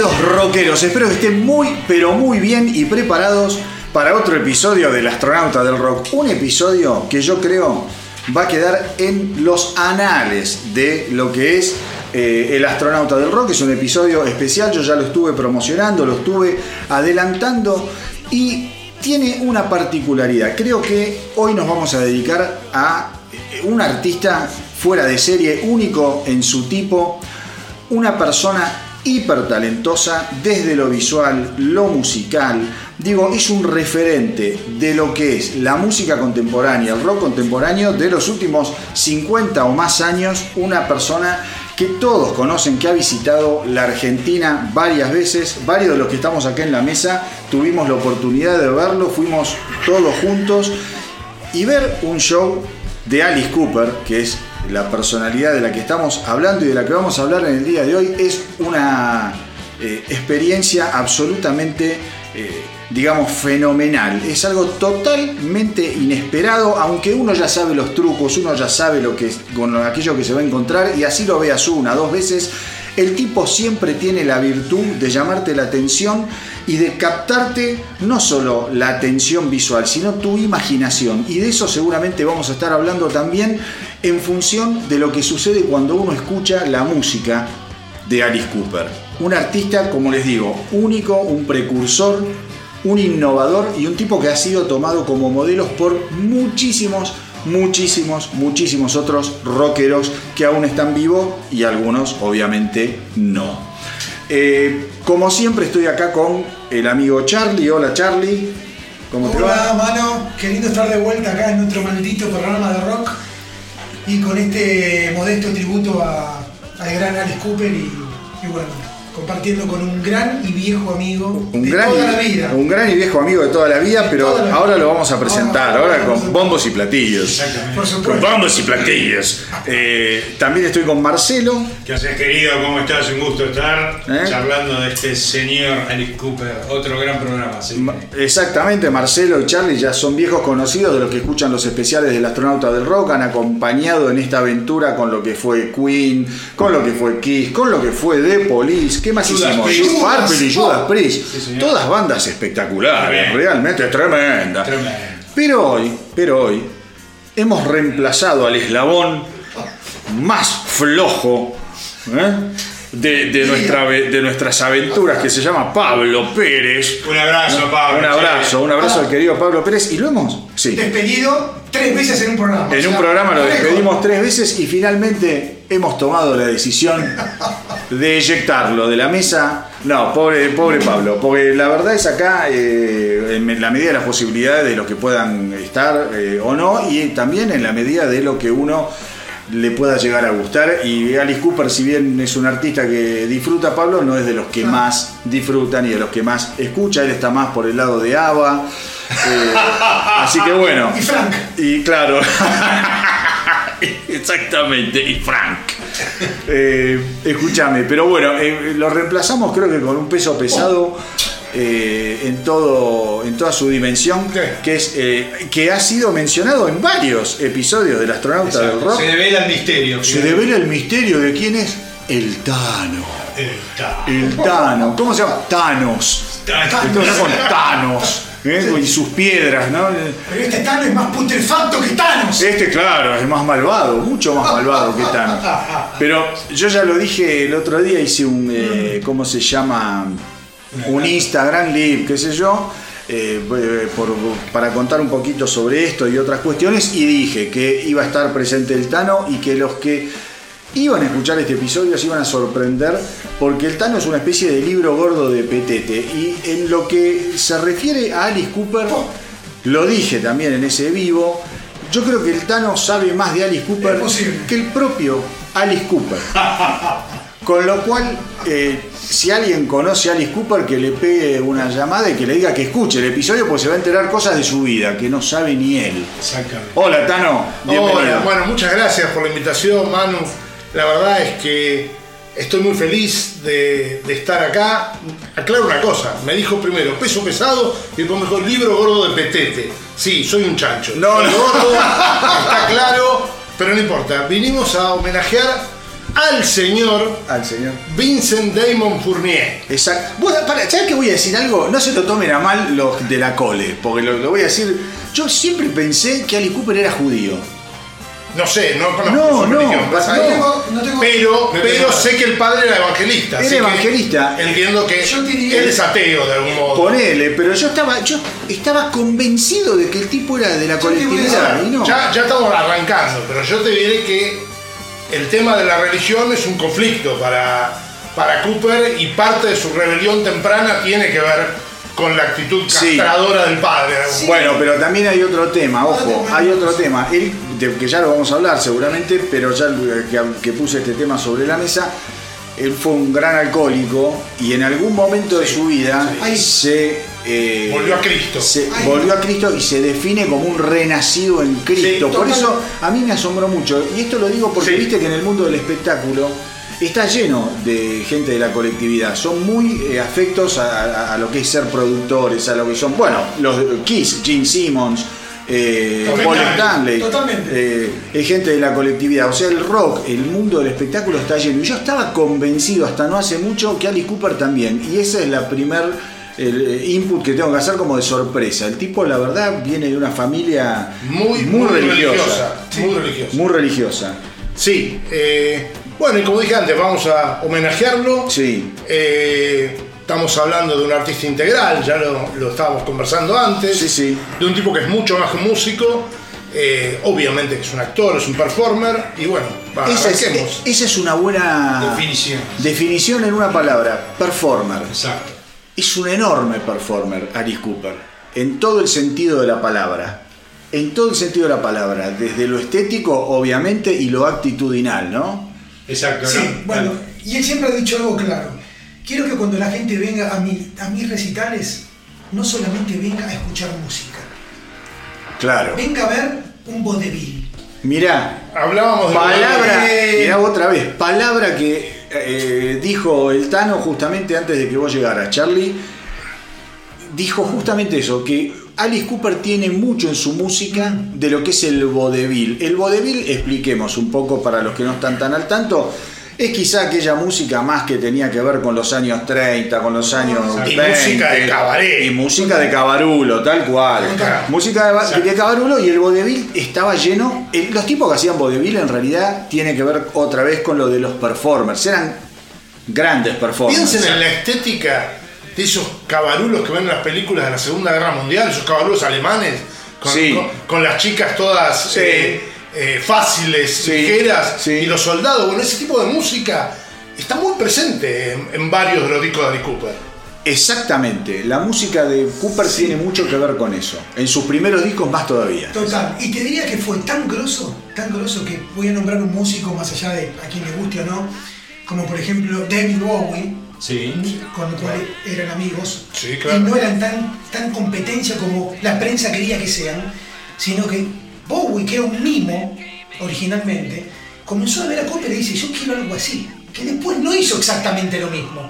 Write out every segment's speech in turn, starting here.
Queridos rockeros, espero que estén muy pero muy bien y preparados para otro episodio del Astronauta del Rock. Un episodio que yo creo va a quedar en los anales de lo que es eh, El Astronauta del Rock. Es un episodio especial, yo ya lo estuve promocionando, lo estuve adelantando y tiene una particularidad. Creo que hoy nos vamos a dedicar a eh, un artista fuera de serie, único en su tipo, una persona hiper talentosa desde lo visual, lo musical. Digo, es un referente de lo que es la música contemporánea, el rock contemporáneo de los últimos 50 o más años, una persona que todos conocen, que ha visitado la Argentina varias veces, varios de los que estamos acá en la mesa tuvimos la oportunidad de verlo, fuimos todos juntos. Y ver un show de Alice Cooper, que es la personalidad de la que estamos hablando y de la que vamos a hablar en el día de hoy, es una eh, experiencia absolutamente, eh, digamos, fenomenal. Es algo totalmente inesperado, aunque uno ya sabe los trucos, uno ya sabe lo que, con aquello que se va a encontrar, y así lo veas una, dos veces. El tipo siempre tiene la virtud de llamarte la atención y de captarte no solo la atención visual, sino tu imaginación. Y de eso seguramente vamos a estar hablando también en función de lo que sucede cuando uno escucha la música de Alice Cooper. Un artista, como les digo, único, un precursor, un innovador y un tipo que ha sido tomado como modelos por muchísimos muchísimos, muchísimos otros rockeros que aún están vivos y algunos obviamente no. Eh, como siempre estoy acá con el amigo Charlie. Hola Charlie. ¿Cómo te va? Hola mano, qué lindo estar de vuelta acá en nuestro maldito programa de rock y con este modesto tributo a, al gran Alice Cooper y, y bueno, compartiendo con un gran y viejo amigo un de gran toda y, la vida. Un gran y viejo amigo de toda la vida, pero vida. ahora lo vamos a presentar, Ahora- con bombos y platillos. Por Con supuesto. bombos y platillos. Eh, también estoy con Marcelo. ¿Qué haces querido? ¿Cómo estás? Un gusto estar ¿Eh? charlando de este señor Alice Cooper, otro gran programa. Exactamente, Marcelo y Charlie ya son viejos conocidos de los que escuchan los especiales del astronauta del rock, han acompañado en esta aventura con lo que fue Queen, con lo que fue Kiss, con lo que fue The Police, ¿qué más Judas hicimos? Priest. Purple y Judas Priest, Sí, todas bandas espectaculares, realmente tremendas. Tremendo. Pero hoy, pero hoy, hemos reemplazado al eslabón más flojo ¿eh? de, de nuestra, de nuestras aventuras, que se llama Pablo Pérez. Un abrazo, Pablo. Un abrazo, un abrazo al querido Pablo Pérez. ¿Y lo hemos? Sí. Despedido tres veces en un programa. En O un programa lo despedimos tres veces y finalmente hemos tomado la decisión de eyectarlo de la mesa. No, pobre, pobre Pablo, porque la verdad es acá, eh, en la medida de las posibilidades de los que puedan estar eh, o no, y también en la medida de lo que uno le pueda llegar a gustar. Y Alice Cooper, si bien es un artista que disfruta, Pablo, no es de los que más disfrutan y de los que más escucha. Él está más por el lado de ABBA. eh, así que bueno. Y Frank. Y claro. Exactamente, y Frank. Eh, escúchame, pero bueno, eh, lo reemplazamos creo que con un peso pesado eh, en, todo, en toda su dimensión, que, es, eh, que ha sido mencionado en varios episodios del astronauta del rock. Se devela el misterio. Se devela el misterio de quién es el Tano. Está. El Tano. ¿Cómo se llama? Thanos. Está con Thanos. ¿eh? Y sus piedras, ¿no? Pero este Thanos es más putrefacto que Thanos. Este, claro, es más malvado, mucho más malvado que Thanos. Pero yo ya lo dije el otro día, hice un, eh, ¿cómo se llama? Un Instagram Live, qué sé yo, eh, eh, por- para contar un poquito sobre esto y otras cuestiones, y dije que iba a estar presente el Tano y que los que iban a escuchar este episodio se iban a sorprender porque el Tano es una especie de libro gordo de petete y en lo que se refiere a Alice Cooper, lo dije también en ese vivo, yo creo que el Tano sabe más de Alice Cooper que el propio Alice Cooper. Con lo cual, eh, si alguien conoce a Alice Cooper, que le pegue una llamada y que le diga que escuche el episodio, pues se va a enterar cosas de su vida que no sabe ni él. Exactamente. Hola, Tano. Bienvenido. Hola, bueno, muchas gracias por la invitación, Manu. La verdad es que estoy muy feliz de, de estar acá. Aclaro una cosa, me dijo primero peso pesado y después me dijo libro gordo de petete. Sí, soy un chancho. No, no. gordo, está claro, pero no importa. Vinimos a homenajear al señor Al señor. Vincent Damon Fournier. Exacto. Vos, para, ¿Sabes que voy a decir algo? No se lo tomen a mal los de la cole, porque lo, lo voy a decir. Yo siempre pensé que Alice Cooper era judío. No sé, no conozco No, su no, religión, pasa- pero- No tengo- no tengo- pero, No pero tengo- sé que el padre era evangelista. Era así que evangelista. Entiendo que Yo diría- él es ateo de algún modo. Ponele, pero yo estaba, yo estaba convencido de que el tipo era de la Yo te voy a colectividad. decir, Y no. Ya, ya estamos arrancando, pero yo te diré que el tema de la religión es un conflicto para, para Cooper y parte de su rebelión temprana tiene que ver con la actitud Sí. castradora del padre. Sí. Bueno, pero también hay otro tema, ojo, hay otro tema, Él, de- que ya lo vamos a hablar seguramente, pero ya que, que puse este tema sobre la mesa, él fue un gran alcohólico y en algún momento de su vida sí. se... eh, Volvió a Cristo. se Ay. volvió a Cristo y se define como un renacido en Cristo. Sí, Por eso a mí me asombró mucho. Y esto lo digo porque Sí. viste que en el mundo del espectáculo está lleno de gente de la colectividad. Son muy eh, afectos a, a- a lo que es ser productores, a lo que son, bueno, los Kiss, Gene Simmons. Eh. Paul Stanley, Totalmente. eh, es gente de la colectividad. O sea, el rock, el mundo del espectáculo está lleno. Y yo estaba convencido hasta no hace mucho que Alice Cooper también. Y esa es la primer el, eh, input que tengo que hacer como de sorpresa. El tipo, la verdad, viene de una familia Muy, muy, muy religiosa. religiosa, muy religiosa. Muy religiosa. Sí, eh, bueno, y como dije antes, vamos a homenajearlo. Sí. Eh, estamos hablando de un artista integral, ya lo, lo estábamos conversando antes. Sí, sí. De un tipo que es mucho más que músico. eh, obviamente que es un actor, es un performer. Y bueno, va, Esa es, esa es una buena Definición. definición en una palabra. Performer. Exacto. Es un enorme performer, Alice Cooper, en todo el sentido de la palabra. En todo el sentido de la palabra, desde lo estético, obviamente, y lo actitudinal, ¿no? Exacto, Sí, ¿no? bueno, y él siempre ha dicho algo claro. Quiero que cuando la gente venga a, mi- a mis recitales, no solamente venga a escuchar música, Claro. venga a ver un vodevil. Mirá, Hablábamos de. palabra, mirá otra vez, palabra que eh, dijo el Tano justamente antes de que vos llegaras, Charlie. Dijo justamente eso, que Alice Cooper tiene mucho en su música de lo que es el vodevil. El vodevil, expliquemos un poco para los que no están tan al tanto, es quizá aquella música más que tenía que ver con los años 30, con los años Y 20. música de cabaret. Y música de cabarulo, tal cual. Música de, de cabarulo y el vodevil estaba lleno. Los tipos que hacían vodevil en realidad tiene que ver otra vez con lo de los performers. Eran grandes performers. Piensen en la estética de esos cabarulos que ven en las películas de la Segunda Guerra Mundial, esos cabarulos alemanes, con, Sí. con- con las chicas todas Sí. eh, eh, fáciles, Sí, ligeras, sí. y los soldados. Bueno, ese tipo de música está muy presente en, en varios de los discos de Alice Cooper. Exactamente. La música de Cooper tiene mucho que ver con eso. En sus primeros discos más todavía. Total, y te diría que fue tan grosso, tan grosso que voy a nombrar un músico más allá de a quien le guste o no, como por ejemplo David Bowie, Sí. con el cual eran amigos, Sí, claro. y no eran tan, tan competencia como la prensa quería que sean, sino que Bowie, que era un mimo originalmente, comenzó a ver a Cooper y dice, yo quiero algo así, que después no hizo exactamente lo mismo,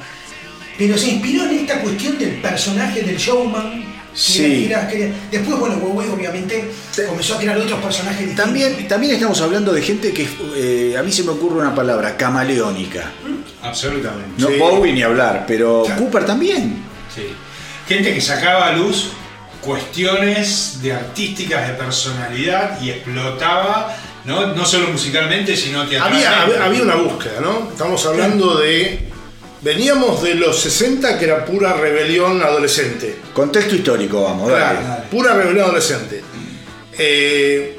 pero se inspiró en esta cuestión del personaje del showman. que Sí. era- que era- después, bueno, Bowie obviamente comenzó a crear otros personajes distintos. También, también estamos hablando de gente que, eh, a mí se me ocurre una palabra, camaleónica. Absolutamente. No Sí. Bowie ni hablar, pero Claro. Cooper también. Sí. Gente que sacaba a luz cuestiones de artísticas, de personalidad y explotaba, no, no solo musicalmente, sino teatralmente. Había, había- una búsqueda, ¿no? Estamos hablando de. Veníamos de los 60 que era pura rebelión adolescente. Contexto histórico, vamos, dale. Claro, pura rebelión adolescente. Eh,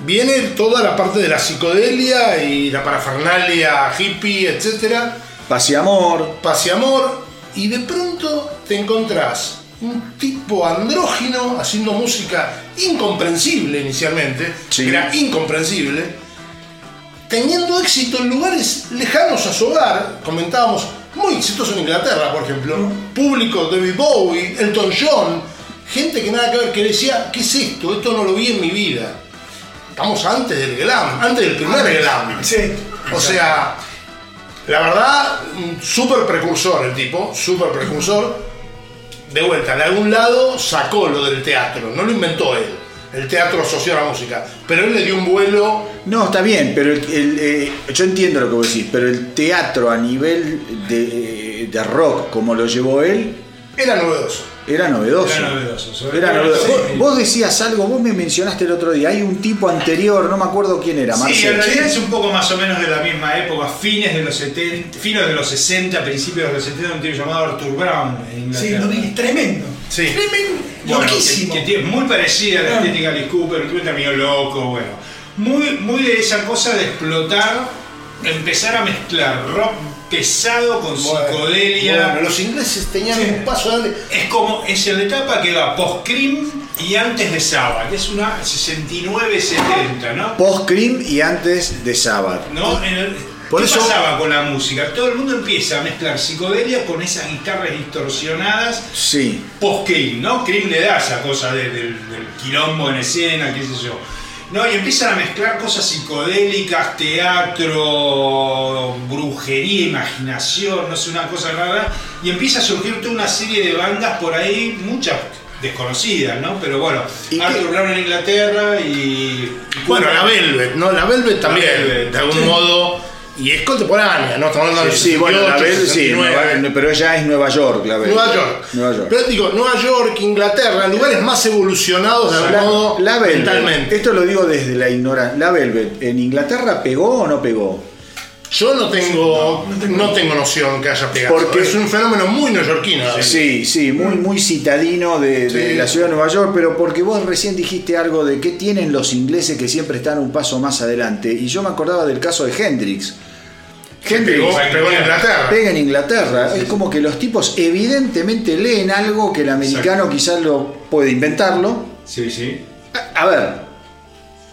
viene toda la parte de la psicodelia y la parafernalia hippie, etcétera, Paz y amor. paz y amor, y de pronto te encontrás un tipo andrógino haciendo música incomprensible inicialmente, Sí. era incomprensible, teniendo éxito en lugares lejanos a su hogar, comentábamos, muy exitoso en Inglaterra, por ejemplo, público David Bowie, Elton John, gente que nada que ver, que decía, ¿qué es esto? Esto no lo vi en mi vida. Estamos antes del glam, antes del primer glam. Sí. O sea, la verdad, un súper precursor el tipo, súper precursor. De vuelta, de algún lado sacó lo del teatro, no lo inventó él. El teatro asoció a la música. Pero él le dio un vuelo. No, está bien, pero el- el, eh, yo entiendo lo que vos decís, pero el teatro a nivel de, de rock, como lo llevó él, Era novedoso. Era novedoso. Era novedoso, Era novedoso. sí. Vos, vos decías algo, vos me mencionaste el otro día, hay un tipo anterior, no me acuerdo quién era, Sí, en realidad es un poco más o menos de la misma época, fines de los 70, fines de los 60, principios de los 70, un tipo llamado Arthur Brown en Sí, Inglaterra. lo vi, tremendo. Sí. Tremendo. Bueno, loquísimo. Que, que tiene muy parecida a la estética de Alice Cooper, un tipo también loco, bueno. Muy, muy de esa cosa de explotar, empezar a mezclar rock pesado con psicodelia. Bueno, los ingleses tenían Sí. un paso adelante. Es como, es en la etapa que va post-cream y antes de Sabbath, que es una 69-70, ¿no? Post-Cream y antes de Sabbath. ¿No? En el- Por ¿Qué eso- pasaba con la música? Todo el mundo empieza a mezclar psicodelia con esas guitarras distorsionadas Sí. post-Cream, ¿no? Cream le da esa cosa de- del, del quilombo en escena, qué sé yo. No, y empiezan a mezclar cosas psicodélicas, teatro, brujería, imaginación, no sé, una cosa rara. Y empieza a surgir toda una serie de bandas por ahí, muchas desconocidas, ¿no? Pero bueno, ¿Y qué- Arthur Brown en Inglaterra y... Bueno, la Velvet, ¿no? La Velvet también, Velvet, de algún modo. Y es contemporánea, ¿no? Estamos hablando de Sí, bueno, la 68, Bel, sí, 69. Nueva- pero ella es Nueva York, la Bel. Nueva York. Nueva York. Pero digo, Nueva York, Inglaterra, lugares más evolucionados de algún La, modo la Velvet, mentalmente. esto lo digo desde la ignorancia. La Velvet, ¿en Inglaterra pegó o no pegó? Yo no tengo, No, no tengo- no tengo noción que haya pegado. Porque- es un fenómeno muy neoyorquino. Sí, sí, muy, muy citadino de, de Sí. la ciudad de Nueva York, pero porque vos recién dijiste algo de qué tienen los ingleses que siempre están un paso más adelante. Y yo me acordaba del caso de Hendrix. Hendrix Pegó, pegó en Inglaterra. pega en Inglaterra. es como que los tipos evidentemente leen algo que el americano quizás lo puede inventarlo. Sí, sí. A, a ver,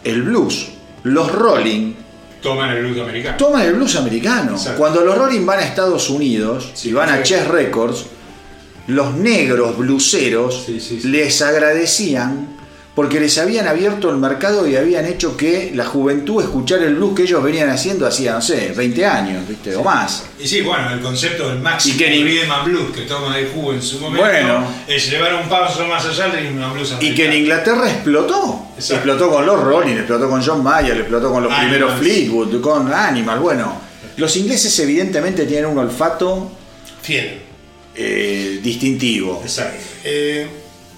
el blues, los Rolling, Toman el blues americano. toman el blues americano. Exacto. Cuando los Rolling van a Estados Unidos Sí, y van a sí. Chess Records, los negros bluseros Sí, sí, sí. les agradecían porque les habían abierto el mercado y habían hecho que la juventud escuchara el blues que ellos venían haciendo hacía, no sé, 20 años, ¿viste? O más. Y sí, bueno, el concepto del máximo Y que ni- rhythm blues que toma el jugo en su momento Bueno. es llevar un paso más allá del rhythm blues Y que en. Inglaterra explotó. Exacto. Explotó con los Rolling, explotó con John Mayer, explotó con los Animals. primeros Fleetwood, con Animal. Bueno, los ingleses evidentemente tienen un olfato Tienen. eh, distintivo. Exacto. Eh,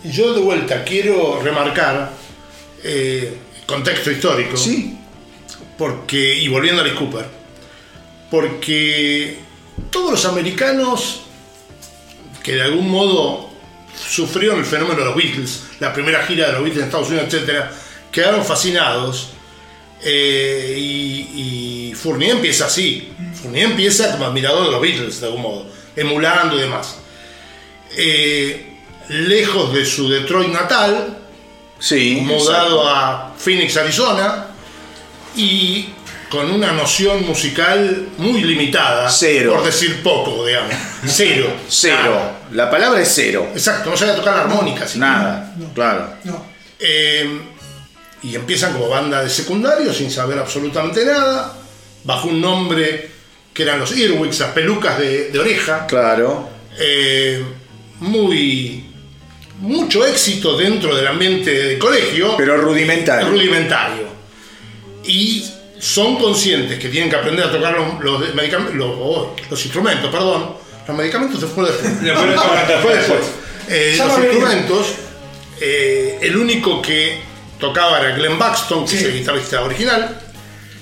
yo de vuelta quiero remarcar eh, contexto histórico. Sí, Porque, y volviendo a Alice Cooper, porque todos los americanos que de algún modo sufrieron el fenómeno de los Beatles, la primera gira de los Beatles en Estados Unidos, etc., quedaron fascinados. eh, y, y Fournier empieza así. Fournier empieza como admirador de los Beatles, de algún modo, emulando y demás. Eh, lejos de su Detroit natal, sí. mudado a Phoenix, Arizona, y con una noción musical muy limitada. Cero. Por decir poco, digamos. Cero. Cero. Nada. La palabra es cero. Exacto, no sabía tocar la armónica. así. Nada. No. Claro. No. Eh, y empiezan como banda de secundario sin saber absolutamente nada, bajo un nombre que eran los Earwigs, las pelucas de, de oreja. Claro. Eh, muy. Mucho éxito dentro del ambiente de colegio. Pero rudimentario. rudimentario. Y son conscientes que tienen que aprender a tocar los, los oh, los instrumentos, perdón. Los medicamentos después después. Después Después después. Eh, los instrumentos, eh, el único que tocaba era Glenn Baxton, que Sí. es el guitarrista original,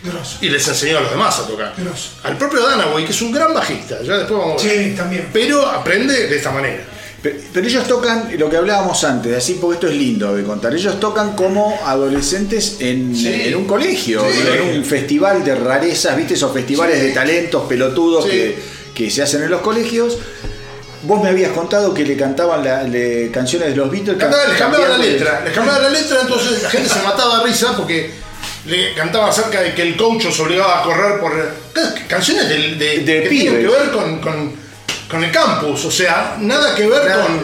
Grosso. y les enseñó a los demás a tocar. Grosso. Al propio Danaway, que es un gran bajista, ya después vamos a ver. Sí, también. Pero aprende de esta manera. Pe- Pero ellos tocan lo que hablábamos antes, así porque esto es lindo de contar. Ellos tocan como adolescentes en, Sí. en un colegio, Sí. en un festival de rarezas, ¿viste? Esos festivales Sí. de talentos pelotudos que, que se hacen en los colegios. Vos me habías contado que le cantaban la- le- canciones de los Beatles. Cantaba- les cambiaba la letra, les cambiaba la letra, entonces la gente se mataba de risa porque le cantaban acerca de que el coach os obligaba a correr por ca- canciones de, De que tienen pibes. que ver con, con- con el campus, o sea, nada que ver Nada. con,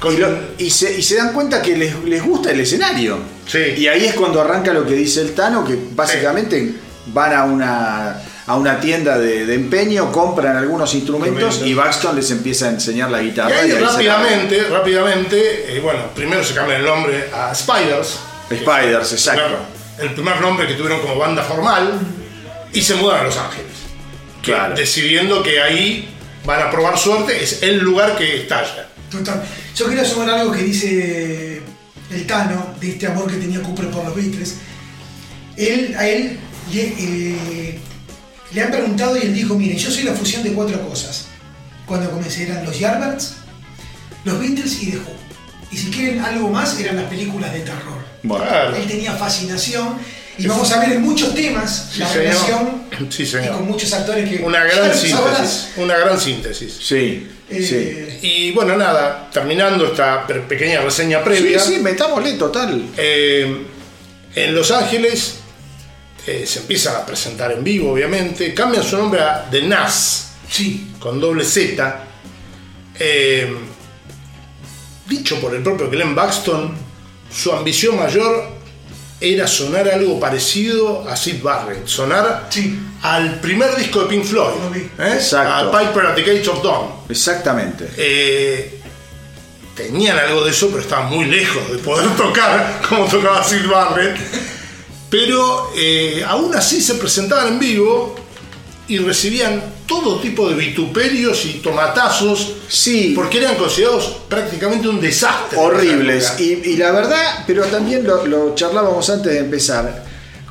con Y, lo- y se, y se dan cuenta que les, les gusta el escenario. Sí. Y ahí es cuando arranca lo que dice el Tano, que básicamente van a una, a una tienda de, de empeño, compran algunos instrumentos y Baxton les empieza a enseñar la Y guitarra. ahí y ahí rápidamente, rápidamente, eh, bueno, primero se cambia el nombre a Spiders, Spiders, exacto. Primer- el primer nombre que tuvieron como banda formal y se mudan a Los Ángeles. Que- Claro. Decidiendo que ahí van a probar suerte, es el lugar que estalla. Total. Yo quería sumar algo que dice el Tano, de este amor que tenía Cooper por los Beatles. Él, a él le, eh, le han preguntado y él dijo, miren, yo soy la fusión de cuatro cosas. Cuando comencé eran los Yardbirds, los Beatles y The Who. Y si quieren algo más, eran las películas de terror. Bueno. Él tenía fascinación y vamos a ver en muchos temas Sí, la señor. relación Sí, y con muchos actores que Una gran síntesis. Una gran síntesis. sí, Eh, sí. Y bueno, nada, terminando esta pe- pequeña reseña previa. Sí, sí, metámosle total. Eh, en Los Ángeles eh, se empiezan a presentar en vivo, obviamente. Cambian su nombre a The Nas, Sí, con doble Z. Eh, dicho por el propio Glenn Baxton, su ambición mayor era sonar algo parecido a Sid Barrett, sonar Sí. al primer disco de Pink Floyd. ¿eh? Exacto. a Piper at the Gates of Dawn. Exactamente. Eh, tenían algo de eso, pero estaban muy lejos de poder tocar como tocaba Sid Barrett. Pero eh, aún así se presentaban en vivo y recibían todo tipo de vituperios y tomatazos Sí. porque eran considerados prácticamente un desastre. horribles. Y, la verdad, pero también lo, lo charlábamos antes de empezar,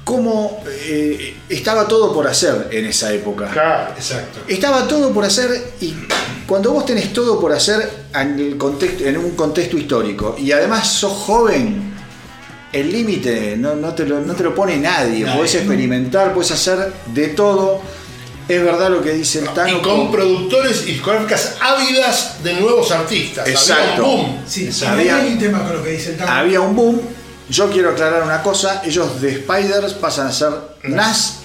cómo eh, estaba todo por hacer en esa época. Claro. Exacto. Estaba todo por hacer y cuando vos tenés todo por hacer en, el contexto, en un contexto histórico y además sos joven, el límite no, no te lo, no te lo pone nadie. Nadie. Podés experimentar, podés hacer de todo. Es verdad lo que dice el Tano. Y con productores y discográficas ávidas de nuevos artistas. Había un Exacto. boom. sí. Exacto. Había- un tema con lo que dice el Tano. Había un boom. Yo quiero aclarar una cosa. Ellos de Spiders pasan a ser Nas.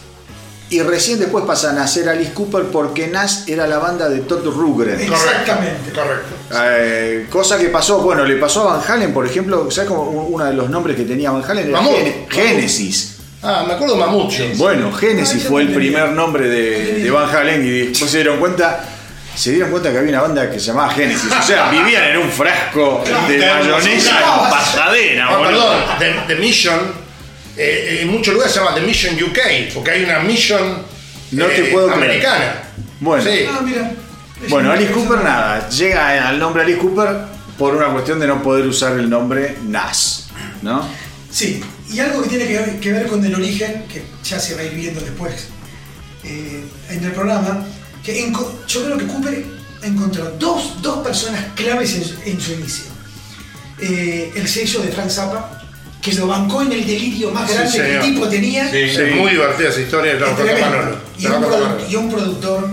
Y recién después pasan a ser Alice Cooper porque Nas era la banda de Todd Rundgren. Eh, Exactamente. Correcto. Eh, cosa que pasó, bueno, le pasó a Van Halen, por ejemplo, ¿sabes cómo uno de los nombres que tenía Van Halen? Era. Gen- Génesis. Ah, me acuerdo Mamucho. Bueno, Génesis Ah, yo fue el primer nombre de, de Van Halen y después se dieron cuenta. Se dieron cuenta que había una banda que se llamaba Génesis. O sea, vivían en un frasco de mayonesa con pasadena, Ah, boludo. perdón, The, The Mission, eh, en muchos lugares se llama The Mission UK, porque hay una Mission No te eh, puedo creer. americana. Bueno. Sí. Ah, mira. Bueno, Alice Cooper nada, llega al nombre Alice Cooper por una cuestión de no poder usar el nombre Nas, ¿no? Sí, y algo que tiene que ver, que ver con el origen, que ya se va a ir viendo después eh, en el programa, que enco- yo creo que Cooper encontró dos, dos personas claves en, su- en su inicio. Eh, el sello de Frank Zappa, que lo bancó en el delirio más Sí, grande que el tipo tenía. Sí. Es muy divertida esa historia. Manolo. Y un, Manolo. y un productor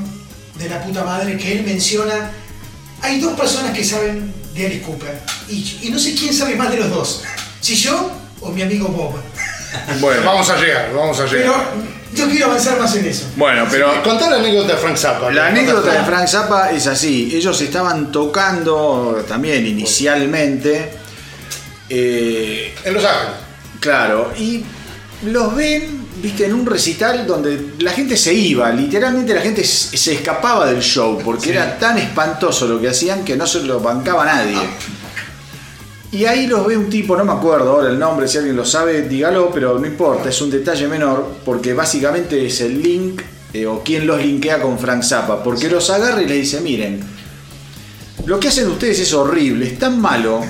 de la puta madre que él menciona. Hay dos personas que saben de Alice Cooper. Y, y no sé quién sabe más de los dos. Si yo o mi amigo Bob. Bueno, Vamos a llegar, vamos a Pero llegar. yo quiero avanzar más en eso. bueno pero Contá la anécdota de Frank Zappa. La anécdota de Frank Zappa es así. Ellos estaban tocando también inicialmente. eh, En Los Ángeles. claro, y los ven, viste, en un recital donde la gente se iba, literalmente la gente se se escapaba del show, porque era tan espantoso lo que hacían que no se lo bancaba nadie. Y ahí los ve un tipo, no me acuerdo ahora el nombre, si alguien lo sabe, dígalo, pero no importa, es un detalle menor, porque básicamente es el link eh, o quien los linkea con Frank Zappa, porque los agarra y le dice, miren, lo que hacen ustedes es horrible, es tan malo,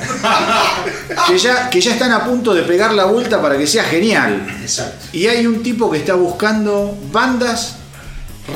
que ya, que ya están a punto de pegar la vuelta para que sea genial. Exacto. Y hay un tipo que está buscando bandas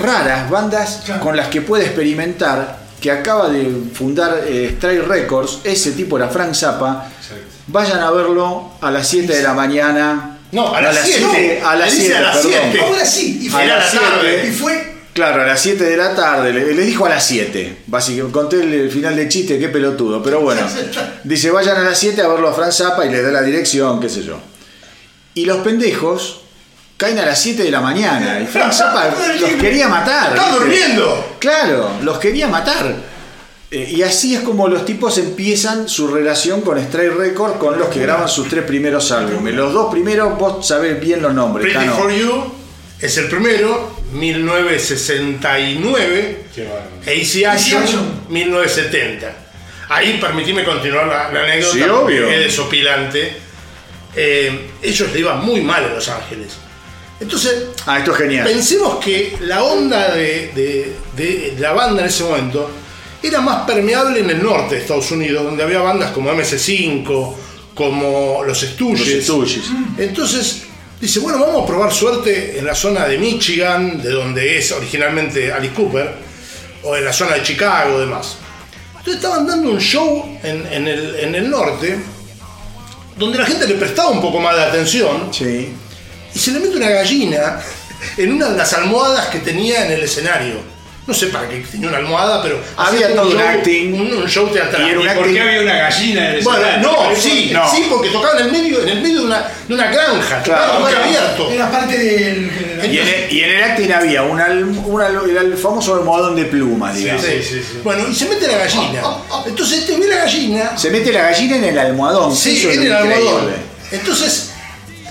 raras, bandas Claro. con las que puede experimentar, que acaba de fundar eh, Strike Records, ese tipo era Frank Zappa. Exacto. Vayan a verlo a las 7 de la mañana. No, a las 7. siete, A las Le dice 7, a las perdón. siete. Ahora sí, y A fue, las la tarde. y 7. fue Claro, a las 7 de la tarde. Le, le dijo a las 7. Básicamente, conté el, el final del chiste, qué pelotudo. Pero bueno, dice: vayan a las 7 a verlo a Frank Zappa y le da la dirección, qué sé yo. Y los pendejos caen a las 7 de la mañana. Y Frank Zappa los quería matar. ¡Está ¿viste? durmiendo! Claro, los quería matar. Eh, y así es como los tipos empiezan su relación con Strike Records con los que graban sus tres primeros álbumes. Los dos primeros, vos sabés bien los nombres. Pretty Tano. for You es el primero, 1969. Qué bárbaro. Easy Action, Action. 1970. Ahí permitime continuar la, la anécdota Sí, obvio. es desopilante. eh, ellos le iban muy mal a Los Ángeles. Entonces, Ah, esto es genial. Pensemos que la onda de, de- de la banda en ese momento era más permeable en el norte de Estados Unidos, donde había bandas como MS5, como Los Stooges. Entonces dice, bueno, vamos a probar suerte en la zona de Michigan, de donde es originalmente Alice Cooper, o en la zona de Chicago demás. Entonces estaban dando un show en, en el, en el norte, donde la gente le prestaba un poco más de atención Sí. Y se le mete una gallina en una de las almohadas que tenía en el escenario. No sé para qué tenía una almohada, pero Había todo un show, acting. un, un show teatral. Y era un ¿Por qué había una gallina en el Bueno, escenario? no, sí, No. sí, porque tocaban en el medio, en el medio de una, de una granja, Claro, tocaba claro. abierto. Era parte del. Y en, el, y en el acting había un el famoso almohadón de plumas, digamos. Sí, sí, sí. Bueno, y se mete la gallina. Entonces este ve la gallina. Se mete la gallina en el almohadón. Sí, en el increíble. algodón. Entonces,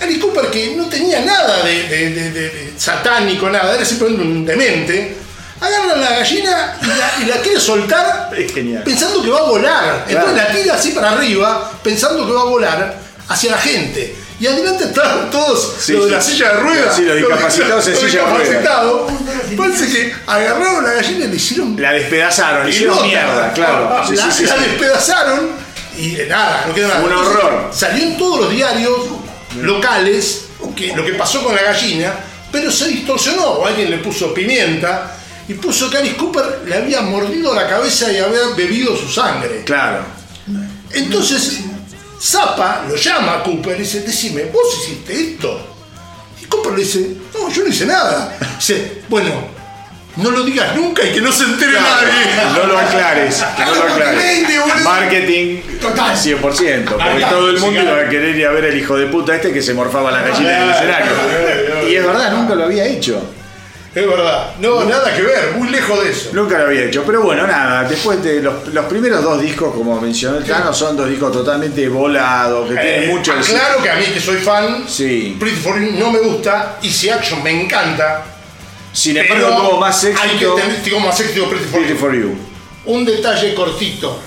Alice Cooper, que no tenía nada de, de- de- de- de satánico, nada, era simplemente un demente, agarra la gallina y la, y la quiere soltar pensando que va a volar. Claro. Entonces la tira así para arriba, pensando que va a volar hacia la gente. Y adelante están todos Sí, los de la silla de ruedas. Sí, los discapacitados en silla de ruedas. Parece que agarraron la gallina y le hicieron La despedazaron, le hicieron mierda, claro. Sí, la, sí, la despedazaron y nada, no quedó nada. Un horror. Salió en todos los diarios locales que, lo que pasó con la gallina, pero se distorsionó. O alguien le puso pimienta y puso que Alice Cooper le había mordido la cabeza y había bebido su sangre. Claro. Entonces, Zappa lo llama a Cooper y dice, decime, ¿vos hiciste esto? Y Cooper le dice, no, yo no hice nada. Dice, bueno, no lo digas nunca y que no se entere nadie. No lo aclares, no lo aclares. Marketing Total. 100%, porque todo el mundo Sí, claro. iba a querer ir a ver al hijo de puta este que se morfaba la gallina en el escenario. Y es verdad, nunca lo había hecho. Es verdad, no, nada que ver, muy lejos de eso. Nunca lo había hecho, pero bueno, nada, después de los, los primeros dos discos, como mencionó el Tano, son dos discos totalmente volados, que tienen Eh, mucho de- Claro que a mí que soy fan, Sí. Pretty for You no me gusta, Easy Action me encanta. Sin pero embargo, tuvo más Hay que éxito tener, tuvo más éxito Pretty for Pretty You. for You. Un detalle cortito.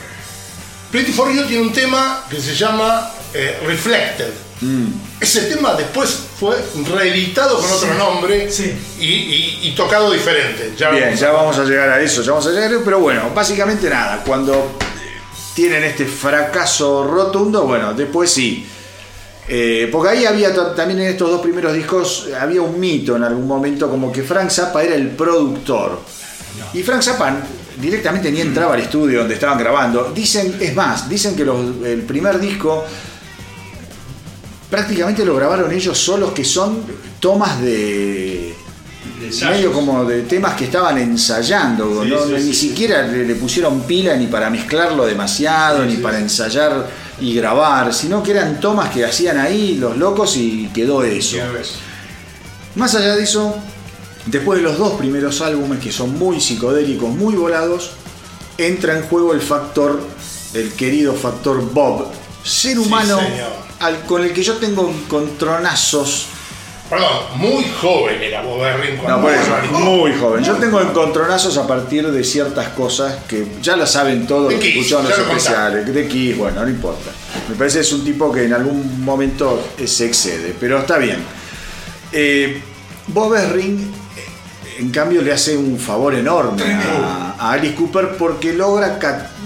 Pretty for You tiene un tema que se llama eh, Reflected. Mm. Ese tema después fue reeditado con otro nombre Sí. y, y- y tocado diferente. Ya Bien, vamos ya vamos a llegar a eso, ya vamos a llegar a eso, pero bueno, básicamente nada, cuando tienen este fracaso rotundo, bueno, después sí. Eh, porque ahí había también en estos dos primeros discos eh, había un mito en algún momento como que Frank Zappa era el productor. Y Frank Zappa directamente ni entraba al estudio donde estaban grabando. Dicen, es más, dicen que los- el primer disco prácticamente lo grabaron ellos solos, que son tomas de ensayos. medio como de temas que estaban ensayando, Sí, ¿no? sí, ni sí, siquiera le pusieron pila ni para mezclarlo demasiado, ni para ensayar y grabar, sino que eran tomas que hacían ahí los locos y quedó eso. Más allá de eso, después de los dos primeros álbumes que son muy psicodélicos, muy volados, entra en juego el factor, el querido factor Bob, ser humano al- con el que yo tengo encontronazos Perdón, muy joven era Bob Berrin cuando No, por eso, muy joven. Yo tengo encontronazos a partir de ciertas cosas que ya lo saben todos los que escucharon los lo especiales. De Kiss, bueno, no importa. Me parece que es un tipo que en algún momento se excede, pero está bien. Eh, Bob Esring, eh, en cambio, le hace un favor enorme a, a Alice Cooper porque logra,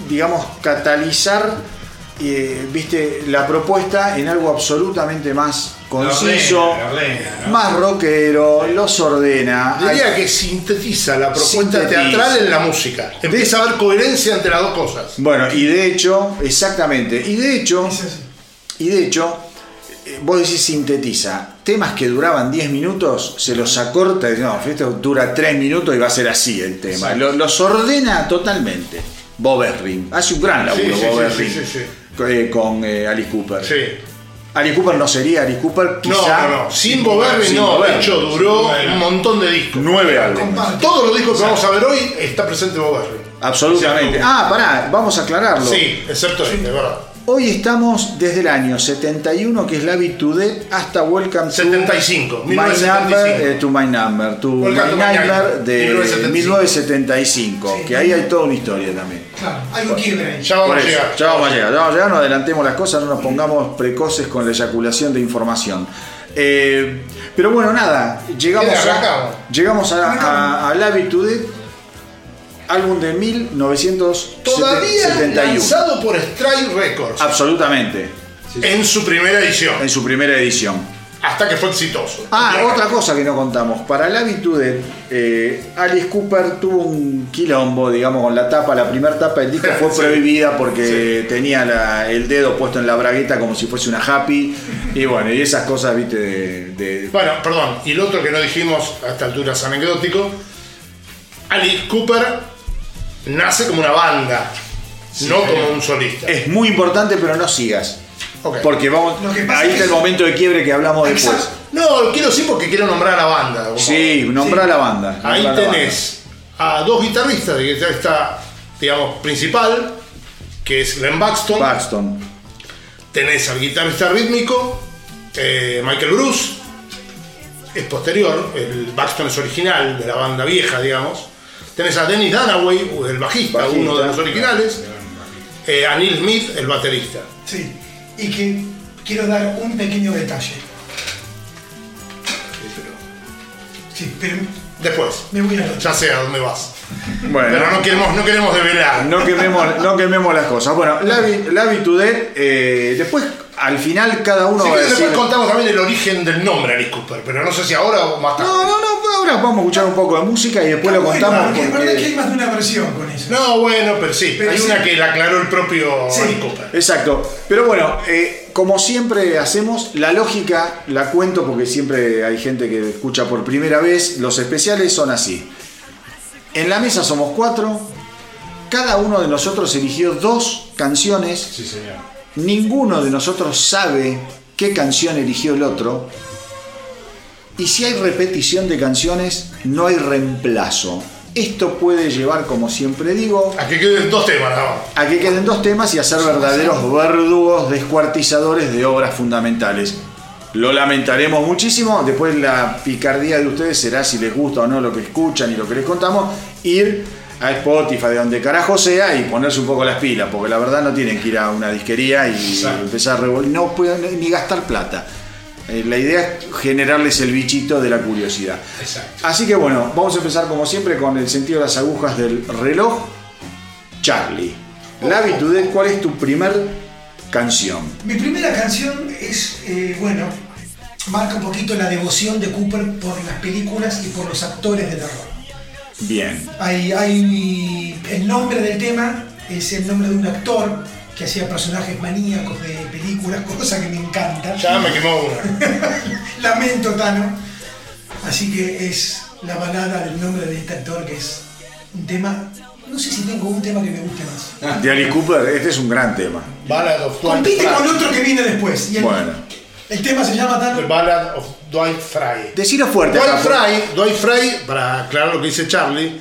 digamos, catalizar eh, viste, la propuesta en algo absolutamente más conciso, ordena, lo ordena, ¿no? más rockero, los ordena. Diría Hay- que sintetiza la propuesta Sintetiza. teatral en la música. Empieza a haber coherencia entre las dos cosas. Bueno, y de hecho, exactamente, y de hecho, y de hecho, eh, vos decís sintetiza, temas que duraban 10 minutos, se los acorta y dice, no, esto dura 3 minutos y va a ser así el tema. Los ordena totalmente. Bob Esrin, hace un gran laburo Sí, sí, Bob sí, Esrin, sí, sí, sí. co- eh, con eh, Alice Cooper. Sí. Alice Cooper no sería Alice Cooper, No, quizá no, no. Sin Bob Berrin sin no. Bob De hecho, duró un montón de discos. nueve álbumes. Todos los discos que vamos a ver hoy está presente Bob Berrin. Absolutamente. Ah, pará, vamos a aclararlo. Sí, excepto este, verdad. Hoy estamos desde el año 71, que es La Death, hasta Welcome 75, to My Number, 1975. eh, to My Number, to Welcome My to My Nightmare Nightmare, de 1975. 1975, que ahí hay toda una historia también. Claro, algo quiebra ahí. Ya vamos eso, llegar. ya vamos a llegar, ya vamos a llegar, no adelantemos las cosas, no nos pongamos precoces con la eyaculación de información. Eh, pero bueno, nada, llegamos ¿Qué, a, llegamos a, a, a Today, álbum de 1971. Todavía lanzado por Strike Records Absolutamente, en su primera edición, en su primera edición. Hasta que fue exitoso. Ah, otra cosa que no contamos. Para la Today, eh, Alice Cooper tuvo un quilombo, digamos, con la tapa. La primera tapa del disco fue Sí. prohibida porque tenía la- el dedo puesto en la bragueta como si fuese una happy. Y bueno, y esas cosas, viste, de. de- Bueno, perdón, y lo otro que no dijimos a esta altura es anecdótico, Alice Cooper nace como una banda, no como un solista. Es muy importante, pero no sigas. Porque vamos. Que Ahí es está el que- momento de quiebre que hablamos después. No, quiero decir porque quiero nombrar a la banda. como- Sí, nombra Sí. la banda. Ahí tenés a dos guitarristas de guitarrista, digamos, principal, que es Glenn Baxton. banda. Paxton. Tenés al guitarrista rítmico, eh, Michael Bruce, es posterior, el Baxton es original de la banda vieja, digamos. Tenés a Dennis Dunaway, el bajista, Bajista. uno de los originales. eh, a Neil Smith, el baterista. Sí. Y que quiero dar un pequeño detalle. Sí, pero Después, me voy a ya sé a dónde vas. Bueno. Pero no queremos, no queremos develar. No quememos, no quememos las cosas. Bueno, la, la Today, eh, después al final cada uno Si va a querés, decir. después contamos también el origen del nombre Alice Cooper, pero no sé si ahora o más tarde. No, no, no, ahora vamos a escuchar un poco de música y después lo Bueno, contamos. porque es verdad que hay más de una versión con eso. No, bueno, pero sí, Pero hay sí. una que la aclaró el propio Sí. Cooper. Exacto. Pero bueno, eh, como siempre hacemos, la lógica la cuento porque siempre hay gente que escucha por primera vez. Los especiales son así. En la mesa somos cuatro. Cada uno de nosotros eligió dos canciones. Sí, señor. Ninguno de nosotros sabe qué canción eligió el otro. Y si hay repetición de canciones, no hay reemplazo. Esto puede llevar, como siempre digo, A que queden dos temas más. a que queden dos temas y a ser verdaderos verdugos descuartizadores de obras fundamentales. Lo lamentaremos muchísimo. Después la picardía de ustedes será si les gusta o no lo que escuchan y lo que les contamos. Ir a Spotify, de donde carajo sea, y ponerse un poco las pilas, porque la verdad no tienen que ir a una disquería y Exacto. empezar a revolver. No pueden ni gastar plata. Eh, la idea es generarles el bichito de la curiosidad. Exacto. Así que bueno, vamos a empezar como siempre con el sentido de las agujas del reloj. Charlie, la Today, ¿cuál es tu primer canción? Mi primera canción es, eh, bueno, marca un poquito la devoción de Cooper por las películas y por los actores de terror. Bien. Hay, hay el nombre del tema es el nombre de un actor que hacía personajes maníacos de películas, cosa que me encanta. Ya me quemó una. Lamento, Tano. Así que es la balada del nombre de este actor, que es un tema. No sé si tengo un tema que me guste más. De Alice Cooper, este es un gran tema. Ballad of Dwight Compite con Fry. otro que viene después. Y el, Bueno. el tema se llama The Tano. Ballad of Dwight Fry. Decilo fuerte. Dwight Fry, Dwight Fry, para aclarar lo que dice Charlie,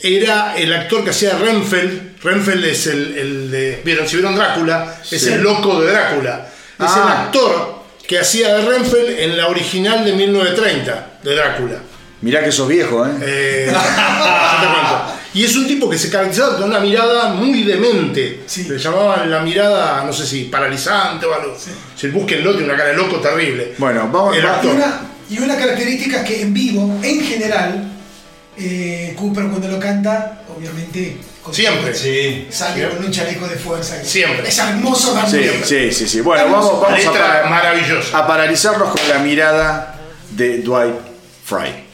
era el actor que hacía Renfeld. Renfeld es el, el de. ¿Vieron? Si vieron Drácula, es Sí. el loco de Drácula. Es Ah. el actor que hacía de Renfeld en la original de 1930, de Drácula. Mirá que sos viejo, ¿eh? Eh, te. Y es un tipo que se caracterizaba con una mirada muy demente. Sí. Le llamaban la mirada, no sé si paralizante o algo. Si búsquenlo, tiene una cara de loco terrible. Bueno, vamos- El va- Y actor. una, y una característica que en vivo, en general, eh, Cooper cuando lo canta, obviamente. Con- Siempre. Sí. Sale con un chaleco de fuerza. Siempre. Es hermoso Sí, también. sí, sí, sí. Bueno, Vamos, vamos, a, para- maravillosa. a paralizarnos con la mirada de Dwight Fry.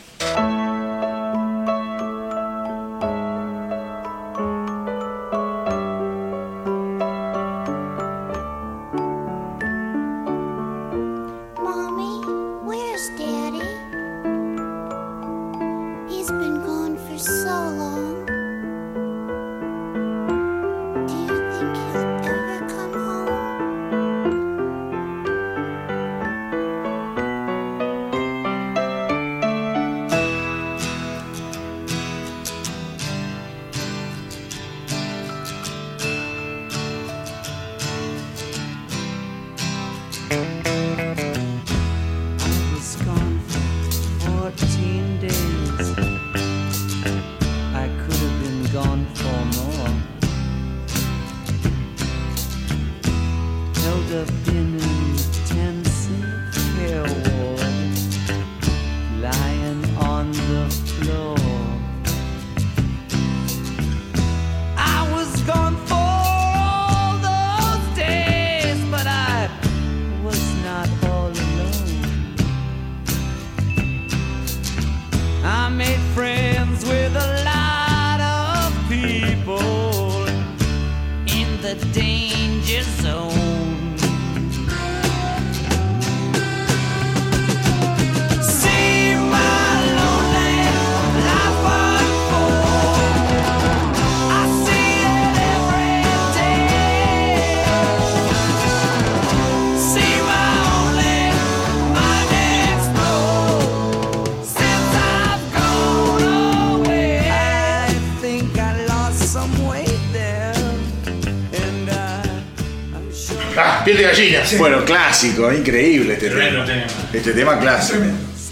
Bueno, clásico, increíble este Tremendo tema. tema. Este tema clásico.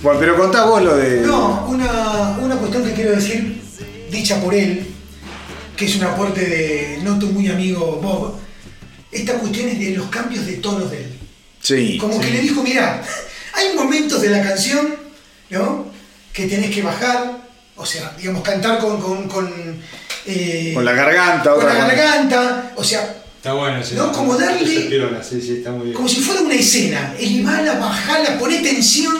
Bueno, pero contá vos lo de. No, una, una cuestión que quiero decir, dicha por él, que es un aporte de no tu muy amigo Bob, esta cuestión es de los cambios de tonos de él. Sí. Como que le dijo, mira, hay momentos de la canción, ¿no? Que tenés que bajar, o sea, digamos, cantar con... Con, con, eh, Con la garganta, con otra la garganta, o sea, Está bueno ese. No, como darle- ese piola, sí, sí, está muy bien. como si fuera una escena, elevala, bajala, poné tensión,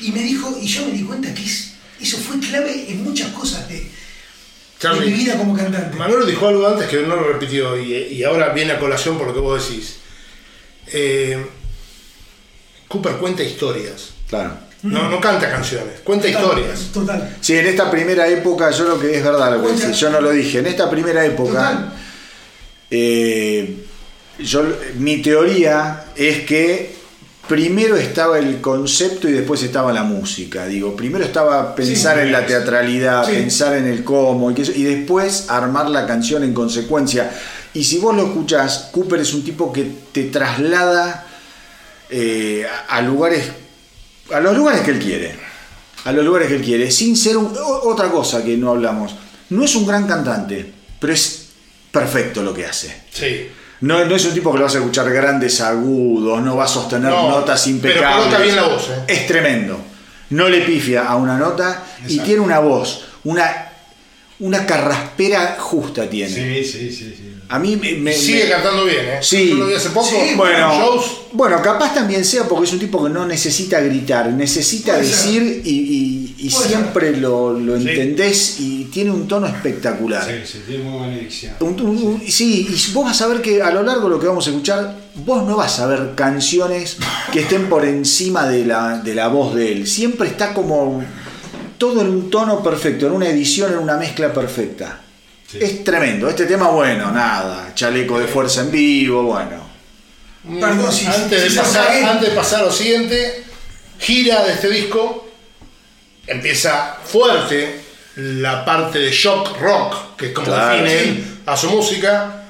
y me dijo, y yo me di cuenta que es- eso fue clave en muchas cosas de, mi vida como cantante. Manolo dijo algo antes que no lo repitió y, y ahora viene a colación por lo que vos decís. Eh, Cooper cuenta historias. Claro. No, no canta canciones, cuenta Total, historias. Total. Sí, en esta primera época, yo lo que es verdad lo que decís, yo no lo dije, en esta primera época, Total. Eh, yo, mi teoría es que primero estaba el concepto y después estaba la música. Digo, primero estaba pensar Sí. en la teatralidad, Sí. pensar en el cómo y, que eso, y después armar la canción en consecuencia. Y si vos lo escuchás, Cooper es un tipo que te traslada eh, a lugares, a los lugares que él quiere. A los lugares que él quiere, sin ser un- otra cosa que no hablamos. No es un gran cantante, pero es perfecto lo que hace. Sí. No, no es un tipo que lo vas a escuchar grandes agudos, no va a sostener No, notas pero impecables. coloca bien la voz, ¿eh? Es tremendo. No le pifia a una nota y tiene una voz, una, una carraspera justa tiene. Sí, sí, sí. sí. A mí me, me- Sigue me- cantando bien, ¿eh? Sí. Yo lo vi hace poco. Sí, bueno, shows. bueno, capaz también sea porque es un tipo que no necesita gritar, necesita decir y, y- y siempre lo, lo Sí. entendés y tiene un tono espectacular. Sí, sí, tiene muy buena dicción. Un- un- un- sí, y vos vas a ver que a lo largo de lo que vamos a escuchar, vos no vas a ver canciones que estén por encima de la, de la voz de él. Siempre está como todo en un tono perfecto, en una edición, en una mezcla perfecta. Sí. Es tremendo. Este tema, bueno, nada. Chaleco de fuerza en vivo, bueno. Perdón, si- antes, si de pasar, antes de pasar a lo siguiente, gira de este disco, empieza fuerte la parte de shock rock, que es como Claro, define sí. él a su música,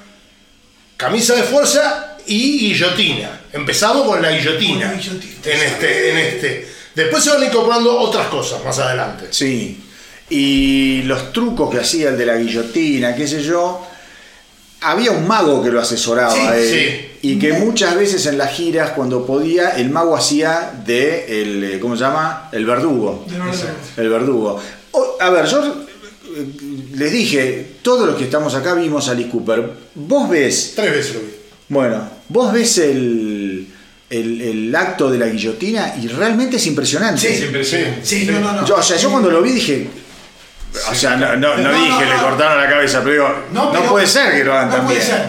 camisa de fuerza y guillotina. Empezamos con la guillotina, Con la guillotina. en este, en este. Después se van incorporando otras cosas más adelante. Sí. Y los trucos que hacía el de la guillotina, qué sé yo. Había un mago que lo asesoraba Sí, a él. sí. Y que muchas veces en las giras, cuando podía, el mago hacía de el, eh, ¿cómo se llama? El verdugo. El verdugo. O- a ver, yo eh, les dije, todos los que estamos acá vimos a Alice Cooper. Vos ves, Tres veces lo vi. bueno, vos ves el, el, el acto de la guillotina y realmente es impresionante. Sí. Es impresionante. Sí, no, no, no. Yo, o sea, yo cuando lo vi dije. O sea, no, no, no No, dije no, le no. cortaron la cabeza, pero digo, no, pero- puede ser que lo hagan no tan puede bien. ser.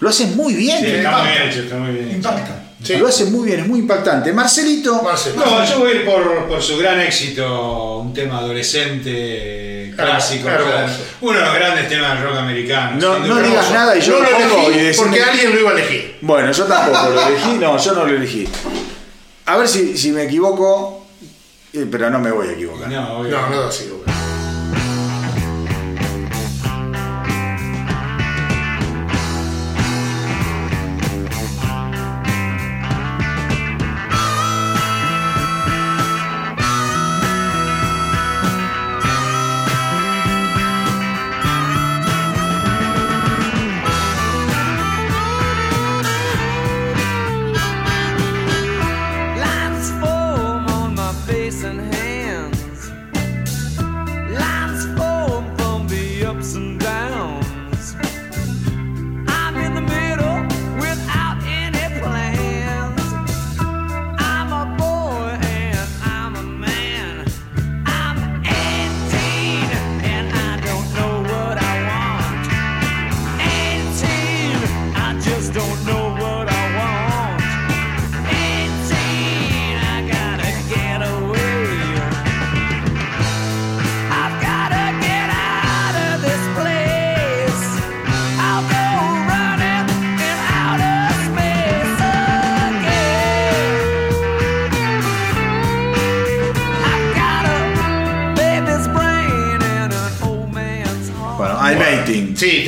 Lo hacen muy bien. Sí, está impacta. muy bien hecho, está muy bien hecho. Impacta. Sí. Lo hacen muy bien, es muy impactante. Marcelito. Marcelo. No, yo voy a ir por, por su gran éxito, un tema adolescente, clásico, uno de los grandes temas del rock americano. No, no digas nada y yo no lo lo pongo elegí porque alguien lo iba a elegir. Bueno, yo tampoco lo elegí. No, yo no lo elegí. A ver si, si me equivoco, eh, pero no me voy a equivocar. No, obvio. No, no güey. Thank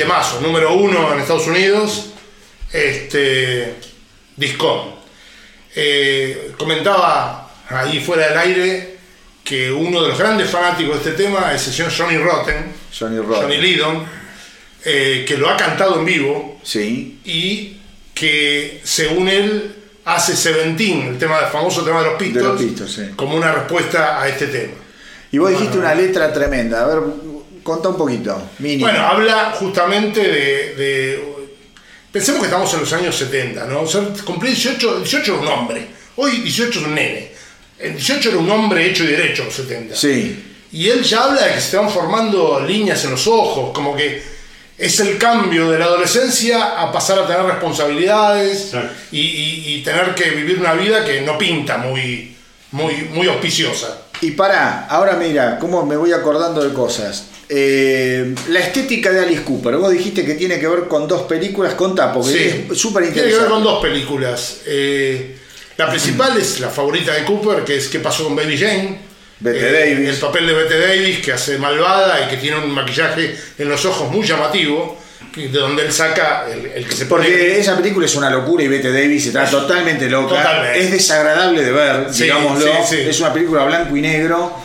temazo, número uno en Estados Unidos, este, Discom. Eh, comentaba ahí fuera del aire que uno de los grandes fanáticos de este tema es el señor Johnny Rotten, Johnny Rotten. Johnny Lydon, eh, que lo ha cantado en vivo Sí. y que según él hace Seventeen, el tema, el famoso tema de los Pistols, De los Pistols, sí. como una respuesta a este tema. Y vos dijiste una letra tremenda. A ver, contá un poquito. Mínimo. Bueno, habla justamente de, de- Pensemos que estamos en los años 70, ¿no? O sea, cumplir 18, 18 era un hombre. Hoy 18 es un nene. El 18 era un hombre hecho y derecho en los 70. Sí. Y él ya habla de que se están formando líneas en los ojos, como que es el cambio de la adolescencia a pasar a tener responsabilidades Exacto. y, y- y tener que vivir una vida que no pinta muy, muy, muy auspiciosa. Y pará, ahora mira, cómo me voy acordando de cosas. Eh, la estética de Alice Cooper, vos dijiste que tiene que ver con dos películas, contá, porque Sí. es súper Tiene que ver interesante. con dos películas. Eh, la principal es la favorita de Cooper, que es ¿Qué pasó con Baby Jane? Bette Eh, Davis. El papel de Bette Davis, que hace malvada y que tiene un maquillaje en los ojos muy llamativo, de donde él saca el, el que se pone. Porque esa película es una locura y Bette Davis está totalmente loca. Totalmente. Es desagradable de ver, Sí, digámoslo. sí, sí. Es una película blanco y negro.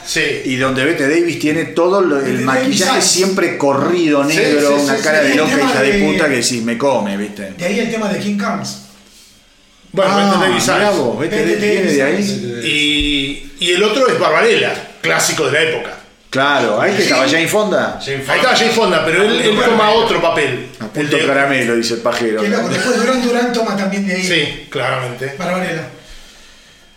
Y donde Bette Davis tiene todo lo- el maquillaje Davis siempre corrido, negro, una cara de loca hija de de- puta que sí, me come, ¿viste? De ahí el tema de King Comes. Bueno, Ah, Bette Davis mirá Eyes. vos, Bette Bette Davis viene de ahí. Y, y el otro es Barbarella, clásico de la época. Claro, ahí que estaba Jane Fonda. Jane Ahí estaba Jane Fonda, pero él, él toma otro papel. A El punto de- caramelo, dice el pajero. Loco. Después Durán Durán toma también de ahí. Sí, claramente. Barbarella.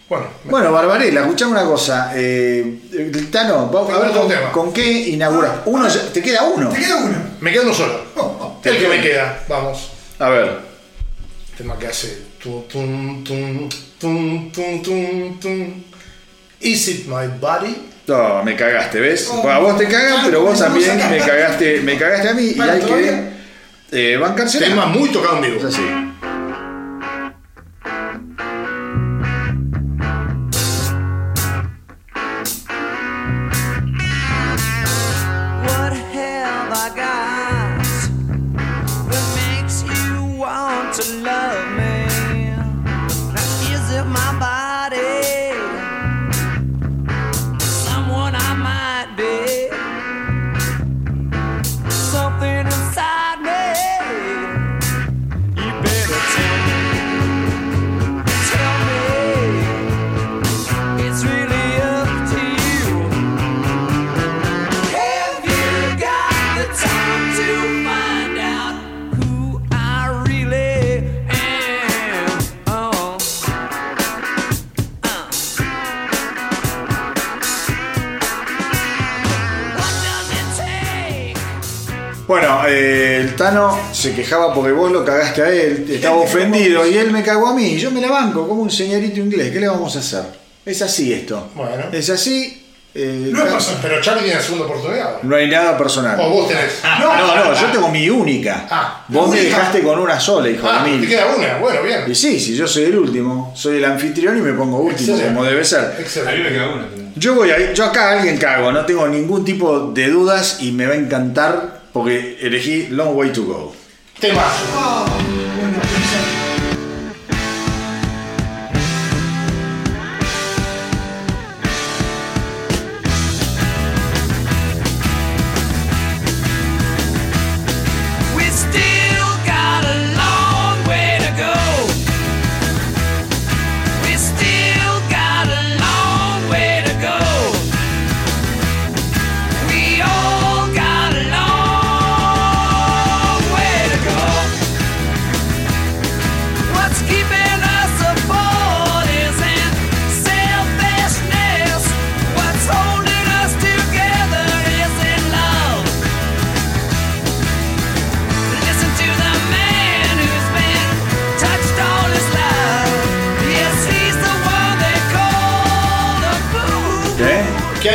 Bueno, Bueno, Barbarella, escuchame una cosa. Eh, el Tano, vamos a ver con, tema. con qué inauguras. Uno, ya- te queda uno. Te queda uno. me quedo uno solo. Oh, oh. El que me queda, vamos. A ver. tema que hace tum, tum, tum, tum, tum, tum, tum. Is it my body? No, me cagaste, ¿ves? Oh, Bueno, a vos te cagan, claro, pero vos también me cagaste, me cagaste a mí y hay que eh, bancarse. Tema muy tocado en vivo. Es así. Bueno, eh, el Tano se quejaba porque vos lo cagaste a él, estaba ofendido y él me cagó a mí. Yo me la banco como un señorito inglés. ¿Qué le vamos a hacer? Es así esto. Bueno. Es así. eh, No es personal. Pero Charlie tiene la segunda oportunidad. no hay nada personal. O vos tenés. No, no, yo tengo mi única. Ah, Vos me dejaste con una sola, hijo Ah, de te mil. queda una. Bueno, bien. Y sí, si yo soy el último, soy el anfitrión y me pongo último, Excelente. como debe ser. A mí Excelente. me queda una. Yo voy a, yo acá a alguien cago, no tengo ningún tipo de dudas y me va a encantar porque elegí Long Way to Go. Temazo.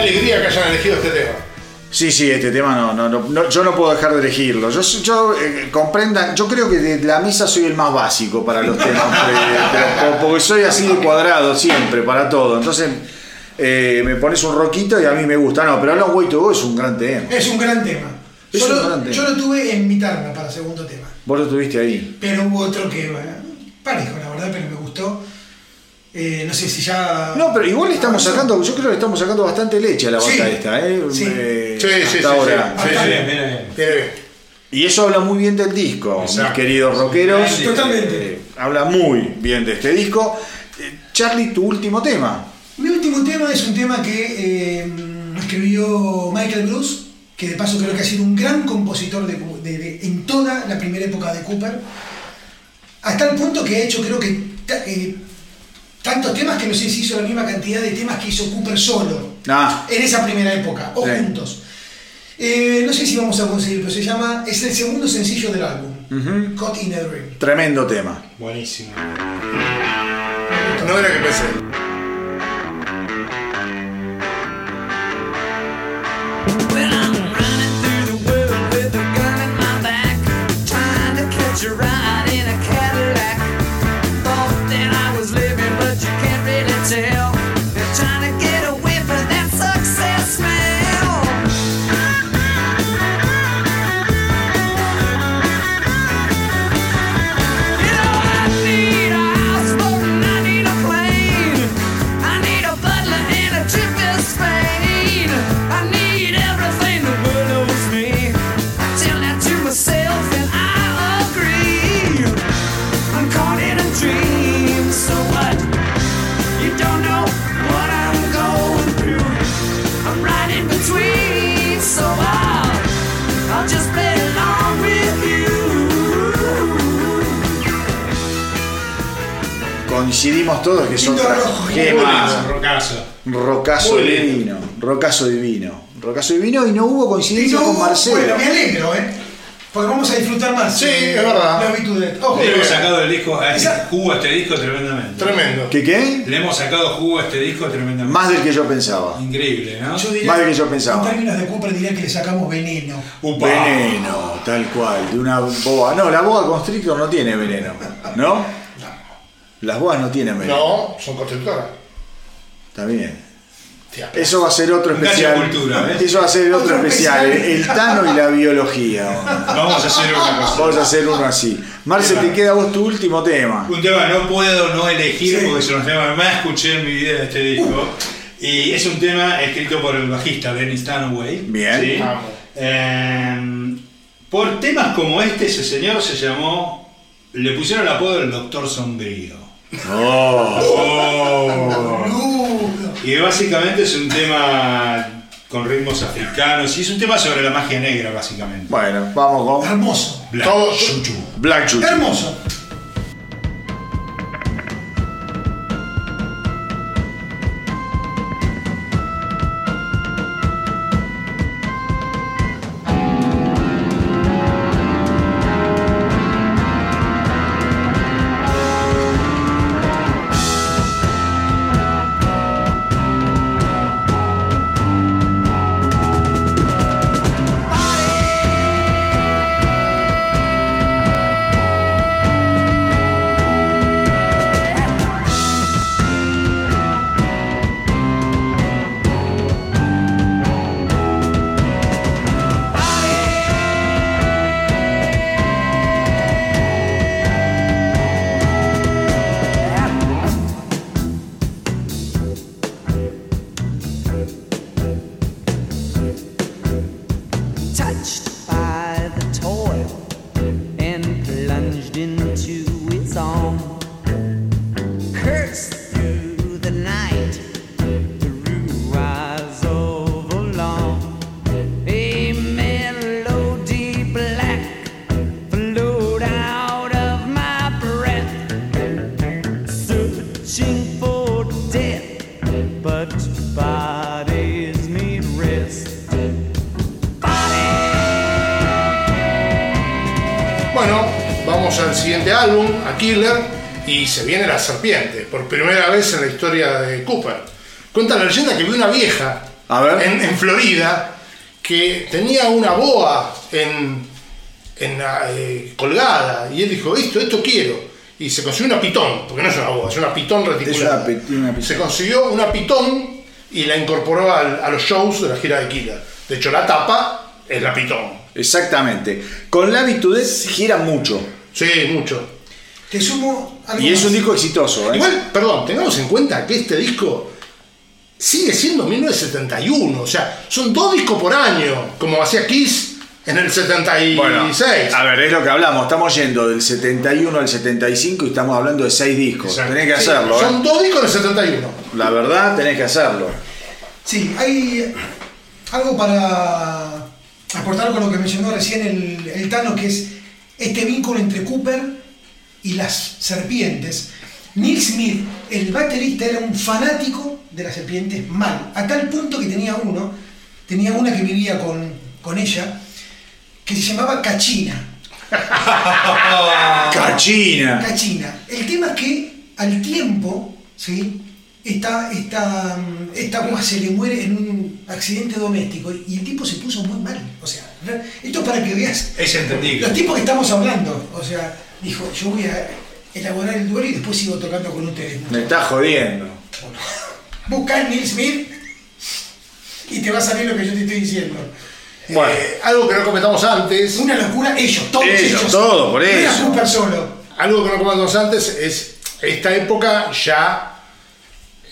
Alegría que hayan elegido este tema. Sí, sí, este tema no, no, no, no- yo no puedo dejar de elegirlo. Yo, yo eh, comprendan, yo creo que de la mesa soy el más básico para los temas, eh, pero- porque soy así de cuadrado siempre, para todo. Entonces eh, me pones un roquito y a mí me gusta. No, pero Long Way to Go es un gran tema. Es un gran tema. Es Yo un lo, gran tema. yo lo tuve en mi terna para segundo tema. Vos lo tuviste ahí. Pero hubo otro que, bueno, parejo, la verdad, pero me gustó. Eh, no sé si ya. No, pero igual estamos sacando, yo creo que estamos sacando bastante leche a la bota Sí. esta, ¿eh? Sí. Eh, Sí, sí, hasta sí, ahora. sí. Bien, bien, bien. Y eso habla muy bien del disco, mis queridos rockeros. Sí, Totalmente. Eh, habla muy bien de este disco. Eh, Charlie, tu último tema. Mi último tema es un tema que eh, escribió Michael Bruce, que de paso creo que ha sido un gran compositor de, de- de- en toda la primera época de Cooper. Hasta el punto que ha hecho, creo que, eh, tantos temas que no sé si hizo la misma cantidad de temas que hizo Cooper solo. Ah, en esa primera época, o Sí. juntos. Eh, no sé si vamos a conseguir, pero se llama, es el segundo sencillo del álbum, Ujú. Caught in a Dream. tremendo tema. Buenísimo. No era que pensé. Todos que es Lindo otra rojo. gema. Rocazo. Rocazo divino. Rocazo divino. Rocazo divino y no hubo coincidencia no con Marcelo. Bueno, me alegro, ¿eh? Porque vamos a disfrutar más. Sí, eh, es verdad. La. Ojo, Le hemos sacado el disco, a este, Esa- jugo a este disco tremendamente. Tremendo. ¿Qué qué? Le hemos sacado jugo a este disco tremendamente. Más del que yo pensaba. Increíble, ¿no? yo diría, más de que yo pensaba. En términos de Cooper diría que le sacamos veneno. Upa. Veneno, tal cual, de una boa. No, la boa constrictor no tiene veneno, ¿no? Las boas no tienen veneno. No, son constructoras. Está bien. Eso va a ser otro especial. cultura, ¿ves? Eso va a ser otro, Otro especial. especial. El Tano y la biología. Vamos a hacer una cosa. Vamos a hacer uno así. Marce, te queda a vos tu último tema. Un tema que no puedo no elegir Sí. porque es un tema que más escuché en mi vida de este disco. Y es un tema escrito por el bajista Dennis Stanway. Bien. Eh, por temas como este, ese señor se llamó. Le pusieron el apodo del Doctor Sombrío. Oh. Oh. Y básicamente es un tema con ritmos africanos y es un tema sobre la magia negra, básicamente. Bueno, vamos con Hermoso. Black Todo- Juju. Black Juju. Hermoso. Por primera vez en la historia de Cooper. Cuenta la leyenda que vio una vieja A ver. En, en Florida, que tenía una boa en, en la, eh, colgada. Y él dijo, esto, esto quiero. Y se consiguió una pitón, porque no es una boa, es una pitón reticulada. una, una Se consiguió una pitón y la incorporó al- a los shows de la gira de Killer. De hecho, la tapa es la pitón. Exactamente. Con la Vitudez gira mucho. Sí, mucho. Te sumo algo Y es más. un disco exitoso, ¿eh? Igual, perdón, tengamos en cuenta que este disco sigue siendo 1971. O sea, son dos discos por año, como hacía Kiss en el 76. Bueno, a ver, es lo que hablamos. Estamos yendo del 71 al 75 y estamos hablando de seis discos. Exacto. Tenés que Sí, hacerlo, Son ¿eh? dos discos en el 71. La verdad, tenés que hacerlo. Sí, hay algo para aportar con lo que mencionó recién el, el Tano, que es este vínculo entre Cooper y las serpientes. Neil Smith, el baterista, era un fanático de las serpientes mal, a tal punto que tenía uno, tenía una que vivía con, con ella, que se llamaba Cachina. Cachina. Cachina. El tema es que al tiempo, ¿sí? Esta, esta, esta goma se le muere en un accidente doméstico y el tipo se puso muy mal. O sea, esto es para que veas Es entendible. los tipos que estamos hablando. O sea, dijo, yo voy a elaborar el duelo y después sigo tocando con ustedes. Me estás jodiendo. Busca a Neil Smith y te va a salir lo que yo te estoy diciendo. Bueno. Eh, algo que no comentamos antes, Una locura, ellos, todos Ellos, ellos. todo, por No era eso. Cooper solo. algo que no comentamos antes es esta época ya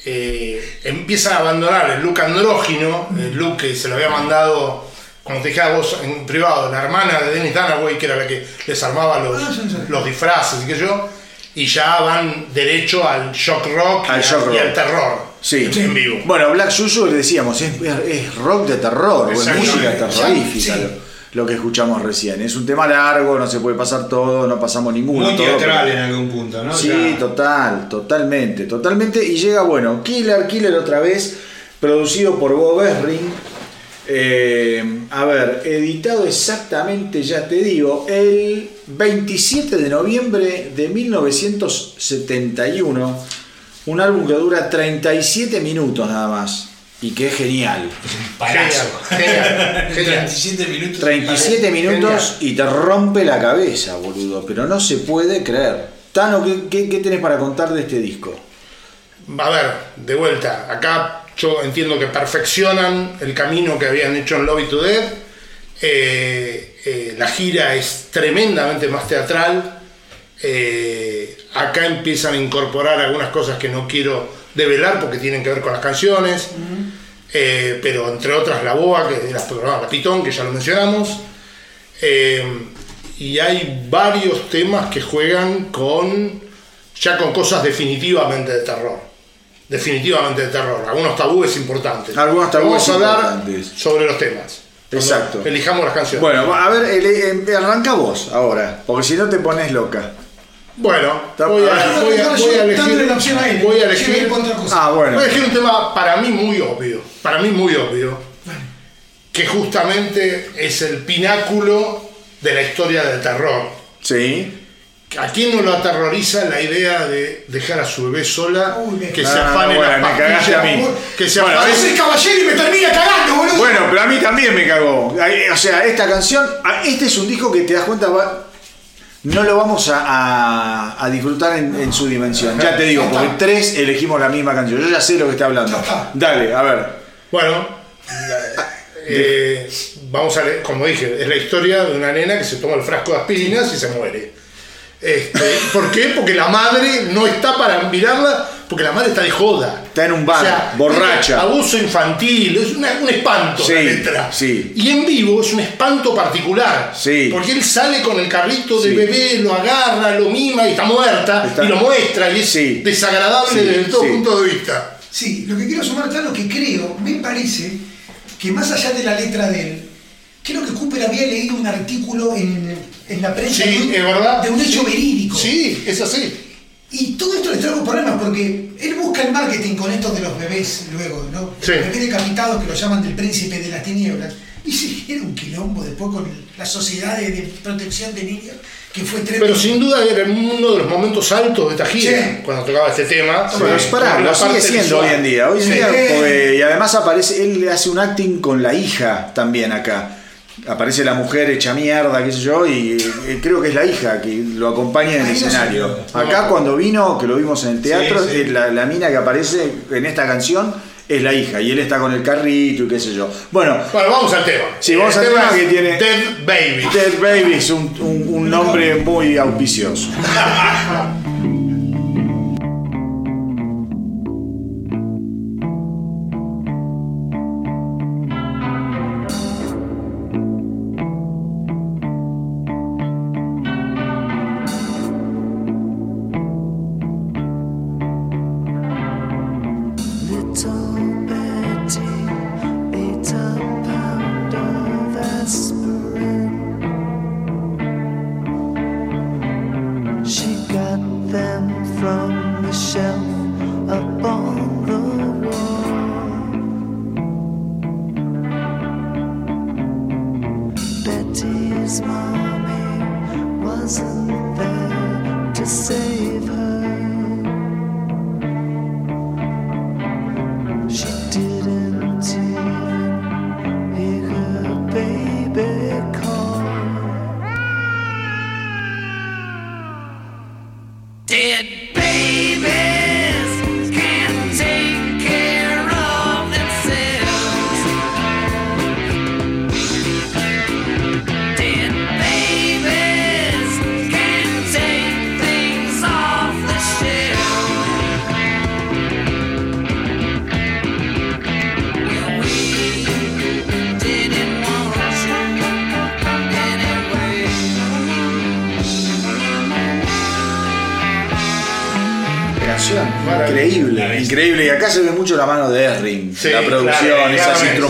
eh, empieza a abandonar el look andrógino, el look que se lo había mandado, como te dije a vos en privado, la hermana de Dennis Dunaway, que era la que les armaba los, Ah, sí, sí. los disfraces y que yo, y ya van derecho al shock rock, Al y, shock y rock. al terror Sí. en vivo. Bueno, Black Susu le decíamos, es, es rock de terror, o es música terrorífica Sí. lo, lo que escuchamos recién. Es un tema largo, no se puede pasar todo, no pasamos ninguno. Muy todo, teatral pero- en algún punto, ¿no? Sí, Ya. total, totalmente, totalmente. Y llega, bueno, Killer, Killer otra vez, producido por Bob Esrin. Eh, a ver, editado exactamente, ya te digo, el 27 de noviembre de 1971. Un álbum que dura 37 minutos nada más. Y que es genial. Palazo. Genial, genial, genial. 37 minutos. 37 minutos y te rompe la cabeza, boludo. Pero no se puede creer. Tano, ¿qué, qué, qué tenés para contar de este disco? A ver, de vuelta, acá yo entiendo que perfeccionan el camino que habían hecho en Lobby to Death. Eh, eh, la gira es tremendamente más teatral. Eh, acá empiezan a incorporar algunas cosas que no quiero develar porque tienen que ver con las canciones. Pero entre otras la boa, que la, la pitón, que ya lo mencionamos. Y hay varios temas que juegan con ya con cosas definitivamente de terror. Definitivamente de terror. Algunos tabúes importantes. Algunos tabúes Vamos a hablar importantes. sobre los temas. Exacto. Elijamos las canciones. Bueno, a ver, ele- em- arranca vos ahora, porque si no te pones loca. Bueno, voy a, voy a- No, yo voy a dándole elegir. Voy a. Ah, bueno. Voy a elegir un tema para mí muy obvio. Para mí muy obvio. Que justamente es el pináculo de la historia del terror. Sí. ¿A quién no lo aterroriza la idea de dejar a su bebé sola? Uy, que No, se no, afane no, las me cagaste a mí. pastillas, Que se Bueno, afane- soy caballero y me termina cagando, boludo. Bueno, pero a mí también me cagó. O sea, esta canción, ah, este es un disco que te das cuenta, va- no lo vamos a, a- a disfrutar en, en su dimensión. Ya te digo, porque tres elegimos la misma canción. Yo ya sé lo que está hablando. Dale, a ver. Bueno, eh, vamos a leer, como dije, es la historia de una nena que se toma el frasco de aspirinas y se muere. Este, ¿Por qué? Porque la madre no está para mirarla, porque la madre está de joda. Está en un bar, borracha. Abuso infantil, es una- un espanto Sí, la letra. sí. Y en vivo es un espanto particular. Sí. Porque él sale con el carrito de Sí. bebé, lo agarra, lo mima y está muerta, Está- y lo muestra, y es Sí. desagradable Sí, desde todo sí. punto de vista. Sí, lo que quiero sumar, Tano, que creo, me parece que más allá de la letra de él, creo que Cooper había leído un artículo en, en la prensa Sí, de, un, es verdad. de un hecho Sí. verídico. Sí, es así. Y todo esto le trajo problemas porque él busca el marketing con esto de los bebés luego, ¿no? Sí. Los bebés decapitados que lo llaman del príncipe de las tinieblas. Y sí, era un quilombo después con la sociedad de, de protección de niños, que fue tremendo. Pero sin duda era uno de los momentos altos de esta gira, Sí. cuando tocaba este tema. Bueno, Sí, lo sigue siendo visual. hoy en día. Hoy en Sí. día, porque- y además aparece, él hace un acting con la hija también acá. Aparece la mujer hecha mierda, qué sé yo, y eh, creo que es la hija que lo acompaña en el escenario. Acá cuando vino, que lo vimos en el teatro, Sí, sí. eh, La, la mina que aparece en esta canción es la hija, y él está con el carrito y qué sé yo. Bueno, Bueno, vamos al tema. Sí, vamos al tema es que tiene- Dead Baby. Dead Baby es un, un- un nombre muy auspicioso.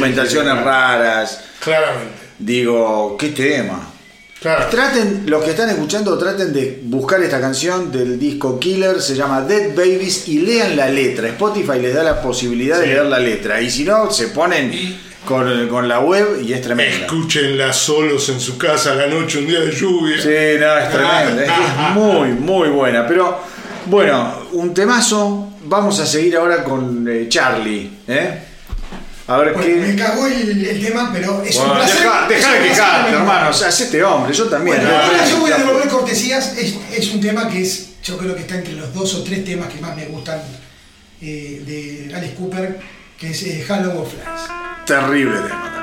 instrumentaciones raras. Claramente. Digo, qué tema. Claro. Traten, los que están escuchando, traten de buscar esta canción del disco Killer, se llama Dead Babies y lean la letra. Spotify les da la posibilidad de leer la letra. Y si no, se ponen con, con la web y es tremenda. Escúchenla solos en su casa a la noche, un día de lluvia. Sí, no, es que es muy, muy buena. Pero bueno, un temazo. Vamos a seguir ahora con eh, Charlie. ¿eh? A ver Bueno, me cagó el, el tema, pero es un Bueno, placer. deja, un de quejarte, hermano. O sea, es este hombre, yo también. Bueno, ahora yo voy a devolver cortesías. Es, es un tema que es, yo creo que está entre los dos o tres temas que más me gustan eh, de Alice Cooper, que es eh, Hollow of Lies. Terrible tema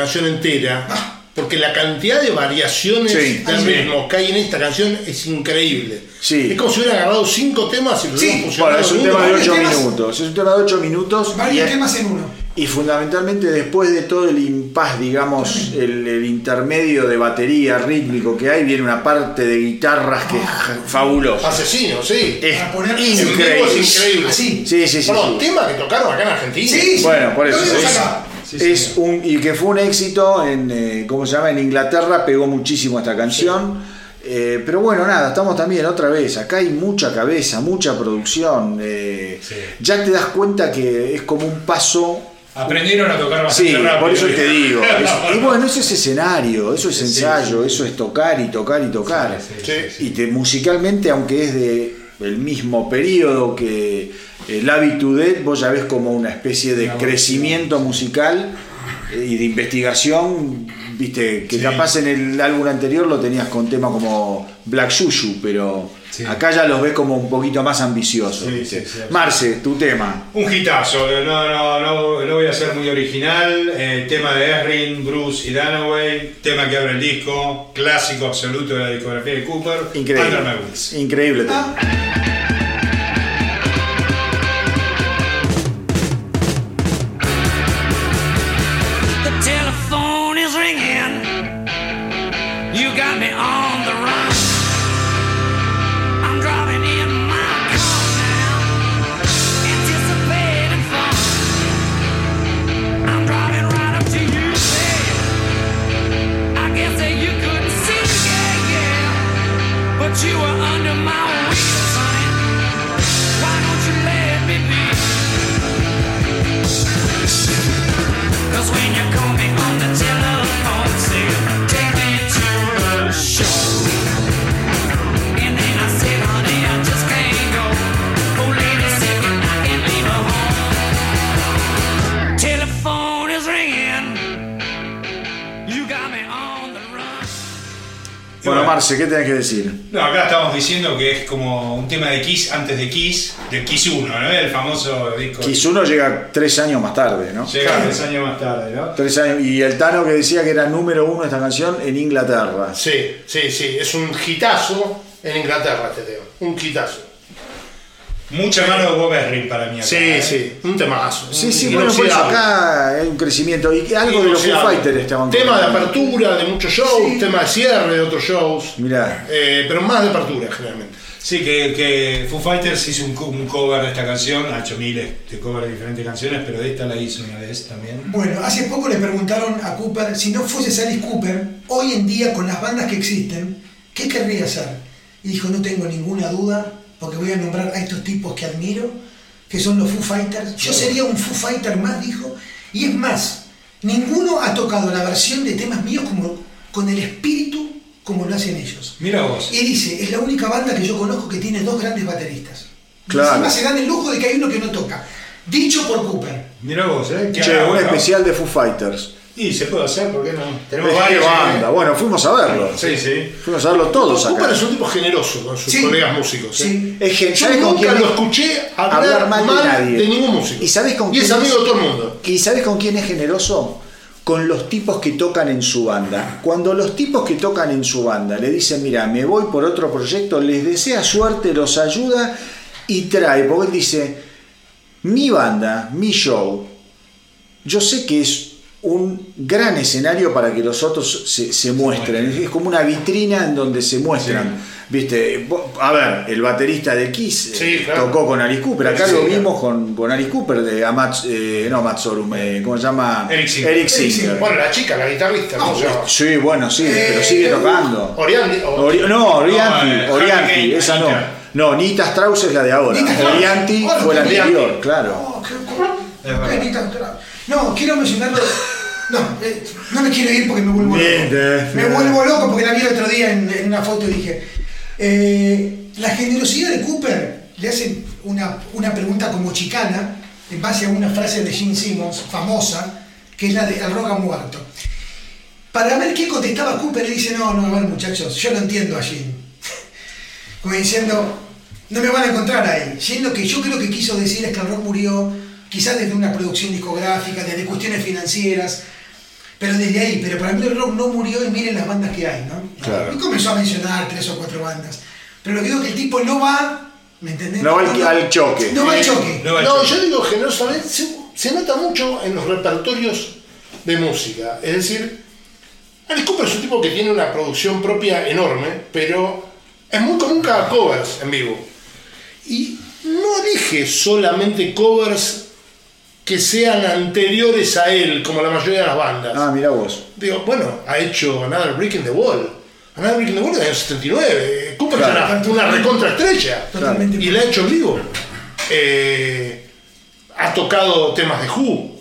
canción entera, porque la cantidad de variaciones Sí. de Ah, sí. ritmo que hay en esta canción es increíble. Sí. Es como si hubieran agarrado cinco temas y los Sí. hubieran fusionado Bueno, es un tema de varios 8 temas- minutos. Es un tema de 8 minutos. Varios y, temas en uno. y fundamentalmente después de todo el impas, digamos, el, el intermedio de batería rítmico que hay, viene una parte de guitarras que es fabulosa. Asesino, sí. Es Para poner- increíble. es increíble. Así. Sí, sí, sí. Perdón, sí. tema que tocaron acá en Argentina. Sí, sí. Bueno, por eso. Es, un, y que fue un éxito en, eh, ¿cómo se llama? En Inglaterra pegó muchísimo esta canción. Eh, pero bueno, nada, estamos también otra vez. Acá hay mucha cabeza, mucha producción. eh. Ya te das cuenta que es como un paso. Aprendieron a tocar bastante Sí, rápido. por eso te digo. Es- y bueno, eso es escenario, eso es ensayo, eso es tocar y tocar y tocar. Y te, musicalmente, aunque es de el mismo periodo que el Habitude, vos ya ves como una especie de crecimiento musical eh, y de investigación, viste, que Sí. capaz en el álbum anterior lo tenías con temas como Black Shushu, pero Sí. acá ya los ves como un poquito más ambiciosos. Sí, Marce, tu tema. Un hitazo, no, no, no, no voy a ser muy original. eh, tema de Esrin, Bruce y Danaway, tema que abre el disco, clásico absoluto de la discografía de Cooper. Increíble. Increíble tema. The ¿qué tenés que decir? No, acá estamos diciendo que es como un tema de Kiss antes de Kiss, de Kiss 1, ¿no? El famoso disco. Kiss 1 llega tres años más tarde, ¿no? Llega tres años más tarde, ¿no? Tres años. Y el Tano que decía que era número uno esta canción en Inglaterra. Sí, sí, sí. Es un hitazo en Inglaterra este tema. Un hitazo. Mucha mano de Bob Esrin para mí acá. Sí, ¿eh? sí. Un temazo. Sí, sí, bueno, Inoxidable. acá hay un crecimiento. Y algo de los Foo. Fighters estaban Tema de apertura de muchos shows, tema de cierre de otros shows. Mirá. Eh, pero más de apertura generalmente. Sí, que, que Foo Fighters hizo un, un cover de esta canción, ha hecho miles de covers de diferentes canciones, pero esta la hizo una vez también. Bueno, hace poco le preguntaron a Cooper si no fuese Alice Cooper, hoy en día con las bandas que existen, ¿qué querría hacer? Y dijo, no tengo ninguna duda, porque voy a nombrar a estos tipos que admiro, que son los Foo Fighters. Yo sería un Foo Fighter más, dijo. Y es más, ninguno ha tocado la versión de temas míos como, con el espíritu como lo hacen ellos. Mira vos. Y dice, es la única banda que yo conozco que tiene dos grandes bateristas. Y Claro. encima se dan el lujo de que hay uno que no toca. Dicho por Cooper. Mira vos, ¿eh? Que Che, un especial de Foo Fighters. Y se puede hacer, ¿por qué no? Tenemos ¿De qué varios. banda? ¿eh? Bueno, fuimos a verlo. Sí, sí. Fuimos a verlo todos Cooper acá. es un tipo generoso con sus Sí. colegas músicos. ¿eh? Sí. Es que, Yo ¿sabes con nunca quién lo es? escuché hablar, hablar mal de nadie. de ningún músico. ¿Y sabés con Y quién es es? amigo de todo el mundo. ¿Y sabes con quién es generoso? Con los tipos que tocan en su banda. Cuando los tipos que tocan en su banda le dicen, mira, me voy por otro proyecto, les desea suerte, los ayuda y trae, porque él dice, mi banda, mi show, yo sé que es un gran escenario para que los otros se, se muestren. Es como una vitrina en donde se muestran. Viste, a ver, el baterista de Kiss Sí, eh, claro. tocó con Alice Cooper. Acá Sí, lo claro. vimos con, con Alice Cooper de Amatz, eh, no Matsorum, eh, ¿cómo se llama? Eric Singer. Eric Singer. Bueno, la chica, la guitarrista, ¿cómo se llama? Sí, bueno, sí, Eh, pero sigue eh, tocando. Ori- no, Orianti, No, eh, Orianti, Hurricane, esa no. No, Nita Strauss es la de ahora. Orianti fue la Orianti. anterior, claro. No, que- Es no. Quiero mencionarlo. No, eh, no me quiero ir porque me vuelvo loco. Me vuelvo loco porque la vi el otro día en, en una foto y dije. eh, la generosidad de Cooper le hacen una, una pregunta como chicana en base a una frase de Gene Simmons famosa que es la de El rock ha muerto. Para ver qué contestaba Cooper, él dice, no, no, a ver muchachos, yo no entiendo a Gene. Como diciendo, no me van a encontrar ahí. Gene lo que yo creo que quiso decir es que el rock murió, quizás desde una producción discográfica, desde cuestiones financieras, pero desde ahí. Pero para mí el rock no murió y miren las bandas que hay, ¿no? Claro. Y comenzó a mencionar tres o cuatro bandas. Pero lo que digo es que el tipo no va, ¿me entendés? No va al- al choque. No va al choque. No, No, yo digo generosamente, se, se nota mucho en los repertorios de música. Es decir, Alice Cooper es un tipo que tiene una producción propia enorme, pero es muy común que haga covers en vivo. Y no elige solamente covers que sean anteriores a él, como la mayoría de las bandas. Ah, mira vos. Digo, bueno, ha hecho Another Brick in the Wall. Another Brick in the Wall del año 79. Cooper Claro. es una, una recontra estrella. Totalmente. Y la ha hecho en vivo. Eh, ha tocado temas de Who.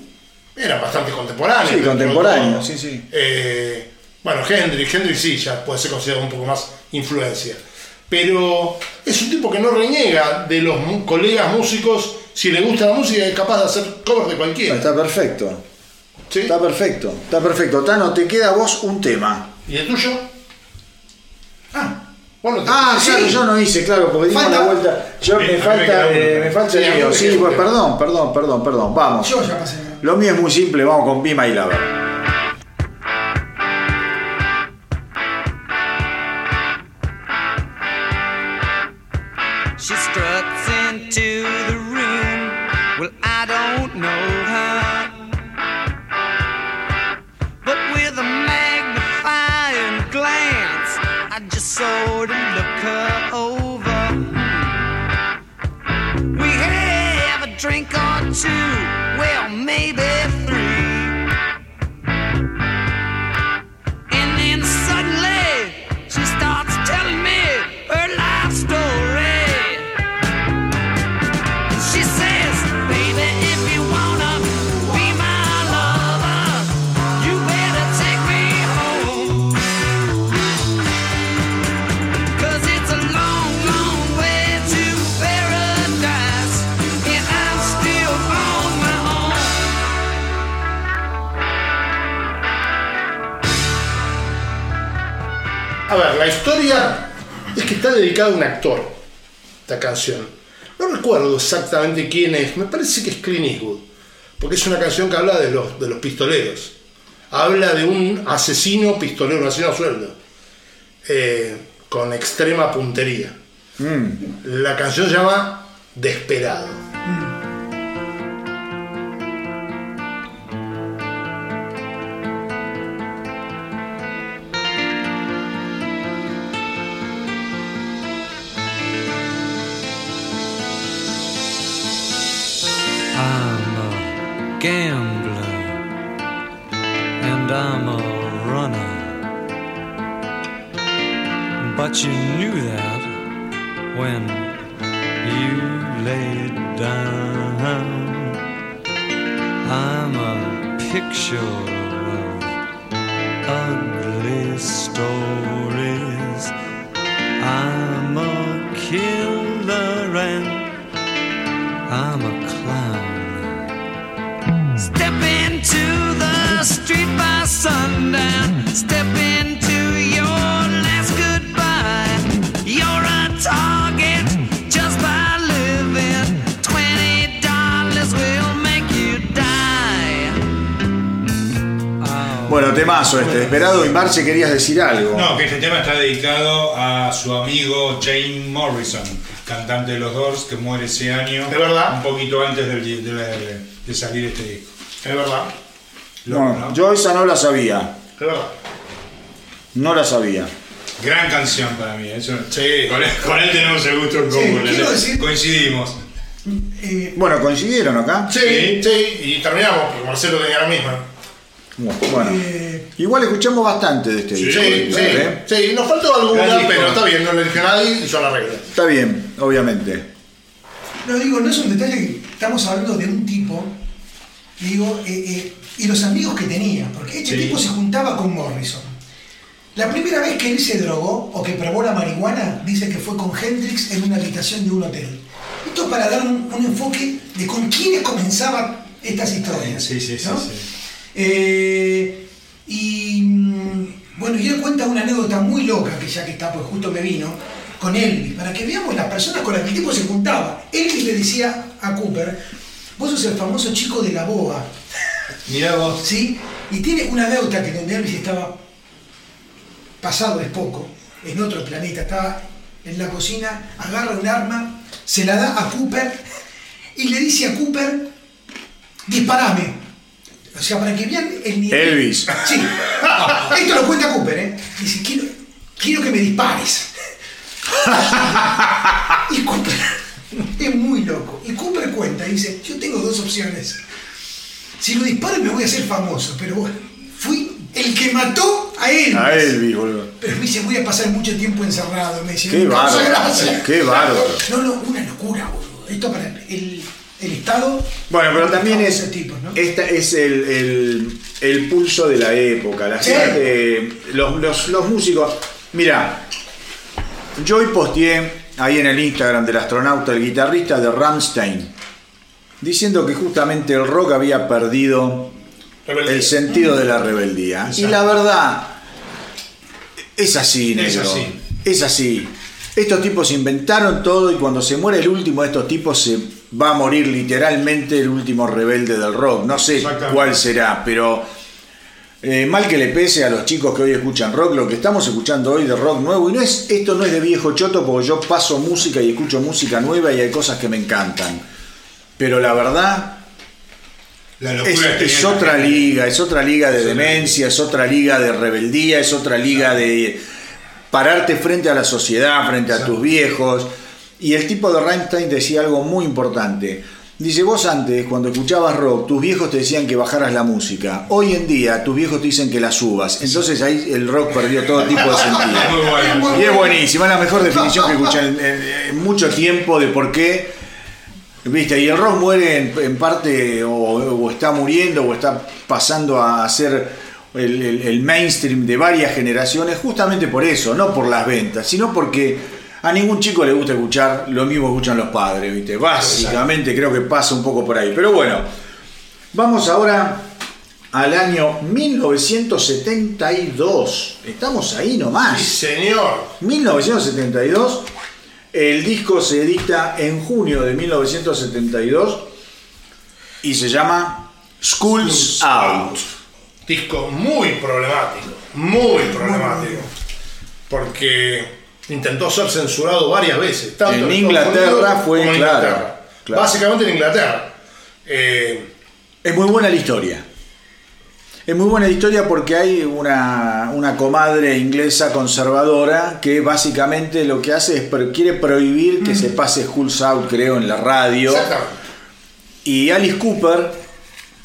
Eran bastante contemporáneos. Sí, todo. sí, sí. Eh, bueno, Hendrix, Hendrix sí, ya puede ser considerado un poco más influencia. Pero es un tipo que no reniega de los colegas músicos. Si le gusta la música, es capaz de hacer covers de cualquiera. Está perfecto. ¿Sí? Está perfecto. Está perfecto. Tano, te queda a vos un tema. ¿Y el tuyo? Ah, Bueno, Ah, Sí. claro, yo no hice, claro, porque dimos la vuelta. Yo Sí, me falta, eh, me Sí, el mí mío. Sí, pues, perdón, perdón, perdón, perdón. Vamos. yo ya pasé. Lo mío es muy simple, vamos con Pima y Lava. see ver, la historia es que está dedicada a un actor, esta canción. No recuerdo exactamente quién es, me parece que es Clint Eastwood, porque es una canción que habla de los, de los pistoleros. Habla de un asesino pistolero, un asesino a sueldo, eh, con extrema puntería. La canción se llama Desperado. Show. Temazo este, esperado. Y Marche, querías decir algo. No, que este tema está dedicado a su amigo Jane Morrison, cantante de los Doors, que muere ese año. ¿De verdad? Un poquito antes del- de, la- de salir este disco. Es verdad, Loco, No, ¿no? yo esa no la sabía. es verdad. No la sabía. Gran canción para mí. Eso, Sí. con, él, con él tenemos el gusto en Sí, común. quiero decir- Coincidimos. Eh, Bueno, coincidieron acá. Sí, Sí. sí, y terminamos, porque Marcelo tenía la misma. Bueno, Eh, igual escuchamos bastante de este Sí, disco. Sí, sí, ¿eh? sí, nos faltó alguna, Gran disco. pero está bien, no le dije a nadie y yo la regla. Está bien, obviamente. no digo, no es un detalle que estamos hablando de un tipo, digo, eh, eh, y los amigos que tenía, porque este Sí. tipo se juntaba con Morrison. La primera vez que él se drogó o que probó la marihuana, dice que fue con Hendrix en una habitación de un hotel. Esto para dar un, un enfoque de con quiénes comenzaban estas historias. Sí, sí, sí, ¿no? sí. Eh, y mm, Bueno, y él cuenta una anécdota muy loca, que ya que está, pues justo me vino, con Elvis, para que veamos las personas con las que el tipo se juntaba. Elvis le decía a Cooper, vos sos el famoso chico de la boa, Mirá vos. ¿sí? Y tiene una anécdota que donde Elvis estaba pasado es poco, en otro planeta, estaba en la cocina, agarra un arma, se la da a Cooper y le dice a Cooper, disparame. O sea, para que vean el nivel. Elvis. Sí. Esto lo cuenta Cooper, ¿eh? Dice, quiero, quiero que me dispares. y Cooper es muy loco. Y Cooper cuenta, dice, yo tengo dos opciones. Si lo disparo me voy a hacer famoso, pero bueno, fui el que mató a Elvis. A Elvis, boludo. Pero me dice, voy a pasar mucho tiempo encerrado. Me dice, Qué "Me causa bárbaro. gracia". Qué bárbaro. No, no, una locura, boludo. Esto para el, el Estado. Bueno, pero también es, ese tipo, ¿no? esta es el, el- el pulso de la época. La Sí. gente, los, los- los músicos. Mira, yo hoy posteé ahí en el Instagram del astronauta, el guitarrista de Rammstein, diciendo que justamente el rock había perdido Rebeldía. el sentido de la rebeldía. Y la verdad, es así, Es negro. así. Es así. Estos tipos inventaron todo y cuando se muere el último de estos tipos se va a morir literalmente el último rebelde del rock. No sé cuál será, pero eh, mal que le pese a los chicos que hoy escuchan rock, lo que estamos escuchando hoy de rock nuevo, y no es, esto no es de viejo choto porque yo paso música y escucho música nueva y hay cosas que me encantan. Pero la verdad, La es, otra liga, es otra liga de demencia, es otra liga de rebeldía, es otra liga de pararte frente a la sociedad, frente a tus viejos. Y el tipo de Rammstein decía algo muy importante. Dice, vos antes, cuando escuchabas rock, tus viejos te decían que bajaras la música. Hoy en día, tus viejos te dicen que la subas. Entonces ahí el rock perdió todo tipo de sentido. Y es buenísima, es la mejor definición que escuché en, en- en mucho tiempo de por qué. ¿Viste? Y el rock muere en, en parte, o, o está muriendo, o está pasando a ser el, el- el mainstream de varias generaciones, justamente por eso, no por las ventas, sino porque a ningún chico le gusta escuchar lo mismo que escuchan los padres, ¿viste? Básicamente creo que pasa un poco por ahí. Pero bueno, vamos ahora al año 1972. Estamos ahí nomás. Sí, señor. 1972. El disco se edita en junio de 1972 y se llama Schools Out. Disco muy problemático, muy problemático. Porque intentó ser censurado varias veces. tanto En Inglaterra fue, en Inglaterra. claro. Básicamente en Inglaterra. Eh, Es muy buena la historia. Es muy buena la historia porque hay una, una comadre inglesa conservadora que básicamente lo que hace es quiere prohibir que se pase Schools Out, creo, en la radio. exactamente. Y Alice Cooper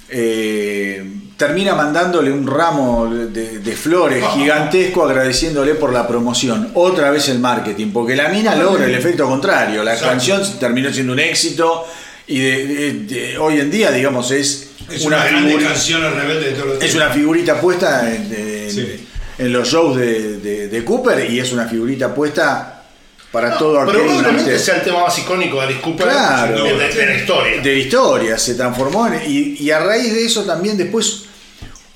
eh, termina mandándole un ramo de, de flores gigantesco agradeciéndole por la promoción. Otra vez el marketing, porque la mina logra el efecto contrario. La Exacto. canción terminó siendo un éxito y de- hoy en día, digamos, es, Es una, una, figura- canción rebelde de todos los es una figurita puesta en, en- Sí. en los shows de, Cooper y es una figurita puesta para todo Pero aquel probablemente sea el tema más icónico de Alice Cooper Claro. de, de- de la historia. de la historia, se transformó en- y, y a raíz de eso también después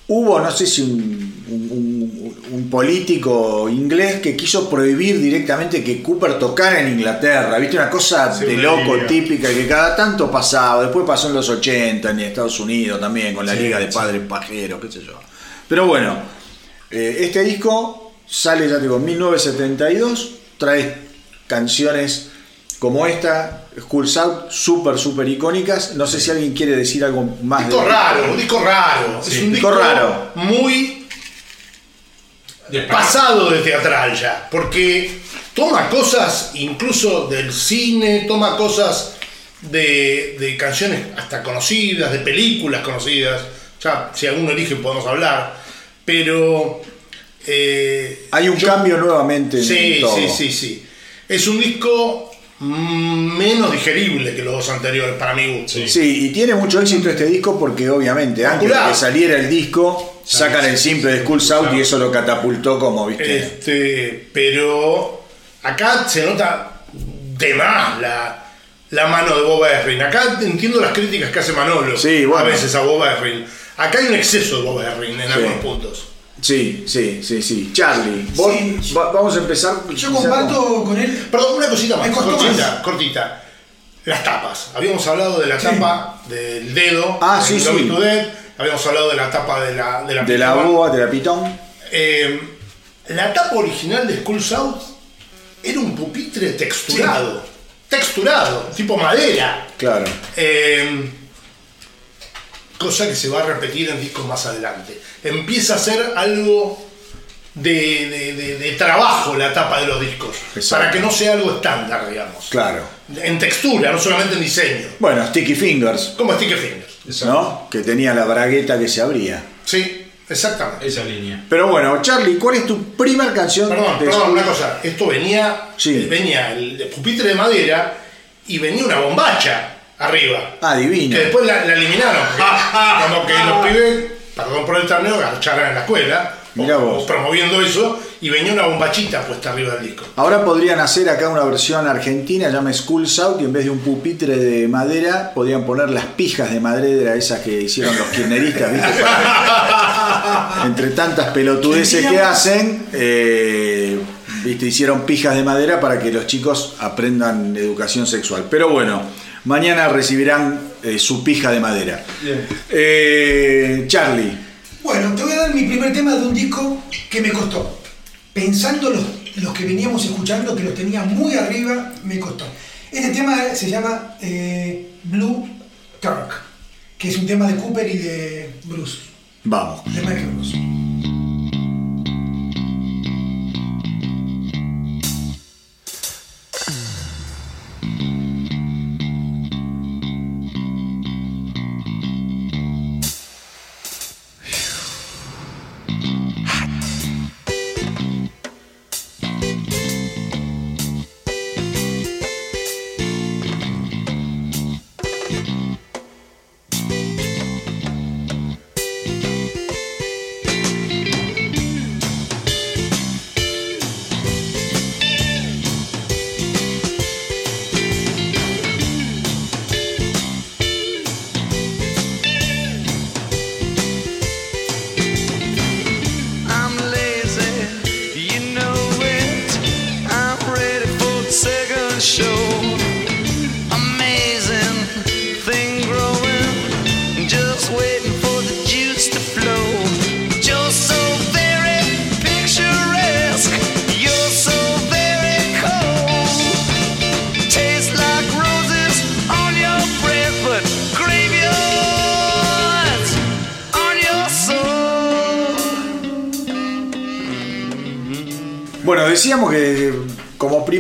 hubo, no sé si un, un- un- un político inglés que quiso prohibir directamente que Cooper tocara en Inglaterra, viste una cosa Sí, de loco liga. típica que cada tanto pasaba, después pasó en los 80 en Estados Unidos también con la Sí, Liga de sí. Padres Pajeros, qué sé yo. Pero bueno, eh, este disco sale, ya te digo, en 1972, trae canciones como esta, Schools Out, súper, súper icónicas. No sé si alguien quiere decir algo más disco de raro, un disco raro. Sí, es un disco disco raro. muy De- pasado de teatral ya, porque toma cosas incluso del cine, toma cosas de, de canciones hasta conocidas, de películas conocidas, ya si alguno elige podemos hablar, pero... eh, Hay un yo- cambio nuevamente en Sí, todo. sí, sí, sí. Es un disco menos digerible que los dos anteriores, para mi gusto. Sí. Sí, y tiene mucho éxito este disco porque obviamente antes de que saliera el disco sacan el simple de Schools Out y eso lo catapultó como, viste. Este, pero acá se nota de más la, la mano de Bob Ezrin. Acá entiendo las críticas que hace Manolo Sí, bueno. a veces a Bob Ezrin. Acá hay un exceso de Bob Ezrin en algunos puntos. Sí, sí, sí, sí. Charlie, vos, Sí. va- vamos a empezar. Yo comparto con él. Perdón, una cosita más, cortita, más. cortita. Las tapas. Habíamos hablado de la tapa del dedo. Ah, sí, sí. Death. Habíamos hablado de la tapa de la de la, De la boa, de la pitón. Eh, la tapa original de School South era un pupitre texturado. Texturado, tipo madera. Claro. Eh, cosa que se va a repetir en discos más adelante. Empieza a ser algo de, de- de- de trabajo la tapa de los discos. Exacto. Para que no sea algo estándar, digamos. Claro. En textura, no solamente en diseño. Bueno, Sticky Fingers, Como Sticker Fingers. ¿no? Que tenía la bragueta que se abría. Sí, exactamente. Esa línea. Pero bueno, Charlie, ¿cuál es tu primer canción Perdón, de perdón, una cosa. Esto venía, Sí. venía el pupitre de madera y venía una bombacha arriba. Ah, divino. Que después la, la eliminaron. porque Como que los pibes, perdón por el término, garcharan en la escuela. o- Mirá vos. promoviendo eso. Y venía una bombachita puesta arriba del disco. Ahora podrían hacer acá una versión argentina, llame School South, y en vez de un pupitre de madera, podrían poner las pijas de madera esas que hicieron los kirchneristas, ¿viste? Entre tantas pelotudeces que hacen, eh, ¿viste? hicieron pijas de madera para que los chicos aprendan educación sexual. Pero bueno, mañana recibirán eh, su pija de madera. Eh, Charlie, Bueno, te voy a dar mi primer tema de un disco que me costó. Pensando los, los que veníamos escuchando, que los tenía muy arriba, me costó. Este tema se llama eh, Blue Turk, que es un tema de Cooper y de Bruce, vamos. de Michael Bruce.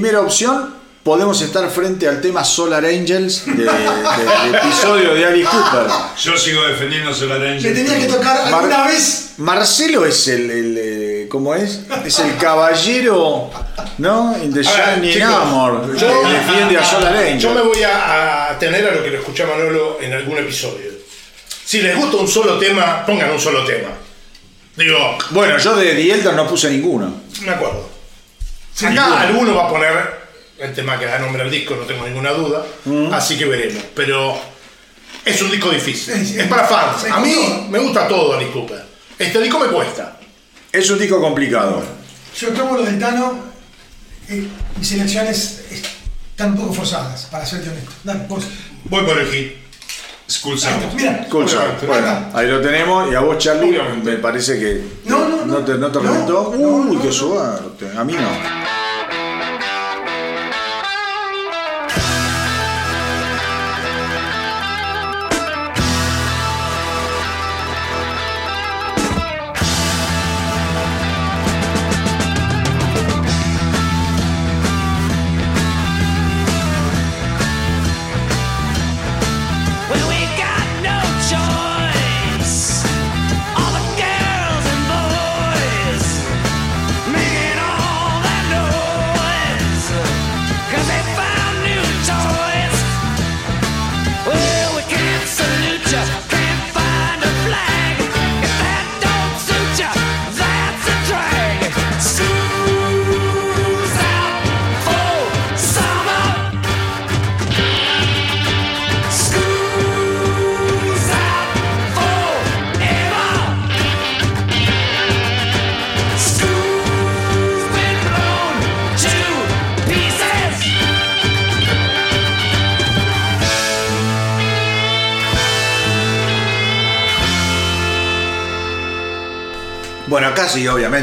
Primera opción podemos estar frente al tema Solar Angels de- de- del episodio de Alice Cooper. Yo sigo defendiendo Solar Le Angel. tenía que tocar Mar- alguna vez. Marcelo es el, el, eh, ¿cómo es? Es el caballero, ¿no? In the Shining Armor, yo- que defiende a Solar Angels. Yo me voy a, a tener a lo que le escuché a Manolo en algún episodio. Si les gusta un solo tema, pongan un solo tema. Digo, Bueno, yo de The Elder no puse ninguno. me acuerdo. Acá alguno va a poner el tema que da nombre al disco, no tengo ninguna duda. Mm. Así que veremos. Pero es un disco difícil. Es para fans. A mí todo. me gusta todo Alice Cooper. Este disco me cuesta. Es un disco complicado. Yo tomo lo del Tano, eh, mis elecciones están un poco forzadas, para serte honesto. Dale, vos. Voy por el hit. School Sound. Mira, Cool Sound. Obviamente. Bueno, ahí lo tenemos. Y a vos, Charlie, me parece que No, no, no. te, no te No, no, Uy, no, qué no. suerte. A mí no.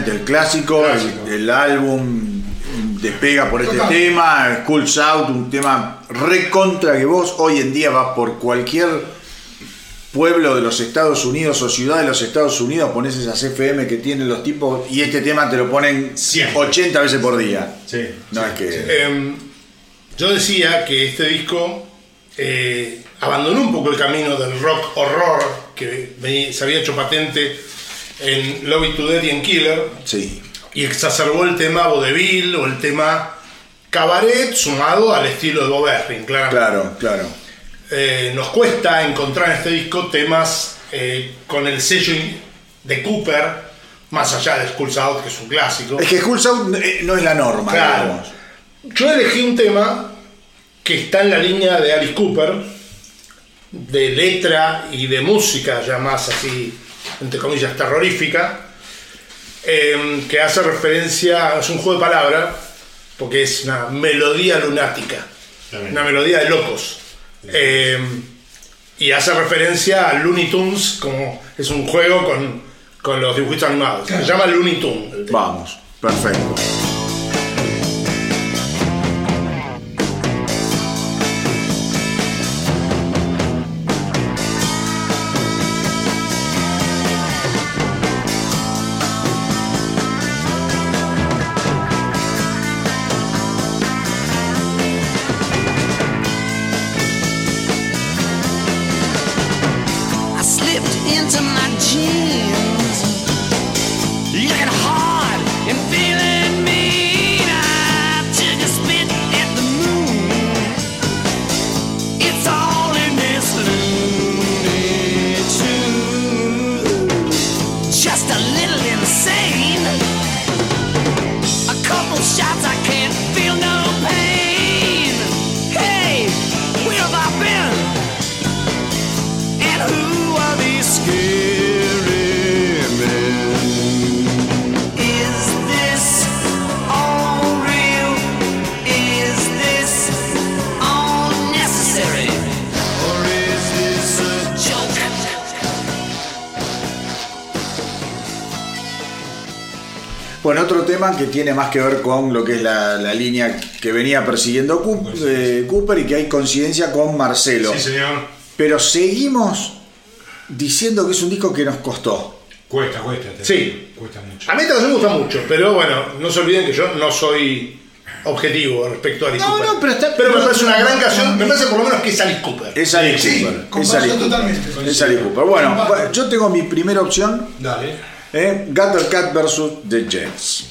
El clásico, Clásico. El, el álbum despega por este tema, Cool Out, un tema recontra que vos hoy en día vas por cualquier pueblo de los Estados Unidos o ciudad de los Estados Unidos, pones esas FM que tienen los tipos y este tema te lo ponen Siempre. 80 veces por día. Sí. No es que... Em, yo decía que este disco eh, abandonó un poco el camino del rock horror que se había hecho patente en Love It to Death y en Killer Sí. y exacerbó el tema vaudeville o el tema cabaret sumado al estilo de Bob Ezrin, claramente. Claro, claro. Eh, nos cuesta encontrar en este disco temas eh, con el sello de Cooper, más allá de Skulls Out, que es un clásico. Es que Cool Out eh, no es la norma, Claro. digamos. Yo elegí un tema que está en la línea de Alice Cooper, de letra y de música, ya más así, entre comillas, terrorífica, eh, que hace referencia, es un juego de palabras, porque es una melodía lunática, una melodía de locos. Eh, y hace referencia a Looney Tunes, como es un juego con, con los dibujitos animados. Se llama Looney Tunes. Vamos, perfecto. Tema que tiene más que ver con lo que es la, la línea que venía persiguiendo Coop- eh, Cooper y que hay coincidencia con Marcelo. Sí, señor. Pero seguimos diciendo que es un disco que nos costó. Cuesta, cuesta. te- Sí. Cuesta mucho. A mí canción me gusta mucho, pero bueno, no se olviden que yo no soy objetivo respecto a Alice No, Cooper. no, pero está- me parece una gran canción, me parece por lo menos que es Alice Cooper. Es Alice Sí, Cooper. es comparto Alice Cooper. totalmente. Es Alice Cooper. Bueno, Comparto. yo tengo mi primera opción, Dale. eh, Gutter Cat vs. The Jets.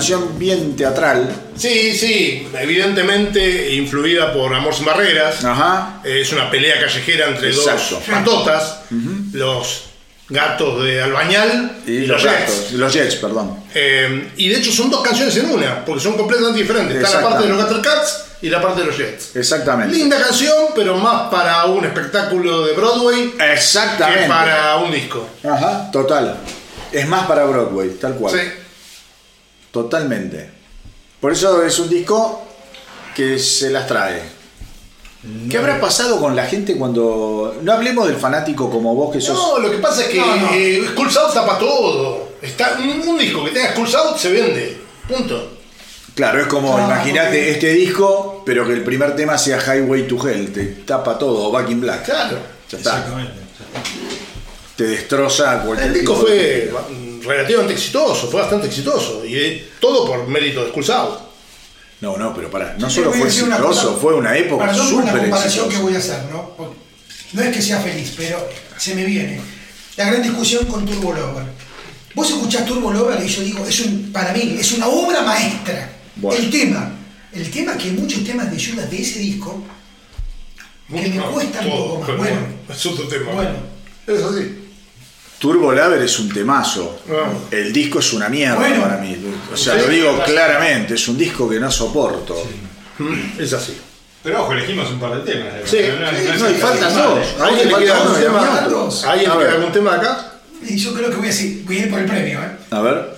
Canción bien teatral. Sí, sí, evidentemente influida por Amor sin Barreras. Ajá. Eh, Es una pelea callejera entre Exacto. dos patotas, los gatos de Albañal Y, los Jets. gatos, los Jets, perdón. Eh, y de hecho son dos canciones en una, porque son completamente diferentes. Está la parte de los Cats y la parte de los Jets. Exactamente. Linda canción, pero más para un espectáculo de Broadway Exactamente. que para un disco. Ajá, total. Es más para Broadway, tal cual. Sí. Totalmente. Por eso es un disco que se las trae. ¿Qué habrá pasado con la gente cuando... No hablemos del fanático como vos que sos... No, lo que pasa es que No, no. eh, Skulls Out tapa todo. Está, un, un disco que tenga Skulls Out se vende. Punto. Claro, es como, Ah, imagínate este disco, pero que el primer tema sea Highway to Hell, te tapa todo, o Back in Black. Claro. Ya está, Exactamente. te destroza cualquier El disco tipo de- fue relativamente exitoso, fue bastante exitoso. Y eh, todo por mérito de Skulls Out. No, no, pero pará, no solo fue exitoso, fue una época súper comparación que exitosa. voy a hacer, ¿no? No es que sea feliz, pero se me viene. La gran discusión con Turbo Lover. Vos escuchás Turbo Lover y yo digo, es un, para mí, es una obra maestra. Bueno. El tema. El tema que muchos temas de Judas de ese disco, que me cuestan un poco más. pero Bueno, es otro tema. bueno. Es así. Turbo Lover es un temazo. Ah. El disco es una mierda Bueno. para mí. O sea, lo digo claramente, es un disco que no soporto. Es así. Pero ojo, elegimos un par de temas. Sí, No, y faltan dos. ¿A alguien le Falta queda algún tema? otro. ¿A alguien A le ver. queda algún tema de acá? Y yo creo que voy a, decir- voy a ir por el premio, ¿eh? A ver.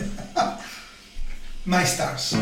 My Stars.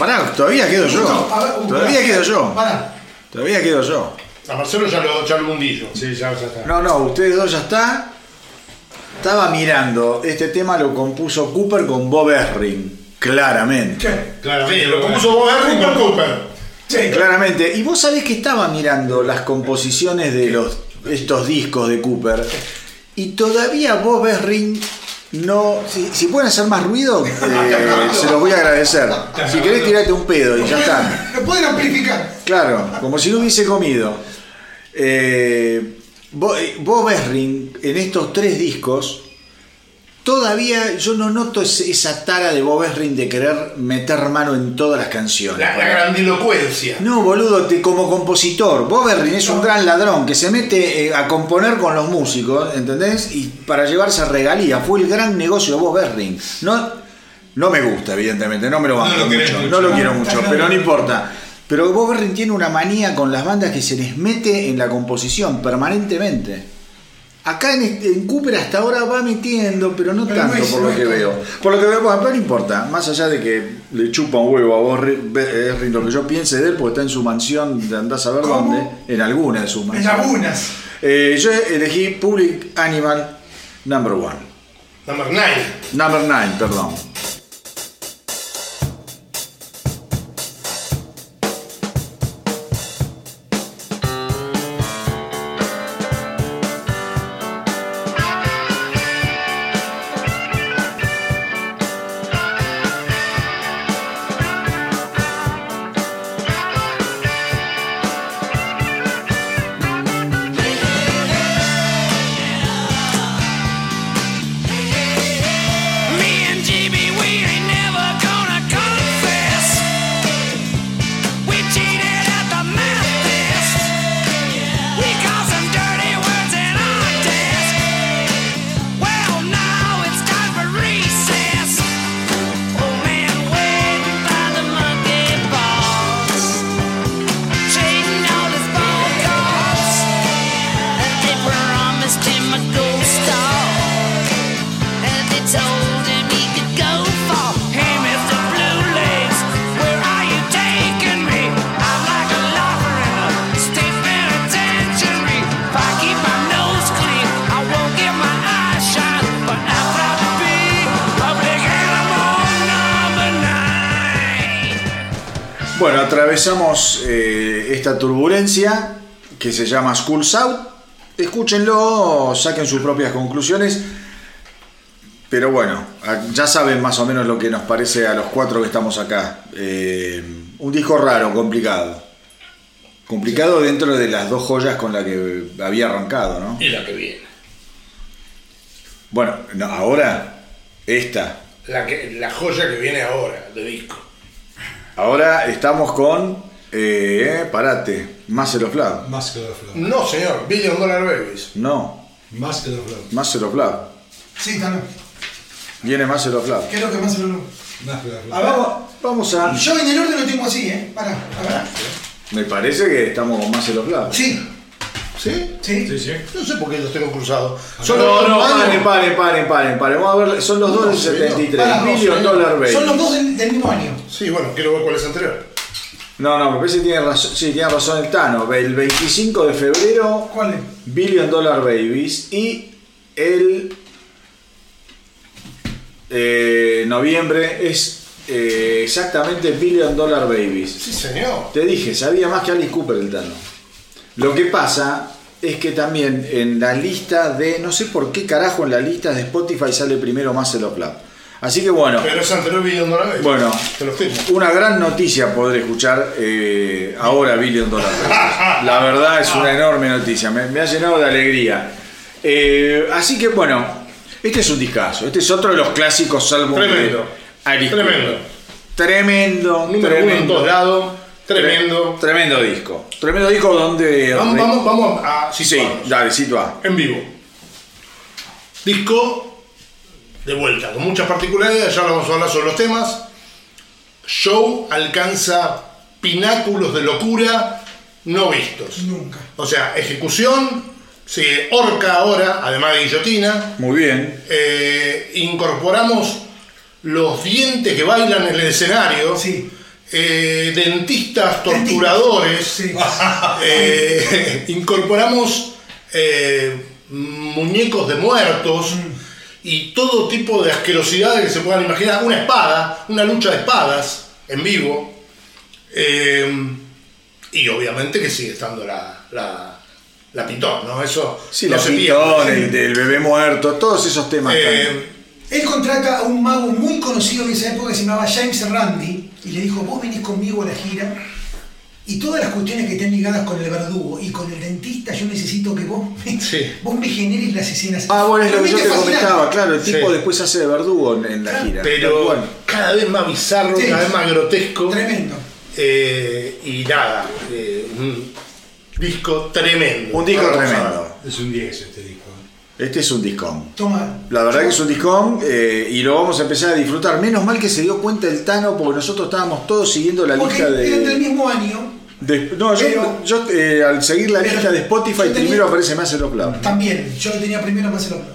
Pará, todavía quedo yo. Todavía quedo yo. Pará. Todavía quedo yo. A Marcelo ya lo, ya lo hundí yo. Sí, ya, ya está. No, no, ustedes dos ya está. Estaba mirando, este tema lo compuso Cooper con Bob Ezrin, claramente. ¿Qué? Claramente. Sí, lo compuso Bob Ezrin con Cooper. Sí, Claramente. Y vos sabés que estaba mirando las composiciones de los, estos discos de Cooper. Y todavía Bob Ezrin no. Si, si pueden hacer más ruido, eh, se los voy a agradecer. Si querés, tirate un pedo y ya está. Lo pueden amplificar. Claro, como si no hubiese comido. Eh, Bo- eh, Bob Ezrin en estos tres discos todavía yo no noto esa tara de Bob Ezrin de querer meter mano en todas las canciones. La, la grandilocuencia. No, boludo, te- como compositor, Bob Ezrin es un gran ladrón que se mete eh, a componer con los músicos, ¿entendés? Y para llevarse regalía, fue el gran negocio de Bob Ezrin. No, no me gusta, evidentemente, no me lo banco No mucho, mucho. no lo quiero mucho, pero no importa. Pero Bob Ezrin tiene una manía con las bandas que se les mete en la composición permanentemente. Acá en, este- en Cooper hasta ahora va metiendo, pero no Pero tanto es- por lo es que veo. Por lo que veo, pero no importa. Más allá de que le chupa un huevo a vos, Ezrin, lo que yo piense de él, porque está en su mansión, de andás a ver ¿Cómo? dónde, en alguna de sus En mansiones. lagunas. Eh, yo elegí Public Animal Number One. Number 9. Number Nine, perdón. Se llama School Out. Escúchenlo, saquen sus propias conclusiones. Pero bueno, ya saben más o menos lo que nos parece a los cuatro que estamos acá. Eh, un disco raro, complicado. Complicado dentro de las dos joyas con las que había arrancado, ¿no? Y la que viene. Bueno, no, ahora, esta. La, que, la joya que viene ahora, de disco. Ahora estamos con. Eh, parate, Master of Love. Master of Love. No, señor, Billion Dollar Babies. No, Master of Love. Master of Love. Sí, también. Viene Master of Love. ¿Qué es lo que más se lo Master of Love. A ver, Vamos a. yo en el orden lo tengo así, ¿eh? Pará, a ver. Me parece que estamos con Master of Love. Sí, ¿Sí? sí. Sí, sí. No sé por qué los tengo cruzados. No, no, paren, paren, paren, paren, paren. Vamos a ver, son los dos del señor. 73. Pará, no, Billion. Dollar Baby. Son los dos del, del mismo año. Sí, bueno, quiero ver cuál es anterior. No, no, me parece que tiene razón, sí, tiene razón el Tano. El 25 de febrero, ¿Cuál es? Billion Dollar Babies. Y el eh, noviembre es eh, exactamente Billion Dollar Babies. Sí, señor. Te dije, sabía más que Alice Cooper el Tano. Lo que pasa es que también en la lista de. No sé por qué carajo en la lista de Spotify sale primero Muscle of Love. Así que bueno, Pero es anterior Billion Dollar. Bueno. Te lo firmo. una gran noticia poder escuchar eh, ahora Billion Dollar Babies. La verdad es una enorme noticia, me, me ha llenado de alegría. Eh, así que bueno, este es un discazo. Este es otro de los clásicos álbumes Tremendo. de Tremendo. Tremendo. Número uno en tremendo. todos lados. Tremendo. Tremendo disco. Tremendo disco donde. Vamos, vamos, vamos a Sí, situarnos. dale, sitúa. En vivo. Disco de vuelta, con muchas particularidades, ya lo vamos a hablar sobre los temas. Show alcanza pináculos de locura no vistos. Nunca. O sea, ejecución, sigue Orca ahora, además de guillotina. Muy bien. Eh, incorporamos los dientes que bailan en el escenario. Sí. Eh, dentistas torturadores. Sí. Eh, incorporamos eh, muñecos de muertos y todo tipo de asquerosidades que se puedan imaginar. Una espada, una lucha de espadas en vivo. Eh, y obviamente que sigue estando la, la, la pitón, ¿no? Eso Sí, no la se pitón, pierde. el del bebé muerto, todos esos temas. Eh. Él contrata a un mago muy conocido de esa época que se llamaba James Randi y le dijo, vos venís conmigo a la gira y todas las cuestiones que estén ligadas con el verdugo y con el dentista, yo necesito que vos, me- Sí. vos me generes las escenas. Ah, bueno, es lo que yo te comentaba, claro, el tipo Sí. después hace de verdugo en, en la Claro, gira. pero Bueno, cada vez más bizarro, Sí. cada vez más grotesco. Tremendo. Eh, y nada, eh, un disco tremendo. un disco tremendo. Es un 10 este disco. Este es un discón. Toma. La verdad que es un discón eh, y lo vamos a empezar a disfrutar. Menos mal que se dio cuenta el Tano porque nosotros estábamos todos siguiendo la Porque lista eran del de... mismo año, de- no, yo, Pero- yo, eh, al seguir la Pero lista de Spotify tenía- primero aparece más el Love. también. Yo lo tenía primero más el otro.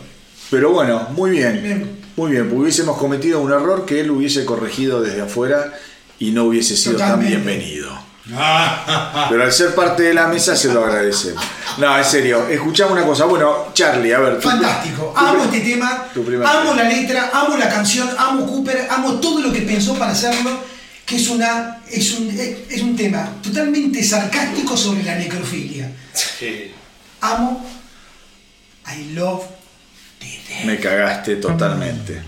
Pero bueno, muy bien. Bien. Muy bien, porque hubiésemos cometido un error que él hubiese corregido desde afuera y no hubiese sido Totalmente. tan bienvenido. Pero al ser parte de la mesa se lo agradecemos. No, en serio, escuchamos una cosa. Bueno, Charlie, a ver. tu- Fantástico. tu- Amo este tema, amo la letra, amo la canción, amo Cooper, amo todo lo que pensó para hacerlo, que es una es un, es un tema totalmente sarcástico sobre la necrofilia. Sí. Amo I love the dead. Me cagaste totalmente.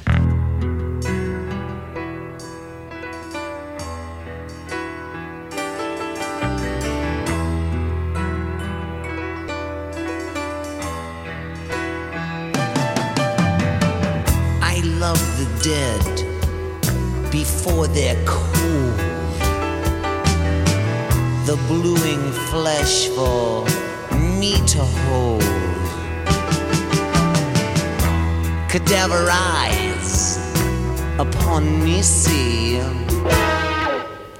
I love the dead before they're. The bluing flesh for me to hold. Cadaver eyes upon me see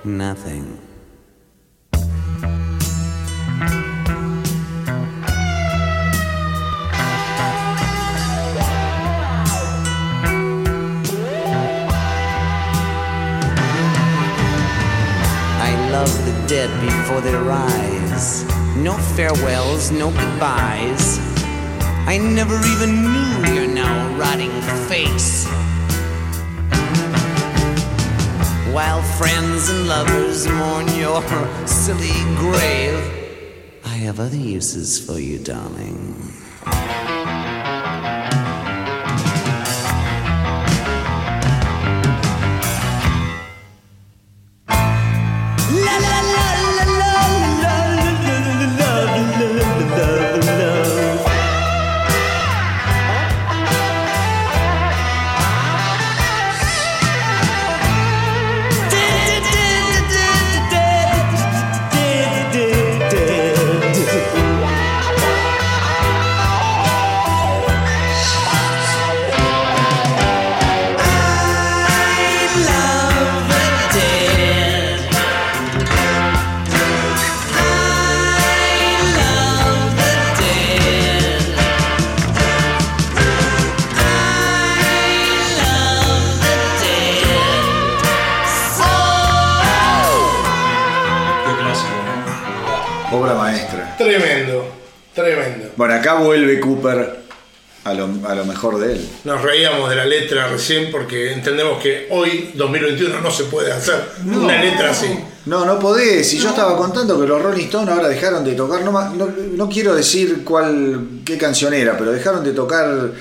nothing. Dead before they rise. No farewells, no goodbyes. I never even knew your now rotting face. While friends and lovers mourn your silly grave, I have other uses for you, darling. Bueno, acá vuelve Cooper a lo, a lo mejor de él. Nos reíamos de la letra recién porque entendemos que hoy, 2021, no se puede hacer una letra así. No, no podés. Si yo estaba contando que los Rolling Stones ahora dejaron de tocar, no, no, no quiero decir cuál, qué canción era, pero dejaron de tocar,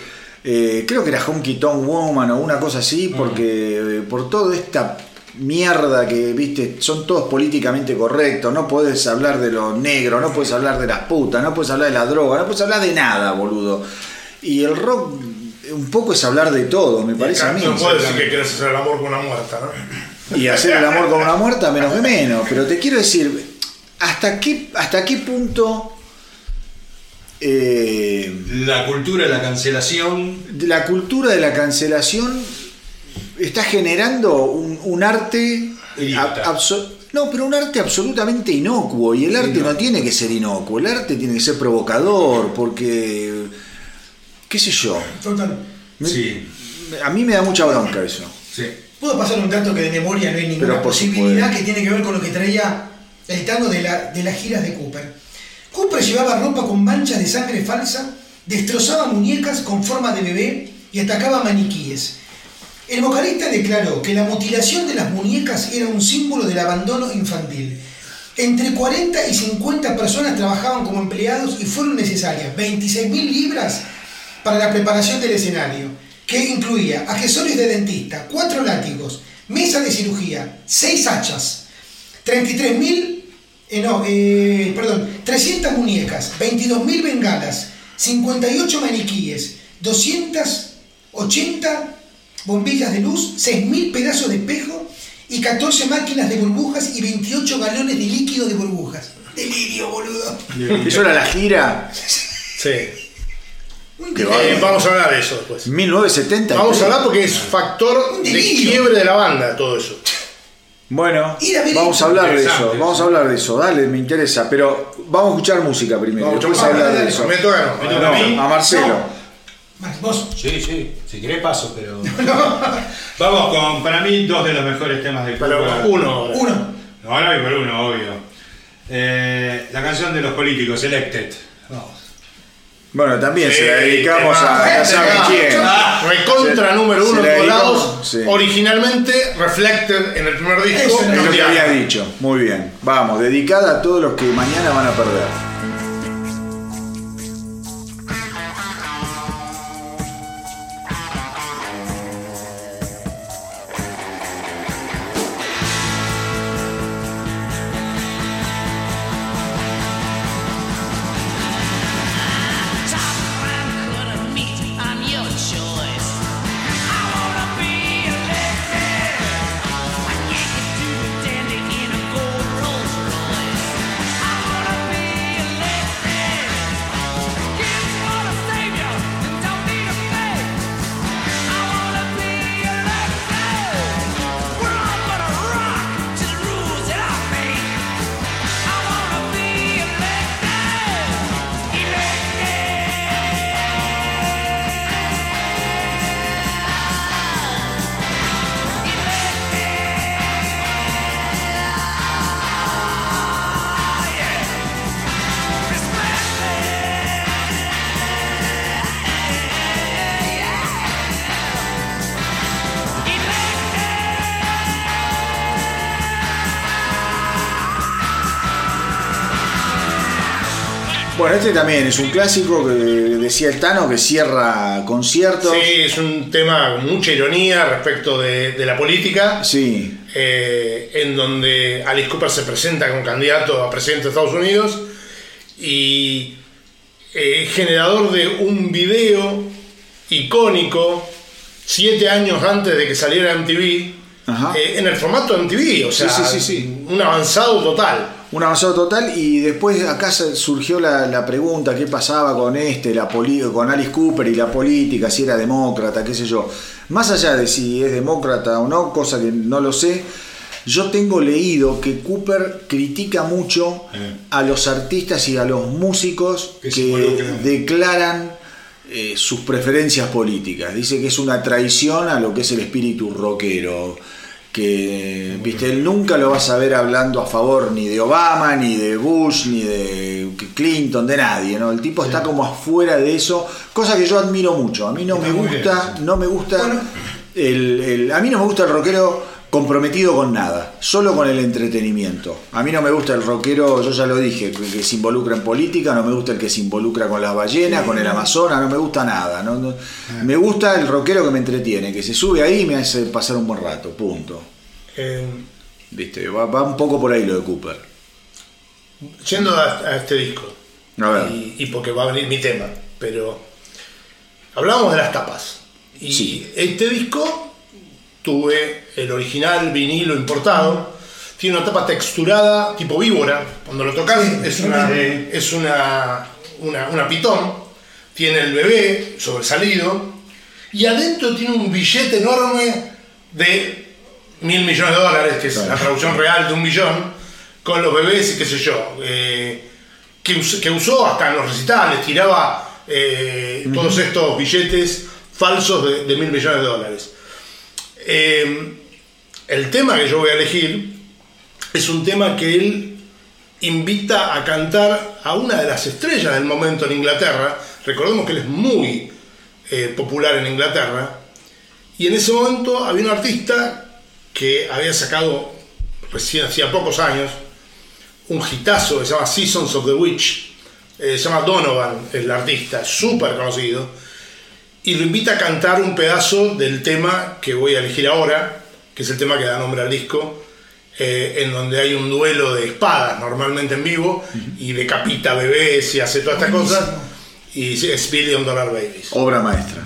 eh, creo que era Honky Tonk Woman o una cosa así, porque eh, por toda esta mierda que, viste, son todos políticamente correctos, no podés hablar de los negros, no podés hablar de las putas, no podés hablar de la droga, no podés hablar de nada, boludo. Y el rock un poco es hablar de todo, me parece a mí. No puedes decir que quieres hacer el amor con una muerta, ¿no? Y hacer el amor con una muerta, menos que menos. Pero te quiero decir, ¿hasta qué, hasta qué punto eh, La cultura de la cancelación. la cultura de la cancelación está generando un, un arte... Ab- abso- no, pero un arte absolutamente inocuo. Y el arte no tiene que ser inocuo. El arte tiene que ser provocador, porque... ¿Qué sé yo? Total. Sí, A mí me da mucha bronca eso. sí. Puedo pasar un dato que de memoria no hay ninguna posibilidad que tiene que ver con lo que traía el tango de, la- de las giras de Cooper. Cooper llevaba ropa con manchas de sangre falsa, destrozaba muñecas con forma de bebé y atacaba maniquíes. El vocalista declaró que la mutilación de las muñecas era un símbolo del abandono infantil. Entre 40 y 50 personas trabajaban como empleados y fueron necesarias 26.000 libras para la preparación del escenario, que incluía accesorios de dentista, cuatro látigos, mesa de cirugía, seis hachas, 33.000, eh, no, eh, perdón, 300 muñecas, 22.000 bengalas, 58 maniquíes, 280 bombillas de luz, 6.000 pedazos de espejo y 14 máquinas de burbujas y 28 galones de líquido de burbujas. Delirio, boludo. ¿Eso era la gira? Sí. Eh, vamos a hablar de eso después. 1970. Vamos a hablar porque es factor de quiebre de la banda todo eso. Bueno, vamos a hablar de eso, vamos a hablar de eso, dale, me interesa, pero vamos a escuchar música primero, Vamos a hablar de eso. Me toca, no. Me toca a mí. No, a Marcelo. Vos, Sí, sí. Si querés paso, pero. Vamos con, para mí, dos de los mejores temas de Pero Cooper. uno. ahora. uno. No, no hay por uno, obvio. Eh, la canción de los políticos, Elected. Vamos. Bueno, también Sí, se la dedicamos tema. a ya saben Ah, quién. Recontra Se- número se uno la en todos dedicamos, lados. sí. Originalmente Reflected en el primer disco. Eso Es lo que había dicho, muy bien. Vamos, dedicada a todos los que mañana van a perder. Este también es un clásico que decía el Tano que cierra conciertos. Sí, es un tema con mucha ironía respecto de, de la política, Sí. eh, en donde Alice Cooper se presenta como candidato a presidente de Estados Unidos y eh, generador de un video icónico siete años antes de que saliera MTV, Ajá. eh, en el formato MTV, o sea, sí, sí, sí. un avanzado total. Un avanzado total y después acá surgió la, la pregunta qué pasaba con este, la poli- con Alice Cooper y la política, si era demócrata, qué sé yo. Más allá de si es demócrata o no, cosa que no lo sé, yo tengo leído que Cooper critica mucho a los artistas y a los músicos Que declaran eh, sus preferencias políticas. Dice que es una traición a lo que es el espíritu rockero. Que, viste, él nunca lo vas a ver hablando a favor ni de Obama, ni de Bush, ni de Clinton, de nadie, ¿no? El tipo está como afuera de eso, cosa que yo admiro mucho. A mí no Está me gusta, bien, no me gusta Bueno. el, el- a mí no me gusta el rockero comprometido con nada, solo con el entretenimiento. A mí no me gusta el rockero, yo ya lo dije, que, que se involucra en política, no me gusta el que se involucra con las ballenas, con el Amazonas, no me gusta nada. no- no- Me gusta el rockero que me entretiene, que se sube ahí y me hace pasar un buen rato, punto. Eh, Viste, va, va un poco por ahí lo de Cooper. yendo a, a este disco, A ver. y, y porque va a venir mi tema, pero hablamos de las tapas. Y Sí. este disco tuve el original vinilo importado, tiene una tapa texturada tipo víbora, cuando lo tocas es una, es una, una, una pitón, tiene el bebé sobresalido, y adentro tiene un billete enorme de mil millones de dólares, que es la traducción real de un millón, con los bebés y qué sé yo, eh, que, que usó hasta en los recitales, tiraba eh, todos estos billetes falsos de, de mil millones de dólares. Eh, el tema que yo voy a elegir es un tema que él invita a cantar a una de las estrellas del momento en Inglaterra. Recordemos que él es muy eh, popular en Inglaterra. Y en ese momento había un artista que había sacado recién hacía pocos años un hitazo que se llama Seasons of the Witch. Eh, se llama Donovan, el artista, súper conocido. Y lo invita a cantar un pedazo del tema que voy a elegir ahora, que es el tema que da nombre al disco, eh, en donde hay un duelo de espadas normalmente en vivo y decapita bebés y hace todas estas cosas. Y es Billion Dollar Babies. Obra maestra.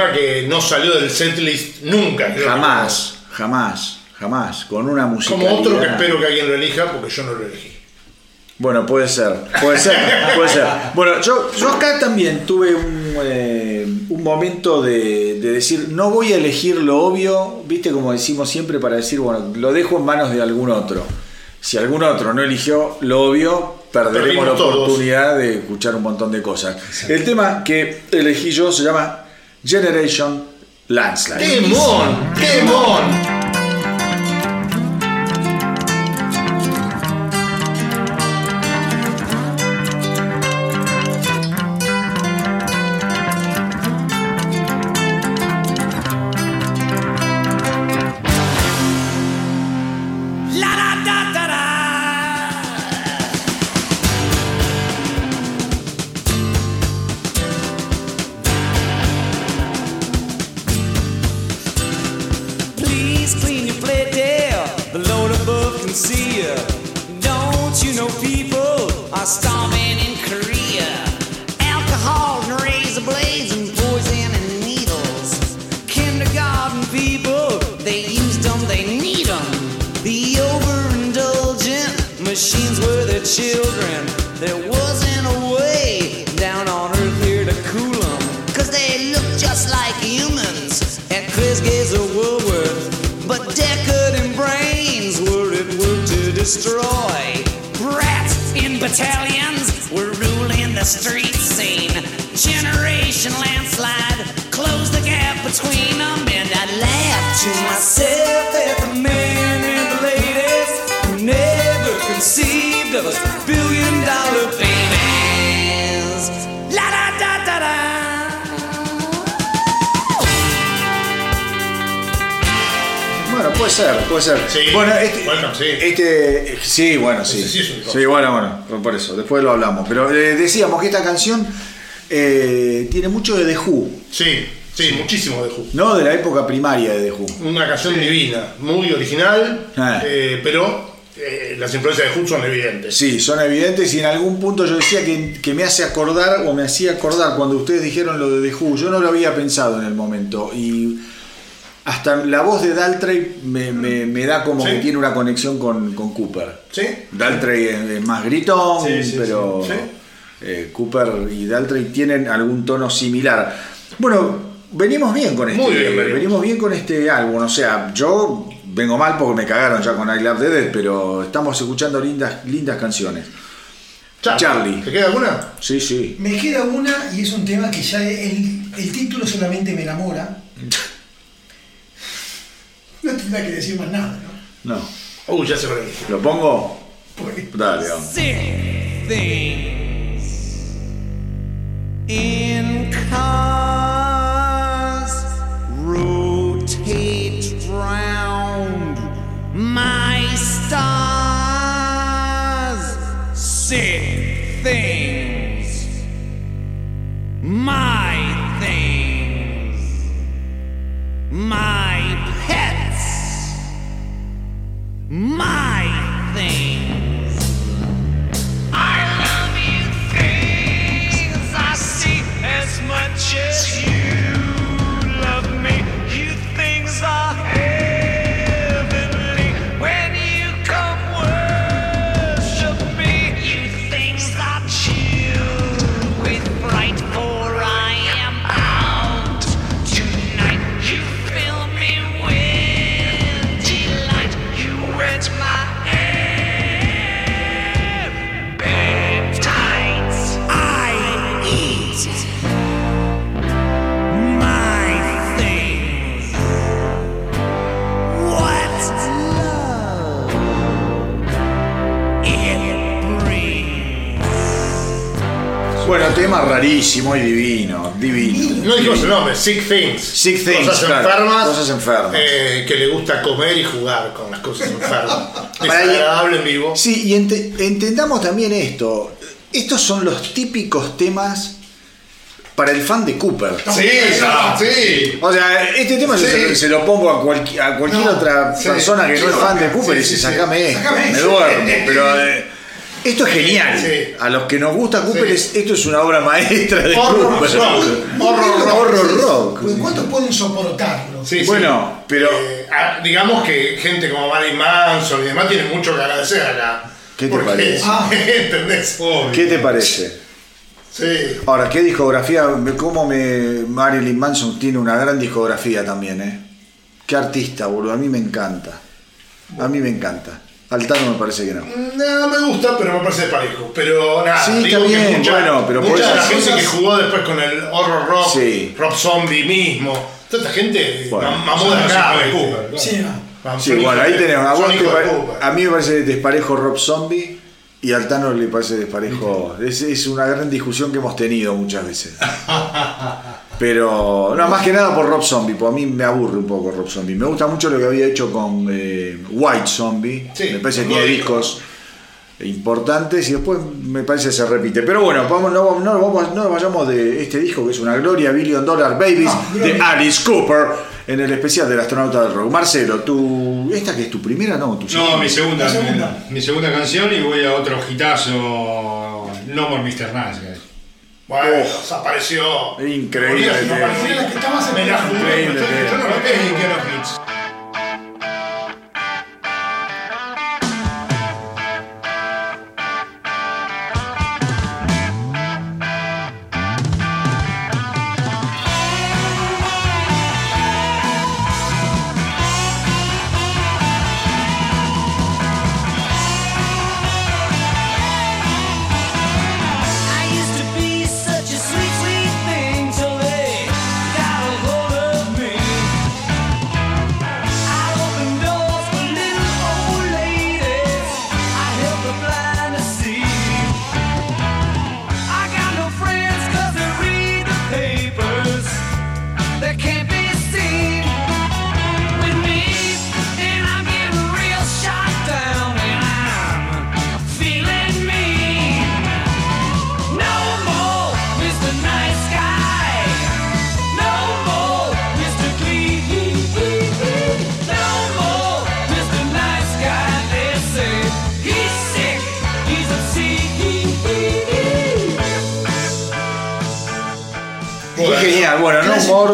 Tema que no salió del setlist nunca. jamás, jamás, jamás. Con una música. Como otro que espero que alguien lo elija porque yo no lo elegí. Bueno, puede ser, puede ser, puede ser. Bueno, yo, yo acá también tuve un, eh, un momento de, de decir, no voy a elegir lo obvio, viste como decimos siempre para decir, bueno, lo dejo en manos de algún otro. Si algún otro no eligió lo obvio, perderemos Perdimos la todos. oportunidad de escuchar un montón de cosas. El tema que elegí yo se llama Generation Landslide. ¡Temón! ¡Temón! Puede ser, puede ser. Sí, bueno, este, bueno, sí. este- sí, bueno, sí. Sí es un icono. Sí, bueno, bueno, por- eso, después lo hablamos. Pero eh, decíamos que esta canción eh, tiene mucho de The Who, Sí, sí, muchísimo de Who. no de la época primaria de The Who. Una canción divina, muy original, Ah. eh, pero eh, las influencias de Who son evidentes. Sí, son evidentes y en algún punto yo decía que, que me hace acordar o me hacía acordar cuando ustedes dijeron lo de The Who. Yo no lo había pensado en el momento y hasta la voz de Daltrey me, me- me da como Sí. que tiene una conexión con, con Cooper. ¿Sí? Daltrey es, es más gritón, Sí, sí, pero sí. eh, Cooper y Daltrey tienen algún tono similar. Bueno, venimos bien con este, Muy bien, venimos. venimos bien con este álbum. O sea, yo vengo mal porque me cagaron ya con I Love the Dead, pero estamos escuchando lindas, lindas canciones. Charlie. ¿Te queda alguna? Sí, sí. Me queda una y es un tema que ya el, el título solamente me enamora. No tendrá que decir más nada, ¿no? No. Uy, ya se lo dije. ¿Lo pongo? Porque Dale, vamos. sick things in cars tema rarísimo y divino, divino. No dijimos el nombre, Sick Things. Sick Things, Cosas claro, enfermas. cosas enfermas. eh, que le gusta comer y jugar con las cosas enfermas. Desagradable en vivo. Sí, y ente- entendamos también esto. Estos son los típicos temas para el fan de Cooper. Sí, sí. O sea, este tema Sí. se, se lo pongo a, cualqui- a cualquier No, otra sí. persona que no es fan de Cooper y dice, sacame esto, Sacame me eso". duermo. Pero eh, esto es genial. Sí. A los que nos gusta Cooper, Sí. es- esto es una obra maestra de Horror Cooper. rock. Horror rock. Horror rock. Pues, ¿Cuántos pueden soportarlo? Sí, sí. Bueno, pero Eh, digamos que gente como Marilyn Manson y demás tienen mucho que agradecer acá. ¿Qué te Porque- parece? Ah. ¿Entendés? Obvio. ¿qué te parece? Sí. Ahora, ¿qué discografía? ¿Cómo me. Marilyn Manson tiene una gran discografía también, ¿eh? Qué artista, boludo. A mí me encanta. A mí me encanta. Altano me parece que no. No, me gusta, pero me parece parejo. Pero nada, Sí, está bien, mucha, bueno, pero por mucha de la esas gente cosas- que jugó después con el horror rock, Sí. Rob Zombie mismo, toda esta gente Bueno, mam- mamó de acá. Sí, Sí, bueno, ahí tenemos. A, vos te a mí me parece desparejo Rob Zombie y a Altano le parece desparejo. Es, es una gran discusión que hemos tenido muchas veces. Pero, no, más que nada por Rob Zombie, porque a mí me aburre un poco Rob Zombie. Me gusta mucho lo que había hecho con eh, White Zombie. Sí, me parece que tiene discos importantes y después me parece que se repite. Pero bueno, vamos, no, no, vamos, no nos vayamos de este disco que es una gloria, Billion Dollar Babies, No, de. Alice Cooper. en el especial del astronauta del rock. Marcelo, tú, ¿esta que es tu primera? No, tu No, mi segunda, segunda. Mi, segunda canción y voy a otro hitazo. No More Mr. Nice Bueno, desapareció. Increíble. Me la jugué. Increíble, Yo no lo que. I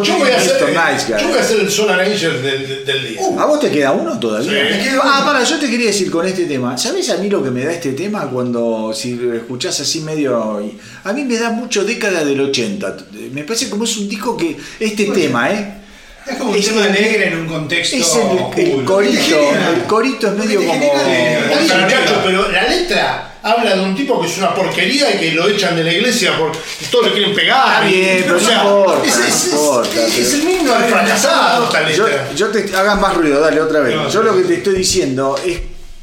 Yo voy a hacer, Mr. Nice yo voy a Guy. hacer el Solar Angel del, del día. ¿A vos te queda uno todavía? Sí. Me queda Ah, uno. para, yo te quería decir con este tema. ¿Sabés a mí lo que me da este tema cuando si lo escuchás así medio. A mí me da mucho década del 80. Me parece como es un disco que. Este tema, ¿eh? Es como un Es tema el- negro en un contexto. Es el, corito. El corito es medio como. muchacho, pero la letra habla de un tipo que es una porquería y que lo echan de la iglesia porque todos le quieren pegar. Está bien, y- pero o sea, no importa, es, no es- es- importa, es pero- el mismo fracasado esta Yo, letra. yo te hagas más ruido, dale otra vez. No, yo lo que te estoy diciendo es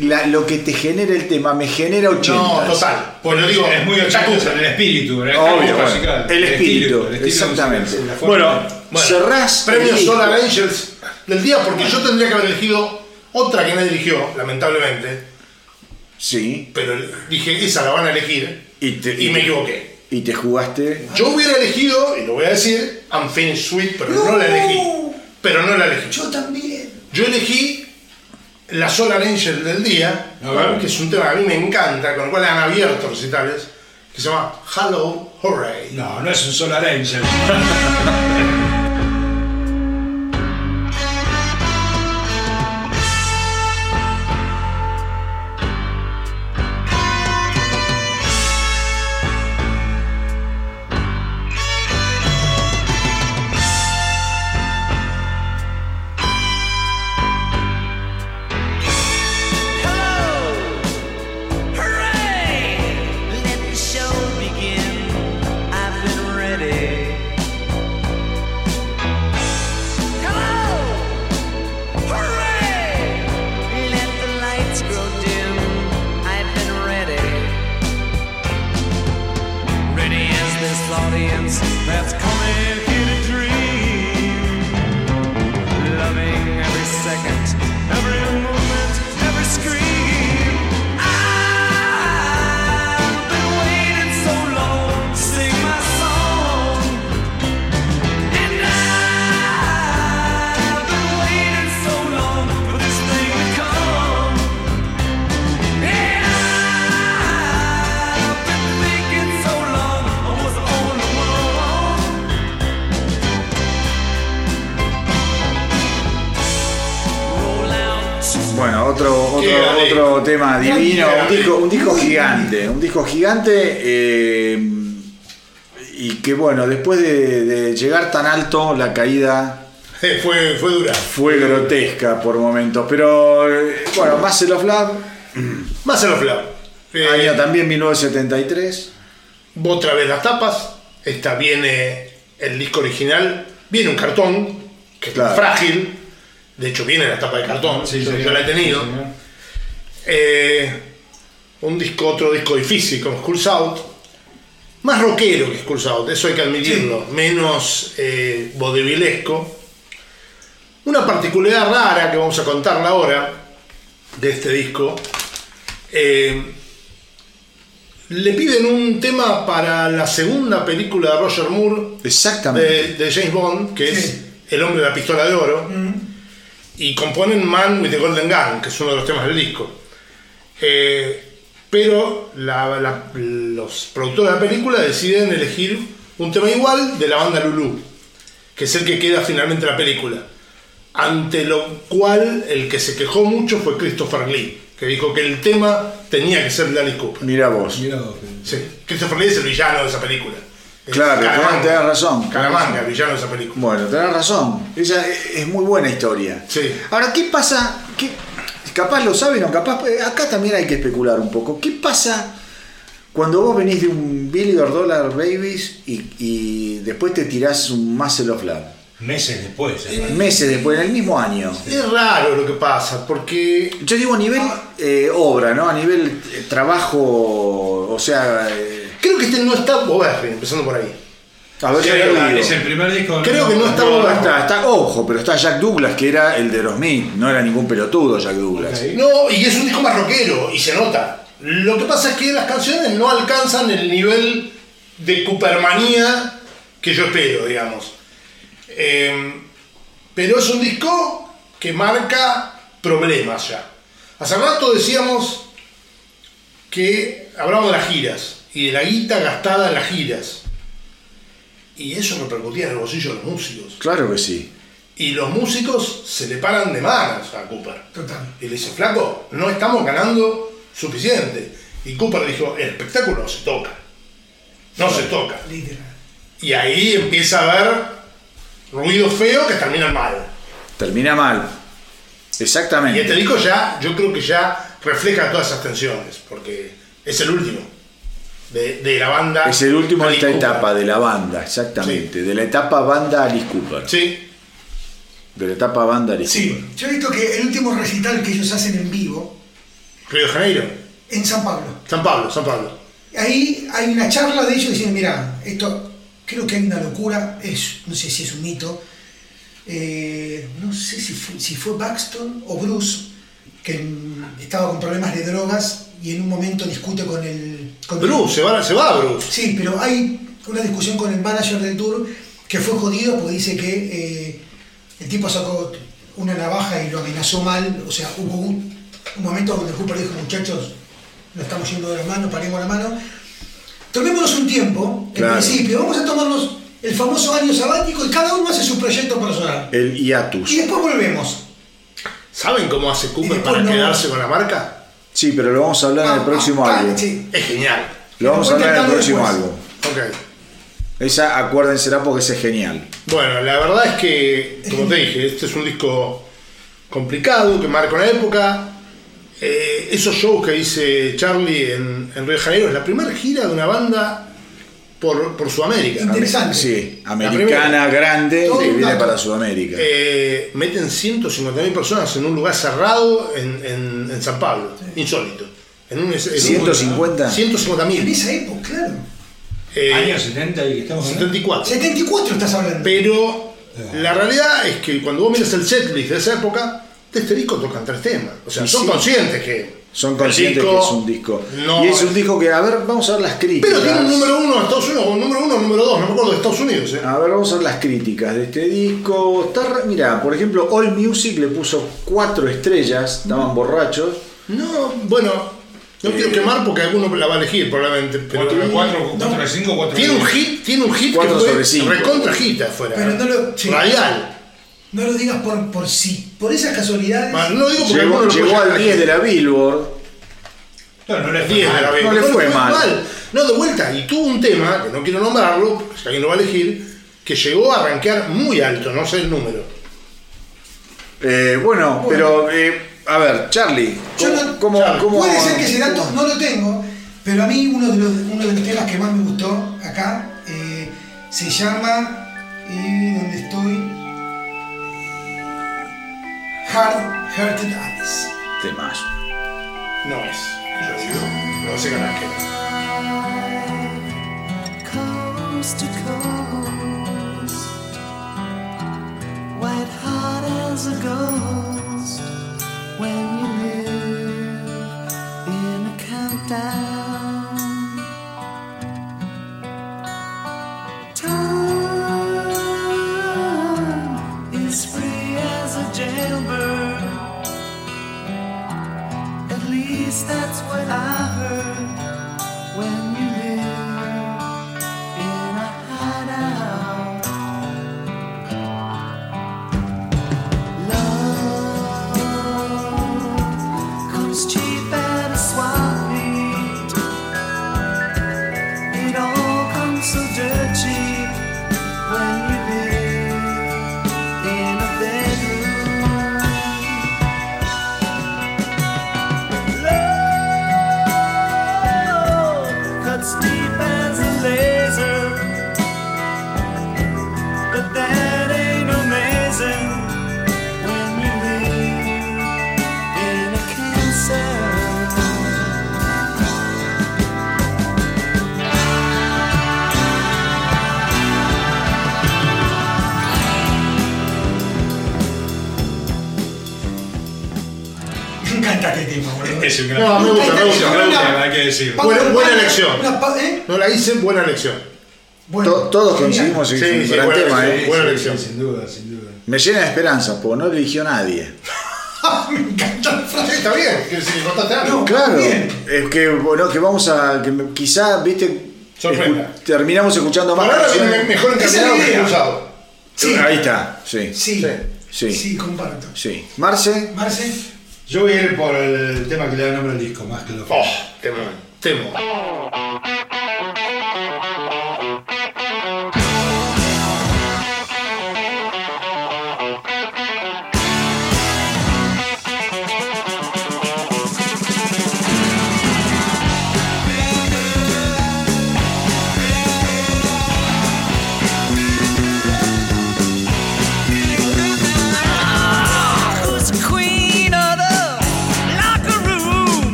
la- lo que te genera el tema, me genera 80. No, total. Pues lo digo, Es muy ya ochentero cumple. en el espíritu. ¿verdad? Obvio, Como bueno, musical. el espíritu, el estilo exactamente. musical, Bueno, Bueno, cerrás. el Premio. Solar Angels del día porque yo tendría que haber elegido otra que nadie eligió, lamentablemente. Sí. Pero dije, esa la van a elegir. Y, te- Y me equivoqué. Y te jugaste. Yo hubiera elegido, y lo voy a decir, Unfinished Sweet, pero no, la elegí. Pero no la elegí. Yo también. Yo elegí la Solar Angel del día, que es un tema que a mí me encanta, con el cual han abierto recitales, que se llama Hello Hooray. No, no es un Solar Angel. gigante eh, y que bueno, después de, de llegar tan alto, la caída fue, fue dura. fue grotesca por momentos, pero eh, bueno, Muscle of Love, Más en los Love. Eh, año también 1973, otra vez las tapas. Esta viene el disco original. Viene un cartón, que Claro. es frágil. De hecho, viene la tapa de cartón. Sí, yo, la he tenido. Eh, un disco, otro disco difícil con Skulls Out. Más rockero que Skulls Out, eso hay que admitirlo. Menos eh. Una particularidad rara que vamos a contarla ahora de este disco. eh, le piden un tema para la segunda película de Roger Moore exactamente. de, de James Bond, que es El hombre de la pistola de oro. Y componen Man with the Golden Gun, que es uno de los temas del disco. Eh, pero la- la- los productores de la película deciden elegir un tema igual de la banda Lulu, que es el que queda finalmente en la película. Ante lo cual el que se quejó mucho fue Christopher Lee, que dijo que el tema tenía que ser de Alice Cooper. Mira vos. Mirá vos. Sí, Christopher Lee es el villano de esa película. Es Claro, Caramanga. tenés razón. Caramanga, el villano de esa película. Bueno, tenés razón. Esa es es muy buena historia. Sí. Ahora, ¿qué pasa? ¿Qué- capaz lo saben o capaz. eh, Acá también hay que especular un poco. ¿Qué pasa cuando vos venís de un Billy or Dollar Babies y, y después te tirás un Muscle of Love? Meses después. ¿eh? Meses después, en el mismo año. Es raro lo que pasa, porque Yo digo a nivel eh, obra, ¿no? A nivel eh, trabajo, o sea... creo que este no está Boberry, empezando por ahí. A ver, Sí, es el primer disco. Creo que no está No, está, está- ojo, pero está Jack Douglas, que era el de Aerosmith, no era ningún pelotudo Jack Douglas. No, y es un disco más rockero, y se nota. Lo que pasa es que las canciones no alcanzan el nivel de Coopermanía que yo espero, digamos. Eh, pero es un disco que marca problemas ya. Hace rato decíamos que hablábamos de las giras y de la guita gastada en las giras. Y eso repercutía en el bolsillo de los músicos. Claro que sí. Y los músicos se le paran de manos a Cooper. Total. Y le dice, flaco, no estamos ganando suficiente. Y Cooper dijo, el espectáculo no se toca. No se toca. Literal. Y ahí empieza a haber ruido feo que terminan mal. Termina mal. Y Exactamente. este disco ya, yo creo que ya refleja todas esas tensiones, porque es el último de, de la banda. Es el último de esta Cooper. etapa de la banda, exactamente. De la etapa banda Alice Cooper. Sí, De la etapa banda Alice Sí, Cooper. yo he visto que el último recital que ellos hacen en vivo, Río de Janeiro, en San Pablo, San Pablo, San Pablo. ahí hay una charla de ellos diciendo, mira, esto creo que hay una locura, es, no sé si es un mito, eh, no sé si fue, si fue Paxton o Bruce, que estaba con problemas de drogas y en un momento discute con el... Con el- Bruce, se va, se va Bruce. Sí, pero hay una discusión con el manager del tour que fue jodido porque dice que eh, el tipo sacó una navaja y lo amenazó mal. O sea, hubo un, un momento donde Cooper dijo, muchachos, nos estamos yendo de las manos, paremos la mano. Tomémonos un tiempo, en Claro. principio, vamos a tomarnos el famoso año sabático y cada uno hace su proyecto personal. El hiatus. Y después volvemos. ¿Saben cómo hace Cooper después para no- quedarse con la marca? Sí, pero lo vamos a hablar en el Ah, próximo ah, álbum. sí. Es genial. Lo vamos a hablar en el próximo después. álbum. Ok. Esa, acuérdensela porque ese es genial. Bueno, la verdad es que, como te dije, este es un disco complicado que marca una época. Eh, esos shows que dice Charlie en, en Río de Janeiro es la primera gira de una banda por, por Sudamérica. Interesante. Sí, americana, grande, que viene dato. para Sudamérica. Eh, meten 150.000 personas en un lugar cerrado en, en- en San Pablo. Insólito. En un, en un- 150. 150.000. En esa época, claro. Eh, Años 70 y que estamos hablando. 74. 74 estás hablando. Pero la realidad es que cuando vos miras el setlist de esa época, de este disco tocan tres temas. O sea, son sí. conscientes que. Son conscientes disco que es un disco. no y es un disco que, a ver, vamos a ver las críticas. Pero tiene un número uno en Estados Unidos, un número uno o número dos, no me acuerdo de Estados Unidos. ¿eh? A ver, vamos a ver las críticas de este disco. Está, re- mira, por ejemplo, All Music le puso cuatro estrellas, estaban borrachos. No, bueno, no quiero quemar porque alguno la va a elegir probablemente. Pero 4 4 4 de 5 4 tiene un hit, tiene un hit Cuatro que fue sobre cinco. recontra hit afuera. Pero no lo- sí. Radial. No lo digas por, por sí. Por esas casualidades. No digo porque Llegó, lo llegó al llegar 10 de la Billboard. No, no le fue 10 de mal. la no le fue mal. No, de vuelta. Y tuvo un tema, que no quiero nombrarlo, porque si alguien lo va a elegir, que llegó a rankear muy alto, no sé el número. Eh, bueno, pero, eh, a ver, Charlie, Yo ¿cómo, no- cómo- Charlie, cómo- Puede ser que ese dato no lo tengo, pero a mí uno de los, uno de los temas que más me gustó acá eh, se llama. Eh, ¿Dónde estoy? Hard Hearted Alice. Temazo. No es. Yo digo, no sé ganar que. to coast, white hot as a ghost when you live in a countdown. That's what I Es un gran No, me gusta, me gusta, me gusta. hay que decirlo. Buena- buena elección. ¿eh? No la hice, buena elección. Bueno, To- todos coincidimos en un gran buena tema, elección. ¿eh? Buena elección. sin duda, sin duda. Me llena de esperanza, porque no eligió nadie. Me encanta la Sí, frase. está bien, que si contaste algo. No. Claro, Bien. es que bueno, que vamos a. que quizá, viste. Sorprenda. escu- terminamos escuchando más ahora viene mejor encaminado que cruzado. Sí. Ahí está, sí. Sí. Sí. Sí. Sí, comparto. Sí. Marce, Marce, Yo voy a ir por el tema que le da nombre al disco, más que lo Oh, temo, temo.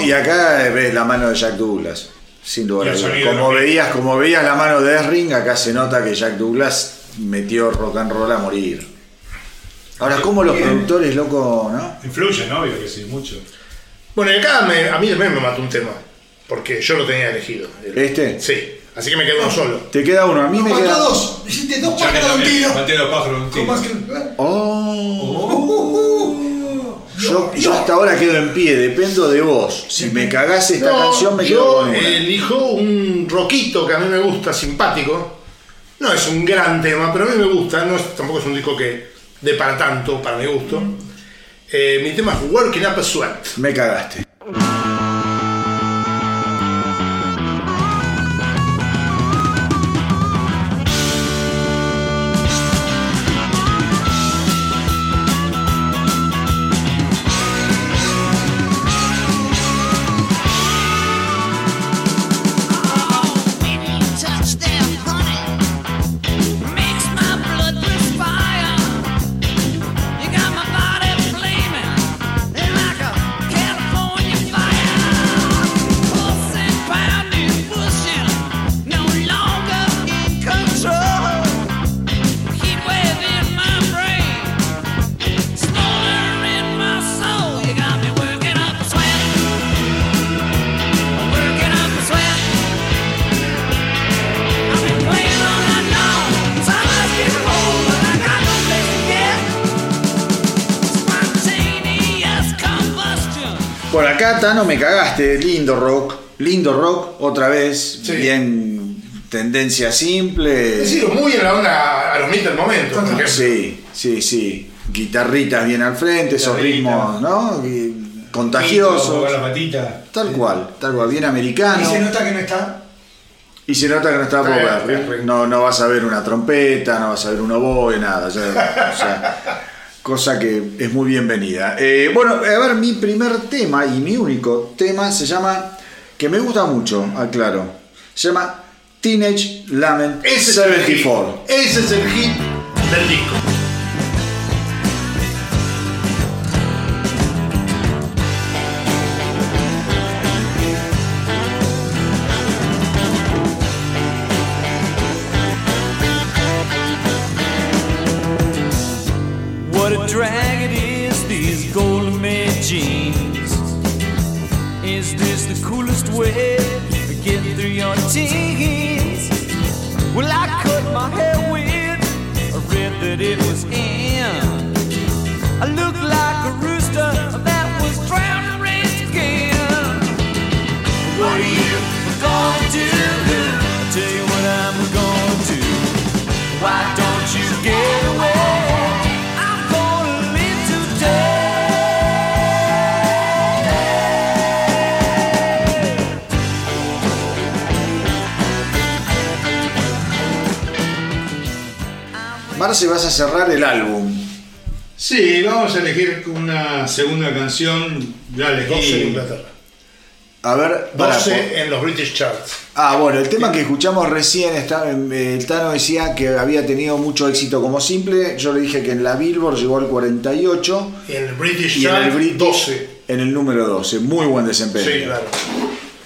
Y acá ves la mano de Jack Douglas. Sin duda. Como veías, como veías la mano de Erring, acá se nota que Jack Douglas metió rock and roll a morir. Ahora, ¿cómo los productores, loco, no? Influye, ¿no? Obvio que sí, mucho. Bueno, y acá me- a mí también me mató un tema. Porque yo lo tenía elegido. ¿Este? Sí. Así que me quedó uno solo. Te queda uno, a mí me queda. dos. Hiciste dos pájaros de un tiro. maté dos pájaros de un tiro. más que- Oh. Yo, yo hasta ahora quedo en pie, dependo de vos. Si me cagás esta No, canción, me quedo yo con una. elijo un rockito que a mí me gusta, simpático. No es un gran tema, pero a mí me gusta. No es- tampoco es un disco que dé para tanto, para mi gusto. Eh, mi tema es Working Up a Sweat. Me cagaste. Acá, Tano, me cagaste. Lindo rock. Lindo rock, otra vez. Sí. Bien, tendencia simple. Decir, muy en la onda Aerosmith del momento. por ejemplo. Sí, sí, sí. Guitarritas bien al frente, esos ritmos, ¿no? Contagiosos. la patita. Tal cual, tal cual, bien americano. Y se nota que no está. Y se nota que no está bien. No, no vas a ver una trompeta, no vas a ver un oboe, nada. ya- o sea, cosa que es muy bienvenida. Eh, bueno, a ver, mi primer tema y mi único tema se llama, que me gusta mucho, aclaro, se llama Teenage Lament Ese es el hit. 74. Ese es el hit del disco. Vas a cerrar el álbum. Sí, vamos a elegir una segunda canción. Ya 12 en elegí. Inglaterra. A ver, para, 12 en los British Charts. Ah, bueno, el tema que escuchamos recién, está, eh, el Tano decía que había tenido mucho éxito como simple. Yo le dije que en la Billboard llegó al 48 Y en el British y en Chart, el British 12. en el número 12. Muy buen desempeño. Sí, claro.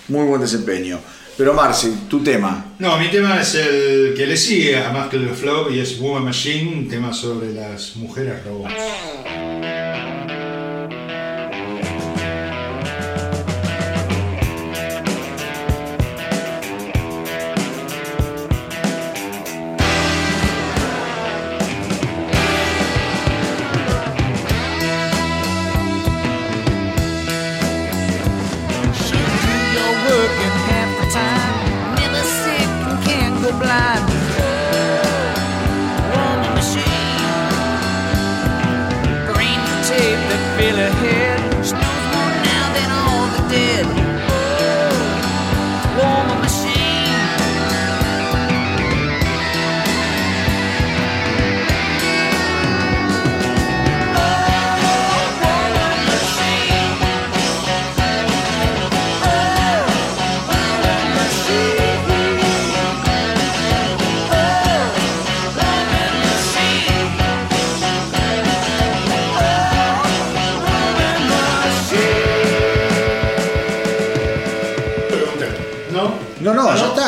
Muy buen desempeño. Pero Marce, tu tema. No, mi tema es el que le sigue a Michael Flow y es Woman Machine, un tema sobre las mujeres robots.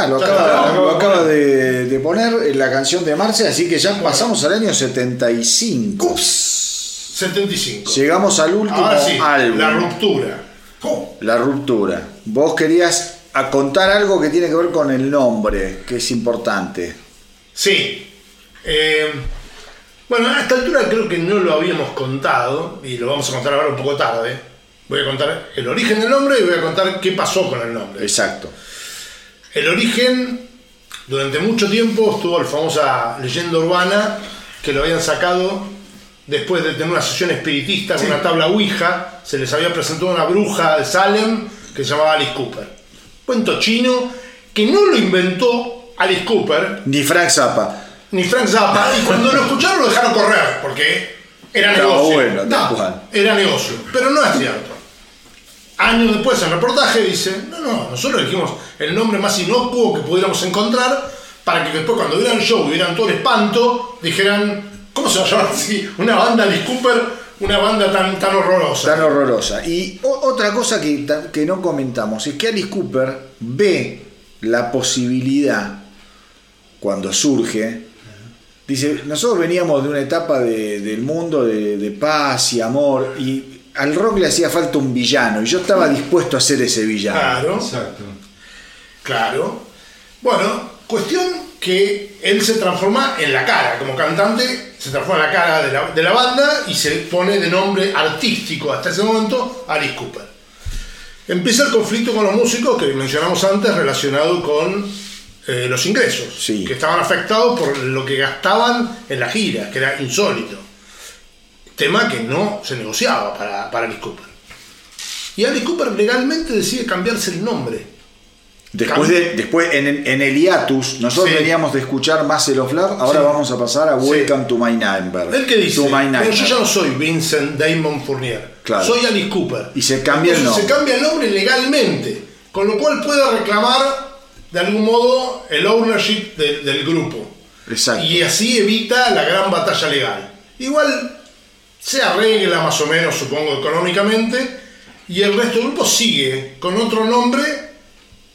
Está, lo acaba, lo de, de poner en la canción de Marce, así que ya pasamos al año 75. 75. Llegamos al último Ahora sí, álbum. la ruptura. Oh, La ruptura. Vos querías a contar algo que tiene que ver con el nombre, que es importante. Sí. Eh, bueno, a esta altura creo que no lo habíamos contado y lo vamos a contar ahora un poco tarde. Voy a contar el origen del nombre y voy a contar qué pasó con el nombre. Exacto. El origen, durante mucho tiempo estuvo la famosa leyenda urbana que lo habían sacado después de tener una sesión espiritista con una tabla Ouija. Se les había presentado una bruja de Salem que se llamaba Alice Cooper. Cuento chino que no lo inventó Alice Cooper, Ni Frank Zappa. ni Frank Zappa, y cuando lo escucharon lo dejaron correr, porque era negocio. bueno, No, era negocio, pero no es cierto. Años después, en el reportaje dice, no, no, nosotros elegimos el nombre más inocuo que pudiéramos encontrar para que después cuando vieran el show vieran todo el espanto, dijeran, ¿cómo se va a llamar así? Una banda Alice Cooper, una banda tan, tan horrorosa. Tan horrorosa. Y otra cosa que, que no comentamos es que Alice Cooper ve la posibilidad, cuando surge, dice, nosotros veníamos de una etapa de- del mundo de, de paz y amor, y al rock le hacía falta un villano, y yo estaba dispuesto a ser ese villano. Claro. Exacto. Claro. Bueno, cuestión que él se transforma en la cara, como cantante, se transforma en la cara de la, de la banda y se pone de nombre artístico hasta ese momento Alice Cooper. Empieza el conflicto con los músicos que mencionamos antes relacionado con eh, los ingresos, Sí. que estaban afectados por lo que gastaban en la gira, que era insólito. Tema que no se negociaba para, para Alice Cooper. Y Alice Cooper legalmente decide cambiarse el nombre. Después, de, después en, el- en el hiatus, nosotros Sí. veníamos de escuchar Muscle of Love, ahora Sí. vamos a pasar a Sí. Welcome to My Nightmare. Él que dice, To My "Bueno, Nightmare. yo ya no soy Vincent Damon Fournier, Claro. soy Alice Cooper. Y se cambia el Entonces, nombre. Se cambia el nombre legalmente, con lo cual puede reclamar de algún modo el ownership del- del grupo. Exacto. Y así evita la gran batalla legal. Igual se arregla más o menos, supongo, económicamente, y el resto del grupo sigue con otro nombre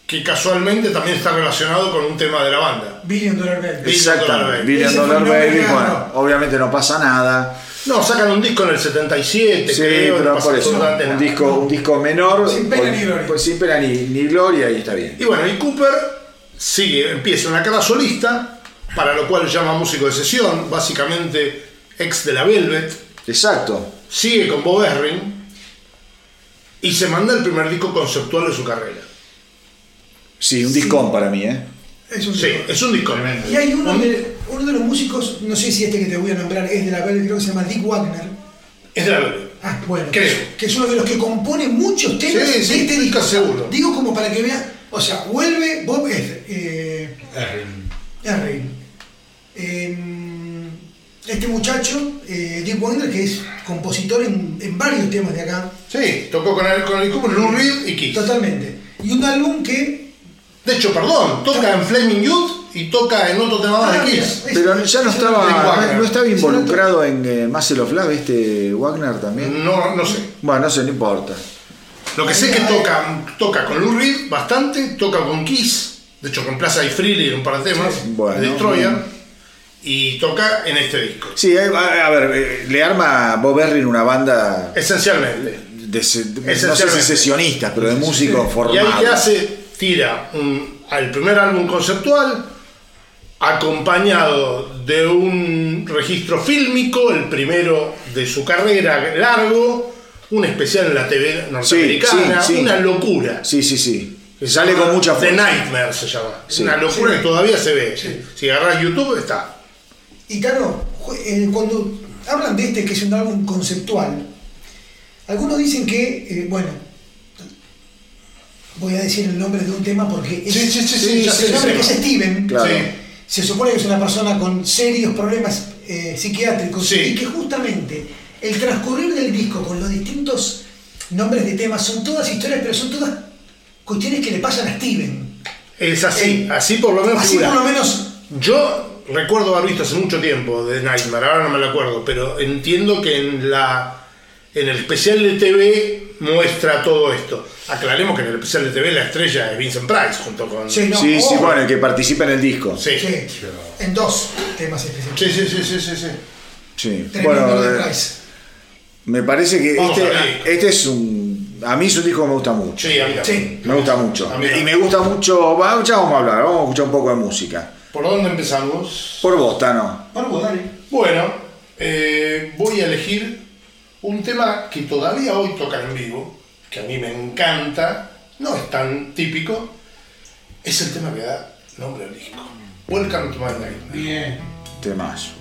que casualmente también está relacionado con un tema de la banda. Billion Dollar Baby. Billion Dollar Exactamente. Baby. Billion Dollar Baby, bueno, obviamente no pasa nada. No, sacan un disco en el 77, Sí, creo, no pero por eso, un disco, un disco menor. Sin pena pues- ni gloria. pues sin pena ni, ni gloria y está bien. Y bueno, y Cooper sigue, empieza una carrera solista, para lo cual llama músico de sesión, básicamente ex de la Velvet, Exacto. sigue con Bob Ezrin y se manda el primer disco conceptual de su carrera. Sí, un discón para mí, ¿eh? Es un Sí, disco. es un disco. Tremendo. Y hay uno Un- de, uno de los músicos, no sé si este que te voy a nombrar es de la Bell, creo que se llama Dick Wagner. Es de la Velvet. Ah, bueno. Creo. Que es uno de los que compone muchos temas Sí, de sí, este estoy disco. seguro. Digo como para que vean, o sea, vuelve Bob Ezrin, eh, Eh, Ezrin. Em, este muchacho, eh, Dick Wagner, que es compositor en, en varios temas de acá, Sí, tocó con el, con el Cooper, Lou Reed y Kiss. totalmente. Y un álbum que... De hecho, perdón, toca en Flaming Youth y toca en otro tema más Ah, de mira, Kiss. Pero ya no es- estaba, no estaba involucrado en eh, Muscle of Love, este Wagner también. No, no sé. Bueno, no sé, no importa. Lo que sé es que toca, toca con Lou Reed bastante, toca con Kiss, de hecho con Plaza y Freely en un par de temas, Bueno, de Destroyer, bueno. Y toca en este disco. Sí, a, a- a ver, eh, le arma Bob Errin una banda Esencialmente. de, de- no sé si Esencialmente. sesionistas, pero de músicos Y formados. ahí que hace, tira un, al primer álbum conceptual, acompañado de un registro fílmico, el primero de su carrera largo, un especial en la TV norteamericana, sí, sí. una locura. Sí, sí, sí. Que se Sale con mucha The fuerza. Nightmare se llama. Sí. una locura que todavía se ve. Si agarras YouTube está. Y claro, eh, cuando hablan de este que es un álbum conceptual, algunos dicen que, eh, bueno, voy a decir el nombre de un tema porque es, Sí, sí, sí, sí, el nombre que es Steven. Claro. Sí. Se supone que es una persona con serios problemas eh, psiquiátricos y que justamente el transcurrir del disco con los distintos nombres de temas son todas historias, pero son todas cuestiones que le pasan a Steven. Es así, Eh, así por lo menos Así figura. por lo menos Yo recuerdo haber visto hace mucho tiempo de Nightmare, ahora no me lo acuerdo, pero entiendo que en la en el especial de TV muestra todo esto. Aclaremos que en el especial de TV la estrella es Vincent Price junto con Sí, no, Sí, sí, oh, bueno, el que participa en el disco. Sí. sí, en dos temas específicos. Sí, sí, sí, sí, sí, sí. Sí. Bueno, de eh, Price. me parece que Vamos este, este es un. A mí es un disco que me gusta mucho. Sí, a mí también. Sí. Me gusta mucho. Y me gusta mucho. vamos a hablar, vamos a escuchar un poco de música. ¿Por dónde empezamos? Por vos, Tano. Bueno, pues dale. Bueno, eh, voy a elegir un tema que todavía hoy tocan en vivo, que a mí me encanta, no es tan típico, es el tema que da nombre al disco. Welcome to my nightmare. Bien. Temazo.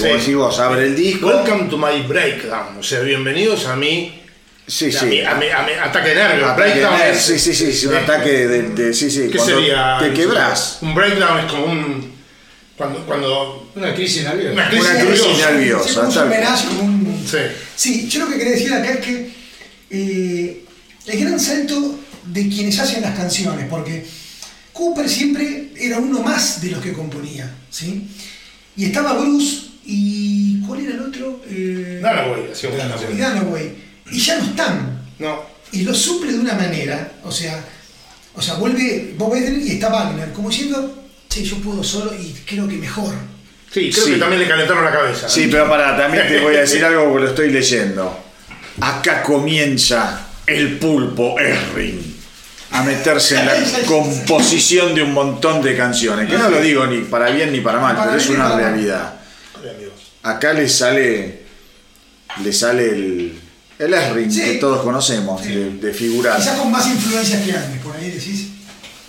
Como Sí. decís vos, abre el disco. Welcome to my breakdown. O sea, bienvenidos a mi, Sí, a sí. mi, a mi- a mi ataque de nervios. Ataque breakdown de- es- sí, sí, sí, sí, un es- ataque de, de- sí, sí, ¿Qué sería? te quebrás. Un breakdown es como un. Cuando. cuando Una crisis nerviosa. una crisis, Una crisis nerviosa. un homenaje, como un- Sí. Sí, yo lo que quería decir acá es que eh, el gran salto de quienes hacen las canciones, porque Cooper siempre era uno más de los que componía, ¿sí? Y estaba Bruce y ¿cuál era el otro? Eh, hacía muchas y canciones. Dunaway. Y ya no están. No. Y lo suple de una manera, o sea, o sea, vuelve Bob Ezrin y está Wagner, como diciendo, sí, yo puedo solo y creo que mejor. Sí, creo Sí. que también le calentaron la cabeza. Sí, pero pará, también te voy a decir algo porque lo estoy leyendo. Acá comienza el pulpo Erring a meterse en la composición de un montón de canciones. Que no lo digo ni para bien ni para mal, Para pero es una para mal. realidad. Acá le sale. Le sale el. El Erring Sí. que todos conocemos, Sí. de, de figurar. Quizás con más influencias que antes, por ahí decís.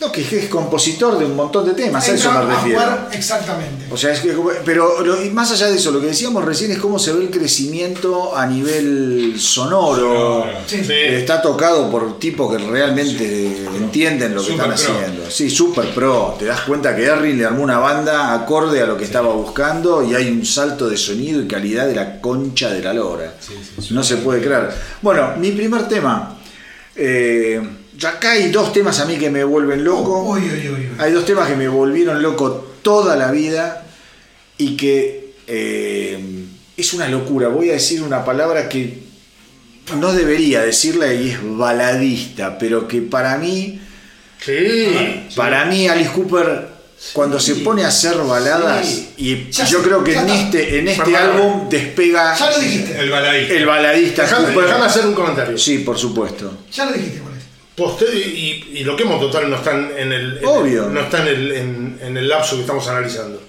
No, que es compositor de un montón de temas, a eso me a refiero. jugar exactamente. O sea, es que, pero lo- y más allá de eso, lo que decíamos recién es cómo se ve el crecimiento a nivel sonoro. Sonoro. Sí. Sí. Está tocado por tipos que realmente entienden lo que Super están pro. haciendo. Sí, super pro. Te das cuenta que Erring le armó una banda acorde a lo que estaba buscando y hay un salto de sonido y calidad de la concha de la lora. no se puede creer. Bueno, mi primer tema. eh, acá hay dos temas a mí que me vuelven loco. Uy, uy, uy, uy. Hay dos temas que me volvieron loco toda la vida y que eh, es una locura. Voy a decir una palabra que no debería decirla y es baladista, pero que para mí, Sí. para mí Alice Cooper cuando se pone a hacer baladas Sí. y Ya yo creo que en está. este en este álbum despega Ya lo dijiste. El baladista. el baladista déjame hacer un comentario. Sí, por supuesto. Ya lo dijiste, Poste- y, y lo que hemos total no está en el, en Obvio. el- no está en el, en, en el lapso que estamos analizando.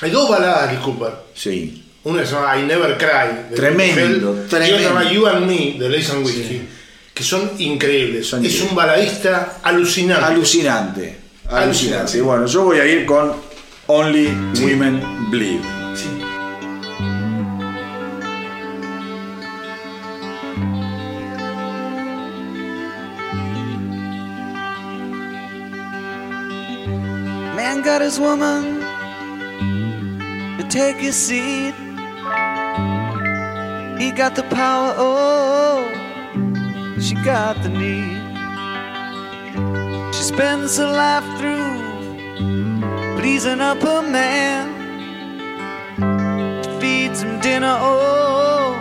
Hay dos baladas de Cooper. Sí. Una se llama I Never Cry. de Tremendo, Hell, Y otra se tremendo. llama You and Me de Lace and Whiskey. Que son increíbles. Son es un baladista alucinante. Alucinante. Alucinante. Alucinante. Bueno, yo voy a ir con Only Women Bleed. His woman to take his seat. He got the power, oh, she got the need. She spends her life through pleasing up her man. She feeds him dinner, oh,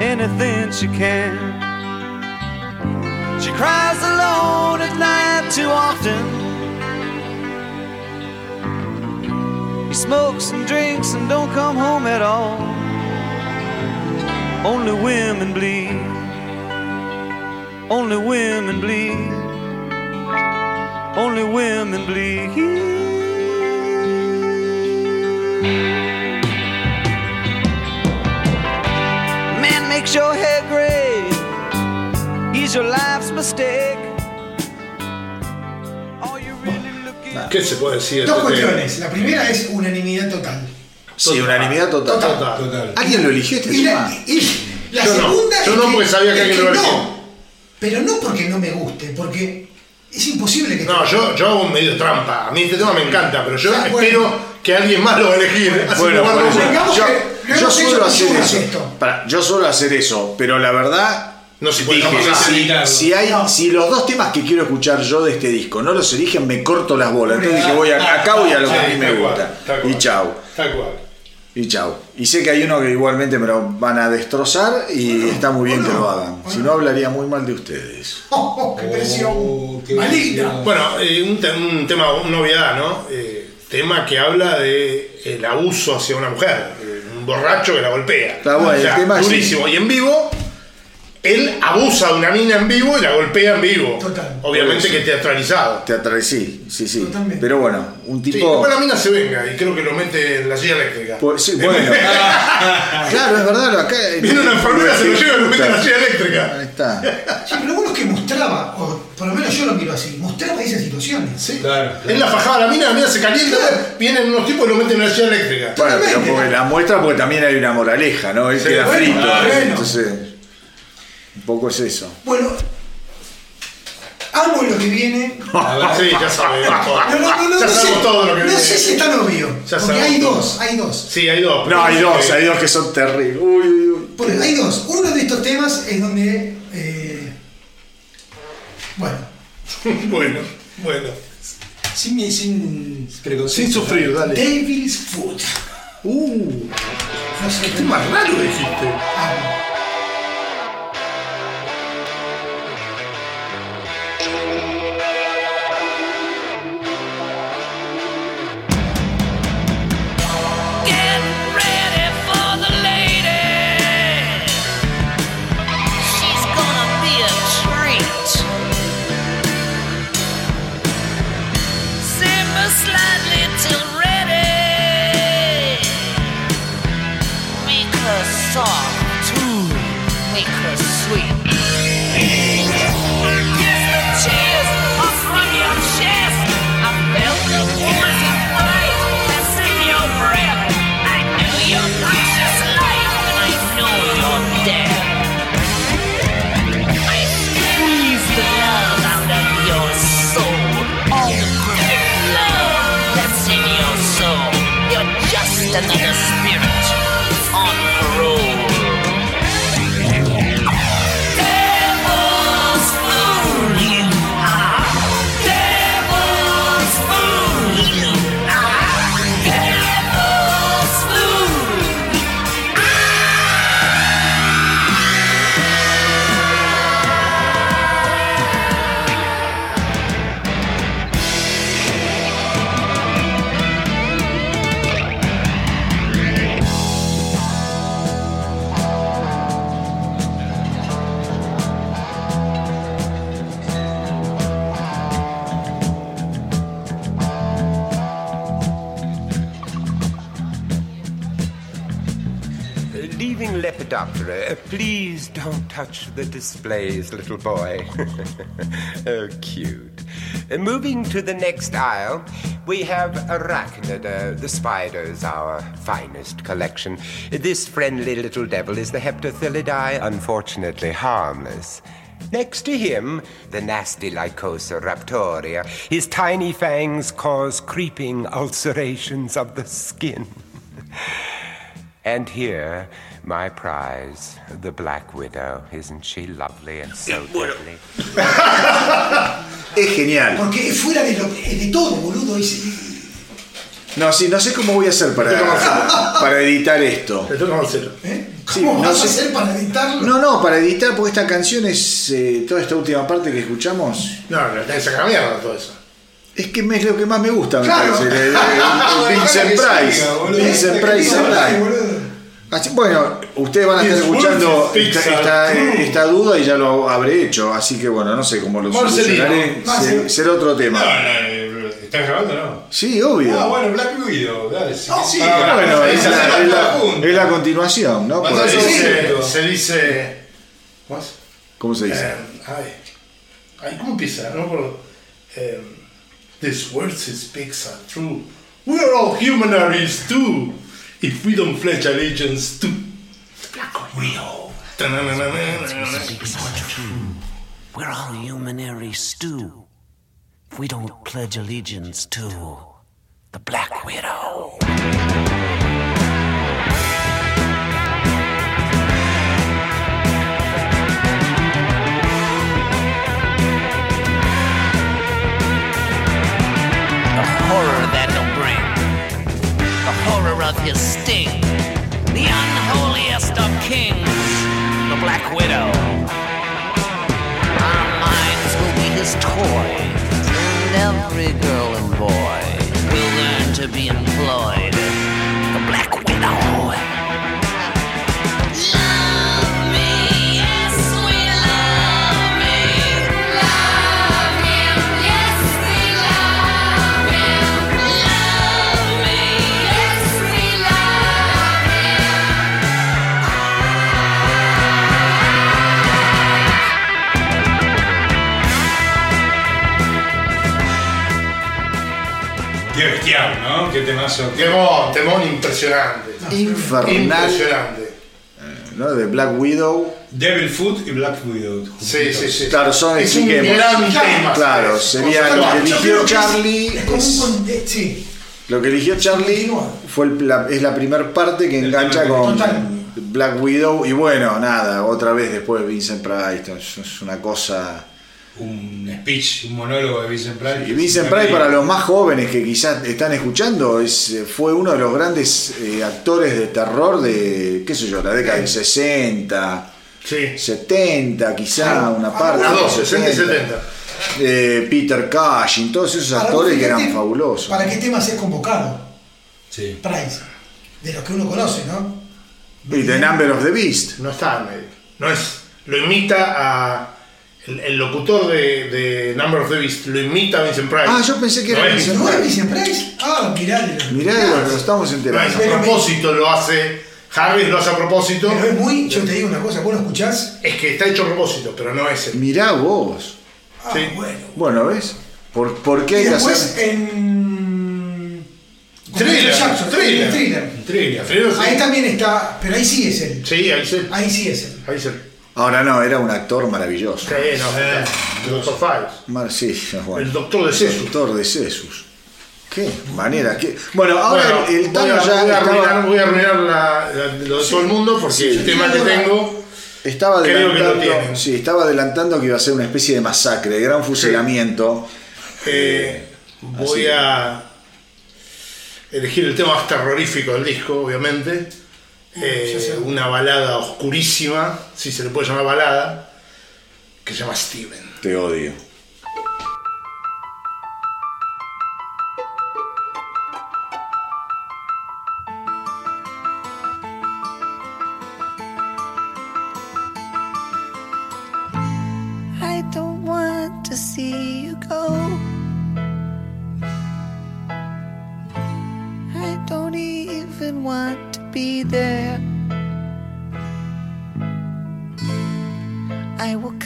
anything she can. She cries alone at night too often. He smokes and drinks and don't come home at all. Only women bleed. Only women bleed. Only women bleed. Man makes your hair gray. He's your life's mistake. ¿Qué se puede decir? de Dos este cuestiones. La primera es unanimidad total. Sí, unanimidad total. Total. Total. ¿Alguien lo eligió este Y tema? la, y la Yo no. segunda Yo es no, que- porque sabía que alguien lo elegía. no. Pero no porque no me guste, porque es imposible que No, yo, yo hago un medio trampa. A mí este tema me encanta, pero yo Ya, bueno. espero que alguien más lo va a elegir. Así Bueno, bueno, yo, suelo hacer eso. esto. Pará, yo suelo hacer eso, pero la verdad. No se puede dije, si, si hay, No. si los dos temas que quiero escuchar yo de este disco no los eligen, me corto las bolas. Entonces dije, voy a, acá voy a lo que a mí me gusta. Y chau. Tal cual. Y chau. Y sé que hay uno que igualmente me lo van a destrozar y está muy bien que lo hagan. Si no, hablaría muy mal de ustedes. Oh, oh, ¡Qué presión! Oh, qué ¡Maligna! presión. Bueno, eh, un, te- un tema, una novedad, ¿no? Eh, tema que habla de el abuso hacia una mujer. eh, un borracho que la golpea. Está bueno, el tema es- durísimo. Y en vivo, él abusa de una mina en vivo y la golpea en vivo. Total. Obviamente que teatralizado. Teatral, sí, sí, sí. Totalmente. Pero bueno, un Sí, tipo. después la mina se venga y creo que lo mete en la silla eléctrica. Pues, sí, bueno. claro, es verdad. Acá, Viene una enfermera, se lo lleva y lo mete en la Ahí silla eléctrica. está. Sí, pero lo bueno es que mostraba, o por lo menos yo lo miro así, mostraba esas situaciones. Sí. Claro, Él la fajaba a la mina, la mina se calienta, vienen unos tipos y lo meten en la silla eléctrica. Bueno, pero porque la muestra porque también hay una moraleja, ¿no? Él Sí, queda bueno, frito. bueno. Entonces, un poco es eso. Bueno, amo lo que viene. A ver, Sí, ya sabemos todo. No, no, no, no, ya no sabemos sé, todo lo que no viene. sé si es tan obvio. Ya porque hay todo. dos, hay dos. Sí, hay dos. No, hay dos, Eh, hay dos que son terribles. Uy, uy, uy. Porque hay dos. Uno de estos temas es donde eh, Bueno, bueno, bueno. Sin, sin. Sin sufrir, dale. Devil's Foot. Uh, No sé qué más raro dijiste. Ah, please don't touch the displays, little boy. oh, cute. Uh, moving to the next aisle, we have Arachnida, the spiders, our finest collection. This friendly little devil is the Heptathilidae, unfortunately harmless. Next to him, the nasty Lycosa raptoria. His tiny fangs cause creeping ulcerations of the skin. And here, my prize, the Black Widow. Isn't she lovely and so deadly? Es genial. porque es fuera de, lo, de todo, boludo. Es- No, sí, no sé cómo voy a hacer para, para editar esto. Le toca Marcelo. ¿eh? Sí, ¿Cómo no vas sé. a hacer para editarlo? No, no, para editar, porque esta canción es. eh, toda esta última parte que escuchamos. No, no, tenés sacar mierda todo eso. Es que es lo que más me gusta, me Claro. parece. el- el- el Vincent Price. Vincent que Price boludo. Así, bueno, ustedes van a estar escuchando it, esta, Pixar. esta- esta duda y ya lo habré hecho, así que bueno, no sé cómo lo Marcelino. solucionaré. Marcel- Se- Será otro No, tema. no, eh, ¿estás grabando no? Sí, obvio. Ah, bueno, Black Widow, dale, sí. Ah, bueno, es la, es la- juntos. es la continuación, ¿no? Por Se dice. Se dice ¿Cómo se dice? Eh, ay, ay, ¿cómo empieza? No me acuerdo. Eh, This words is Pixar true. We are all humanaries too. If we don't pledge allegiance to the Black Widow. We're all humanary stew. If we don't pledge allegiance to the Black Widow. The horror that'll bring. The horror of his sting. The unholiest of kings. The Black Widow. Our minds will be his toys. And every girl and boy will learn to be employed. The Black Widow. Bestial, ¿no? Qué temazo. Qué... Temón, temón impresionante. Infernal, Impresionante. ¿no? De Black Widow. Devil Foot y Black Widow. Sí, sí, sí. Claro, son es sí un que- gran tema. Claro, sería lo que eligió Charlie. Es como es- un con- eh, sí. Lo que eligió Charlie fue el- la, es la primera parte que engancha con Total. Black Widow y bueno, nada, otra vez después Vincent Price, es una cosa un speech, un monólogo de Vincent Price. Y Vincent Price, para los más jóvenes que quizás están escuchando, es, fue uno de los grandes eh, actores de terror de, qué sé yo, la década del 60, Sí. 70, quizá una parte. De dos, 60 y 70. Eh, Peter Cushing, todos esos actores que eran fabulosos. ¿Para qué temas es convocado? Sí. Price. De los que uno conoce, ¿no? Y The Number of the Beast. No está en medio. No es. Lo imita a. El, el locutor de, de Number of the Beast lo imita a Vincent Price. Ah, yo pensé que No era Vincent ¿No Price. Vincent Price? Ah, mirá. Mirá, lo, estamos No enterando. a propósito, lo hace. Harris lo hace a propósito. Pero es muy, yo te digo una cosa, vos lo escuchás. Es que está hecho a propósito, pero no es él. Mirá vos. Ah, Sí. bueno. Bueno, ¿ves? ¿Por, por qué Y hay que después hacer? en. Thriller, Jackson, Thriller. en Thriller. Thriller. Thriller, sí. Ahí también está, pero ahí sí es él. Sí, ahí se. Ahí sí es él. Ahí se. Ahora no, era un actor maravilloso. Sí, no, Eh. el Doctor Files. Mar- sí, bueno. El doctor de Cesus. Doctor de Cesus. ¿Qué manera? ¿Qué? Bueno, ahora Bueno, el, el voy, Tano a, ya voy a estaba, arruinar, voy a arruinar la- la- lo de todo el mundo porque Sí, el tema que tengo. estaba creo que lo adelantando. sí, estaba adelantando que iba a ser una especie de masacre, de gran fusilamiento. eh, voy a elegir el tema más terrorífico del disco, obviamente. Eh, sé. una balada oscurísima, si se le puede llamar balada, que se llama Steven. Te odio. I don't want to see you go. I don't even want to be there.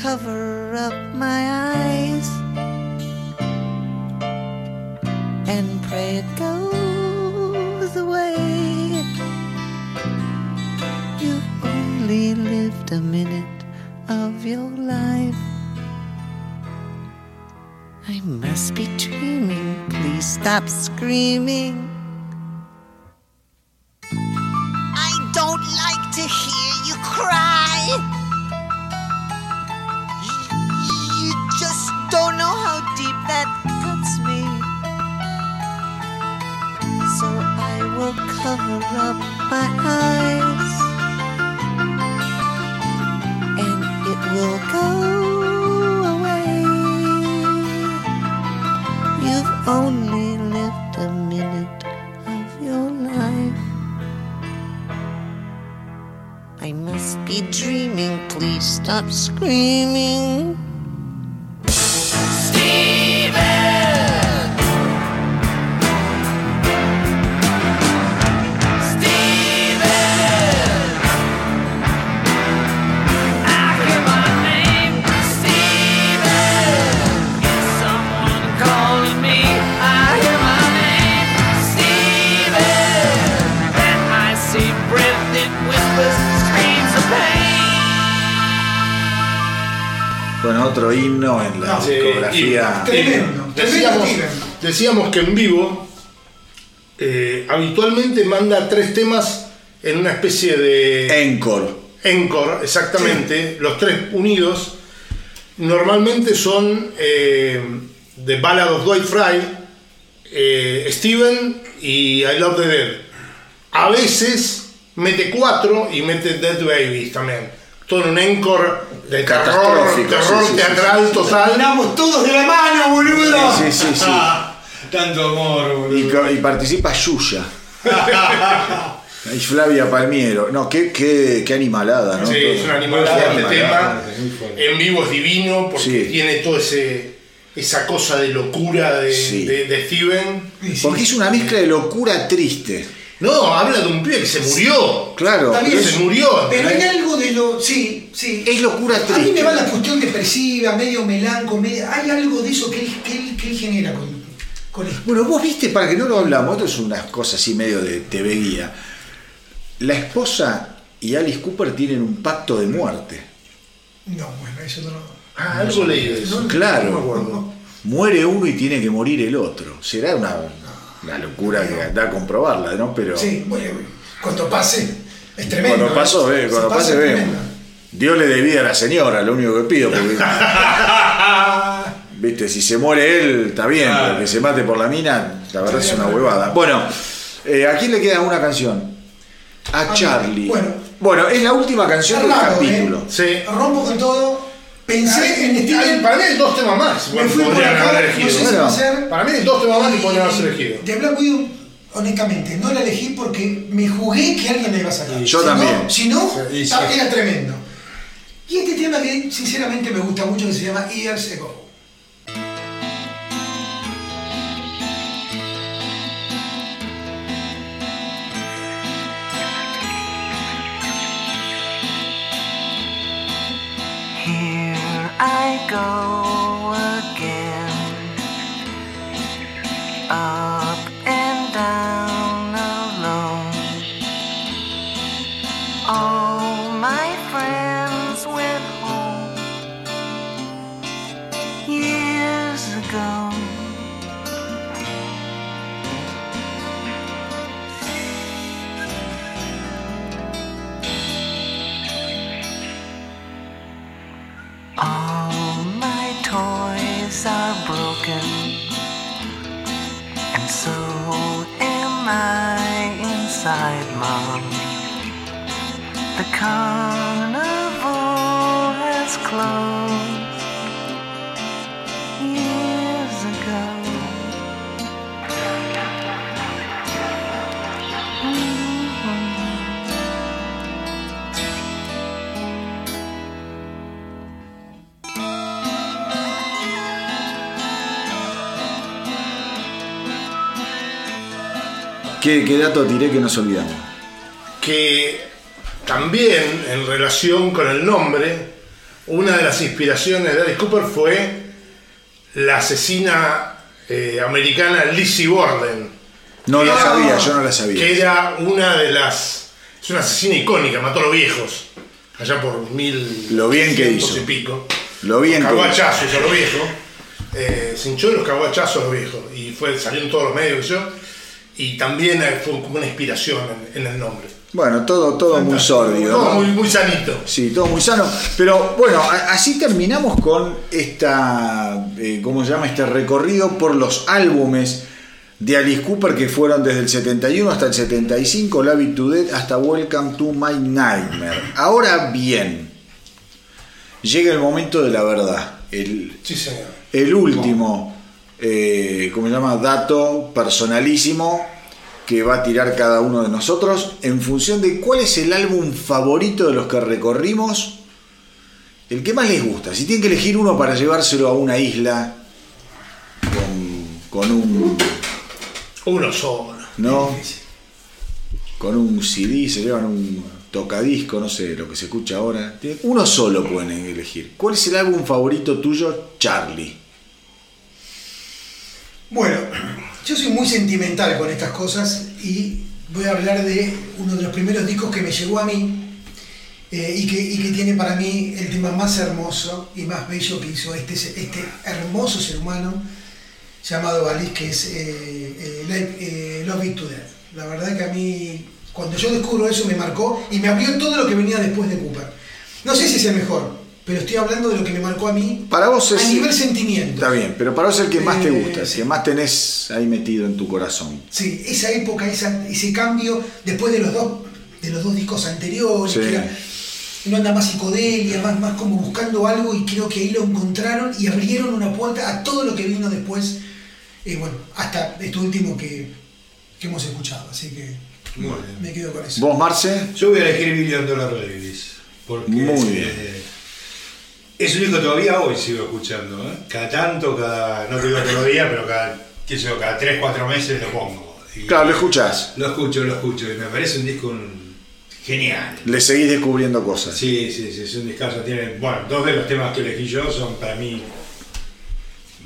Cover up my eyes and pray it goes away. You only lived a minute of your life. I must be dreaming. Please stop screaming. En vivo eh, habitualmente manda tres temas en una especie de Encore. encore, exactamente, los tres unidos. Normalmente son eh, The Ballad of Dwight Fry, eh, Steven y I Love the Dead. A veces mete cuatro y mete Dead Babies también. Todo en un encore de terror, Catastrófico, terror sí, sí, sí, teatral total. Andamos todos de la mano, boludo. Sí, sí, sí. Tanto amor, Y, y participa Yuya. y Flavia Palmiero. No, qué, qué, qué animalada, ¿no? Sí, Todo. es una animalada este animalada. tema. En vivo es divino porque Sí. tiene todo ese esa cosa de locura de, Sí. de- de Steven. Porque es una mezcla de locura triste. No, habla de un pibe que se murió. Claro. Es- se murió. Pero hay algo de lo. Sí, sí. Es locura A mí triste. me va la cuestión depresiva, medio melanco, medio- hay algo de eso que él, que él, que él genera con, con. Bueno, vos viste, para que no lo hablamos, esto es una cosa así medio de TV guía. La esposa y Alice Cooper tienen un pacto de muerte. No, bueno, eso no lo. Ah, algo leí de eso. Claro. No me acuerdo. Muere uno y tiene que morir el otro. Será una, una locura que da a comprobarla, ¿no? Pero Sí, bueno, cuando pase, es tremendo. cuando ¿eh? pasó, ve, Si cuando pase, vemos. Dios le dé vida a la señora, lo único que pido, porque viste, si se muere él, está bien, Claro. pero que se mate por la mina, la verdad es una huevada. Bueno, eh, ¿a quién le queda una canción? A. Charlie. Bueno. Bueno, es la última canción del Raro, capítulo. ¿eh? Sí. Rompo con todo. Pensé en Hay- Steven. para mí hay dos temas más. Me fui por podrían acá, haber no sé elegido. si. Para mí hay dos temas más que podrían haberse elegido. De Black Widow, honestamente, no la elegí porque me jugué que alguien la iba a sacar. Yo Si también. No, si no, Sí, sí. era tremendo. Y este tema que sinceramente me gusta mucho, que se llama Years Ago. I The carnival has closed years ago. ¿Qué, qué dato tiré que nos olvidamos? Que también en relación con el nombre, una de las inspiraciones de Alice Cooper fue la asesina eh, americana Lizzie Borden. No la sabía, yo no la sabía. Que era una de las. Es una asesina icónica, mató a los viejos. Allá por mil. Lo bien que hizo. y pico. Lo bien que hizo. a los viejos. Eh, se hinchó los a los viejos. Y fue, salió en todos los medios yo. Y también fue como una inspiración en, en el nombre. Bueno, todo, todo muy sórdido. Todo ¿no? muy, muy sanito. Sí, todo muy sano. Pero bueno, así terminamos con esta, eh, ¿cómo se llama? Este recorrido por los álbumes de Alice Cooper que fueron desde el 71 hasta el 75, Love to hasta Welcome to My Nightmare. Ahora bien, llega el momento de la verdad. El, Sí, señor. el último, eh, ¿cómo se llama? Dato personalísimo que va a tirar cada uno de nosotros en función de cuál es el álbum favorito de los que recorrimos, el que más les gusta. Si tienen que elegir uno para llevárselo a una isla con, con un, Uno solo. ¿no? Con un CD, se llevan un tocadisco, no sé, lo que se escucha ahora. Uno solo pueden elegir. ¿Cuál es el álbum favorito tuyo, Charlie? Bueno, yo soy muy sentimental con estas cosas y voy a hablar de uno de los primeros discos que me llegó a mí eh, y, que, tiene para mí el tema más hermoso y más bello que hizo este, este hermoso ser humano llamado Alice, que es eh, eh, eh, Love It. La verdad que a mí, cuando yo descubro eso, me marcó y me abrió todo lo que venía después de Cooper. No sé si es el mejor, pero estoy hablando de lo que me marcó a mí Para vos es. a nivel sentimiento. Está bien, pero para vos es el que más te Eh, gusta, el que más tenés ahí metido en tu corazón. Sí, esa época, esa- ese cambio después de los dos, de los dos discos anteriores, Sí. que era una onda más psicodelia, más, más como buscando algo y creo que ahí lo encontraron y abrieron una puerta a todo lo que vino después, eh, bueno, hasta esto último que, que hemos escuchado, así que Muy bien. me quedo con eso. ¿Vos, Marce? Yo voy a elegir Billion Dollar Babies. Porque Muy bien. eh, es un disco que todavía hoy sigo escuchando. ¿eh? Cada tanto, cada. No te digo todos los días, pero cada. qué sé yo, cada 3, 4 meses lo pongo. Y Claro, lo escuchás. Lo escucho, lo escucho. Y me parece un disco un- genial. Le seguís descubriendo cosas. Sí, sí, sí, es un discazo. Tiene, bueno, dos de los temas que elegí yo son para mí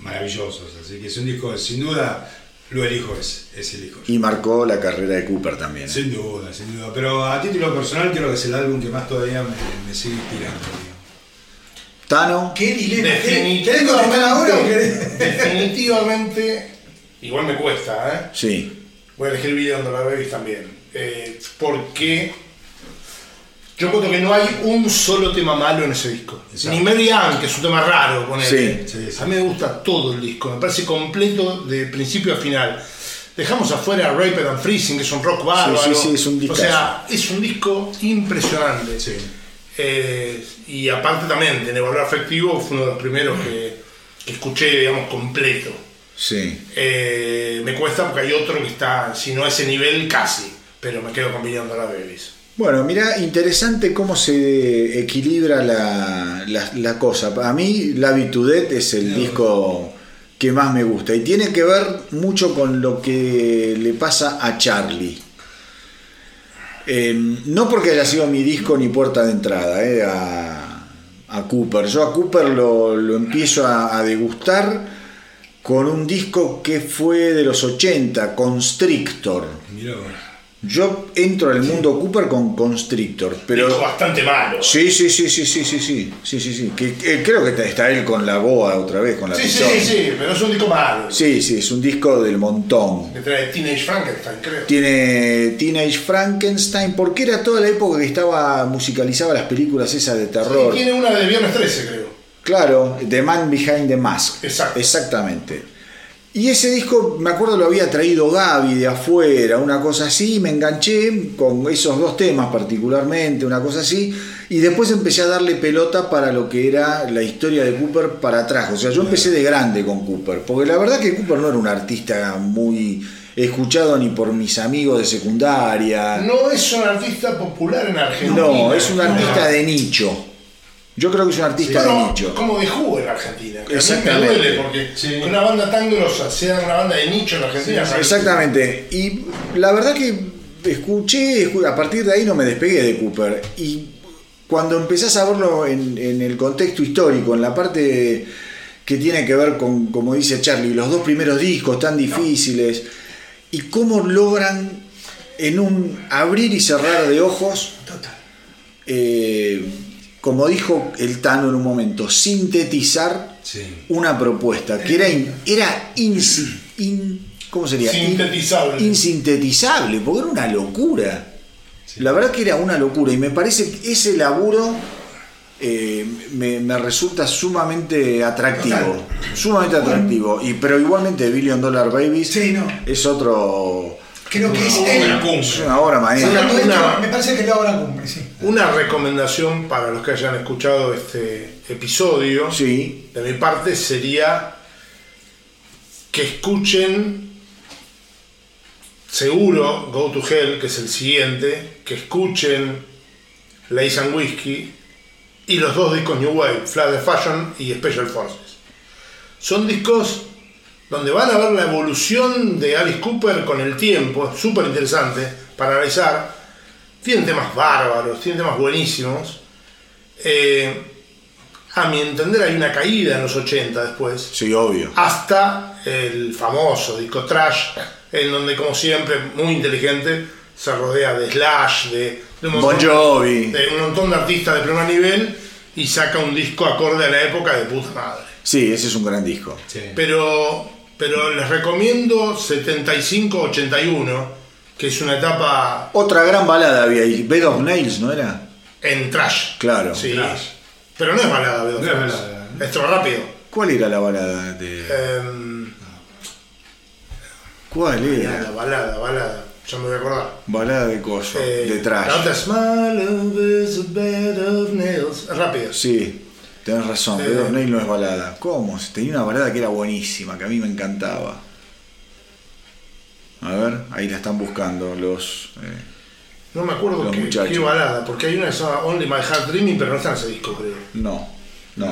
maravillosos. Así que es un disco, sin duda, lo elijo ese, ese elijo. Y marcó la carrera de Cooper también. ¿eh? Sin duda, sin duda. Pero a título personal creo que es el álbum que más todavía me, me sigue inspirando. digo. Tano, ¿Qué dilema? ¿Querés querés contestar ahora o querés? Definitivamente, igual me cuesta, ¿eh? sí. Voy a elegir Billion Dollar Babies también. Eh, porque Yo encuentro que no hay un solo tema malo en ese disco. Exacto. Ni Mary Ann, que es un tema raro con Sí, sí, sí. A mí me gusta todo el disco, me parece completo de principio a final. Dejamos afuera Rapid and Freezing, que es un rock bárbaro. Sí, sí, sí, es un O discazo. sea, es un disco impresionante. Sí. Eh, y aparte también, de Valor Afectivo fue uno de los primeros que, que escuché, digamos, completo. Sí. Eh, me cuesta porque hay otro que está, si no a ese nivel, casi. Pero me quedo Beyond the Babies. Bueno, mira, interesante cómo se equilibra la, la- la cosa. Para mí, La Vitudet es el disco que más me gusta y tiene que ver mucho con lo que le pasa a Charlie. Eh, no porque haya sido mi disco ni puerta de entrada eh, a, a Cooper. Yo a Cooper lo, empiezo a, degustar con un disco que fue de los 80, Constrictor. Mirá. Yo entro al mundo Cooper con Constrictor, pero bastante malo. sí, sí, sí, sí, sí, sí, sí, sí, sí, sí. Que, que creo que está él con la boa otra vez, con la Sí, sí, sí, sí, pero es un disco malo. Sí, sí, es un disco del montón. Que trae Teenage Frankenstein, creo. Tiene Teenage Frankenstein, porque era toda la época que estaba musicalizaba las películas esas de terror. tiene una de Viernes 13, creo. Claro, The Man Behind the Mask. Exacto. Exactamente. Y ese disco, me acuerdo, lo había traído Gaby de afuera, una cosa así, me enganché con esos dos temas particularmente, una cosa así, y después empecé a darle pelota para lo que era la historia de Cooper para atrás. O sea, yo empecé de grande con Cooper, porque la verdad que Cooper no era un artista muy escuchado ni por mis amigos de secundaria. No es un artista popular en Argentina. No, es un artista de nicho. Yo creo que es un artista de Bueno, nicho. como de jugo en Argentina. que A mí me Exactamente. duele porque Sí. una banda tan grosa sea una banda de nicho en Argentina. Exactamente. Y la verdad que escuché, escu- a partir de ahí no me despegué de Cooper. Y cuando empezás a verlo en, en el contexto histórico, en la parte que tiene que ver con, como dice Charlie, los dos primeros discos tan difíciles, y cómo logran en un abrir y cerrar de ojos, Total. eh, como dijo el Tano en un momento, sintetizar Sí. una propuesta que era, in- era in- ¿cómo sería? In- Sintetizable. insintetizable, porque era una locura. La verdad que era una locura y me parece que ese laburo eh, me, me resulta sumamente atractivo. Sumamente atractivo. Y, pero igualmente Billion Dollar Babies Sí, no. es otro... Creo que es Una él. cumbre. Es una obra maestra. Esto, Una- me parece que hago la cumbre, sí. Una recomendación para los que hayan escuchado este episodio Sí, de mi parte sería que escuchen seguro Go to Hell, que es el siguiente, que escuchen Lace and Whiskey y los dos discos New Wave, Flash the Fashion y Special Forces. Son discos donde van a ver la evolución de Alice Cooper con el tiempo, es súper interesante para analizar. Tienen temas bárbaros, tienen temas buenísimos. Eh, a mi entender hay una caída en los 80 después sí, obvio. hasta el famoso disco Trash, en donde, como siempre, muy inteligente, se rodea de Slash, de, de un, Bon Jovi. de un montón de artistas de primer nivel y saca un disco acorde a la época de puta madre. Sí, ese es un gran disco. Sí. Pero, pero les recomiendo 75-81, que es una etapa Otra gran balada había ahí, Bed of Nails, ¿no era? en Trash. Claro. Sí. Trash. Pero no es balada, No es Flores. balada. Es todo rápido. ¿Cuál era la balada? De... Em, ¿Cuál balada, era? balada, balada. Ya me voy a acordar. Balada de coso, Eh, de trash. Not a smile is a bed of nails. Es rápido. Sí, tenés razón. Bed of Nails no es balada. ¿Cómo? Tenía una balada que era buenísima, que a mí me encantaba. A ver, ahí la están buscando los... eh, No me acuerdo Los qué, muchachos. qué balada, porque hay una que se llama Only My Heart Dreaming, pero no está en ese disco, creo. No, no.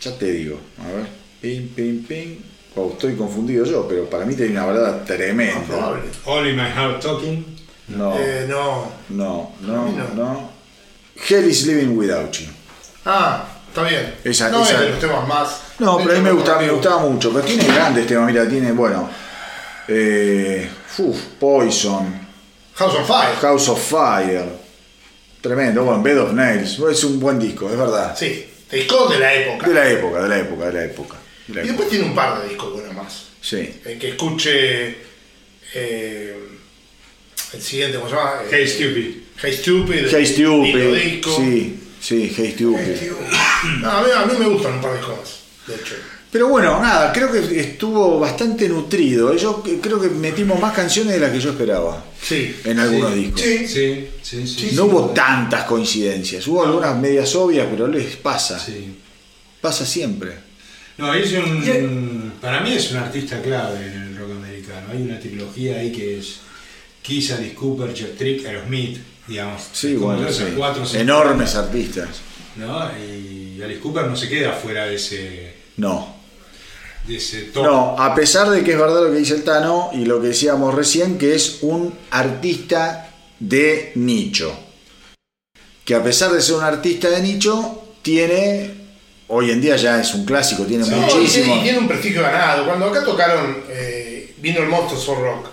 Ya te digo, a ver. Pim, pim, pim. Wow, estoy confundido yo, pero para mí tenía una balada No, tremenda. probable. Only My Heart Talking. No, Eh, no. no, no, no. no. Hell is Living Without You. Ah, está bien. Esa- no esa- es de los temas más. No, pero a mí me gustaba, me gustaba mucho. Pero tiene grandes temas, mira, tiene, bueno. Eh, uf, Poison, House on Fire. House of Fire. Tremendo, bueno, Bed of Nails. Es un buen disco, es verdad. Sí, disco de la época. De la época, de la época, de la época. de la Y época. después tiene un par de discos buenos más. Sí. El que escuche. eh, el siguiente, ¿cómo se llama? Hey Stupid. Hey Stupid. Hey Stupid. Disco. Sí, sí, Hey Stupid. No, a, mí, a mí me gustan un par de cosas, de hecho. Pero bueno, nada, creo que estuvo bastante nutrido. Yo creo que metimos más canciones de las que yo esperaba Sí. en algunos discos. Sí. Sí, sí, sí. No hubo tantas coincidencias. Hubo algunas medias obvias, pero les pasa. Sí. Pasa siempre. No, es un. Para mí es un artista clave en el rock americano. Hay una trilogía ahí que es Kiss, Alice Cooper, Chuck Trick, Aerosmith, digamos. Sí, bueno, sí. cuatro, Enormes artistas. ¿no? Y Alice Cooper no se queda fuera de ese, No. de ese top. No, a pesar de que es verdad lo que dice el Tano y lo que decíamos recién, que es un artista de nicho. Que a pesar de ser un artista de nicho, tiene, hoy en día ya es un clásico, tiene No, muchísimo. tiene- y tiene un prestigio ganado. Cuando acá tocaron, eh, vino el Monsters for Rock,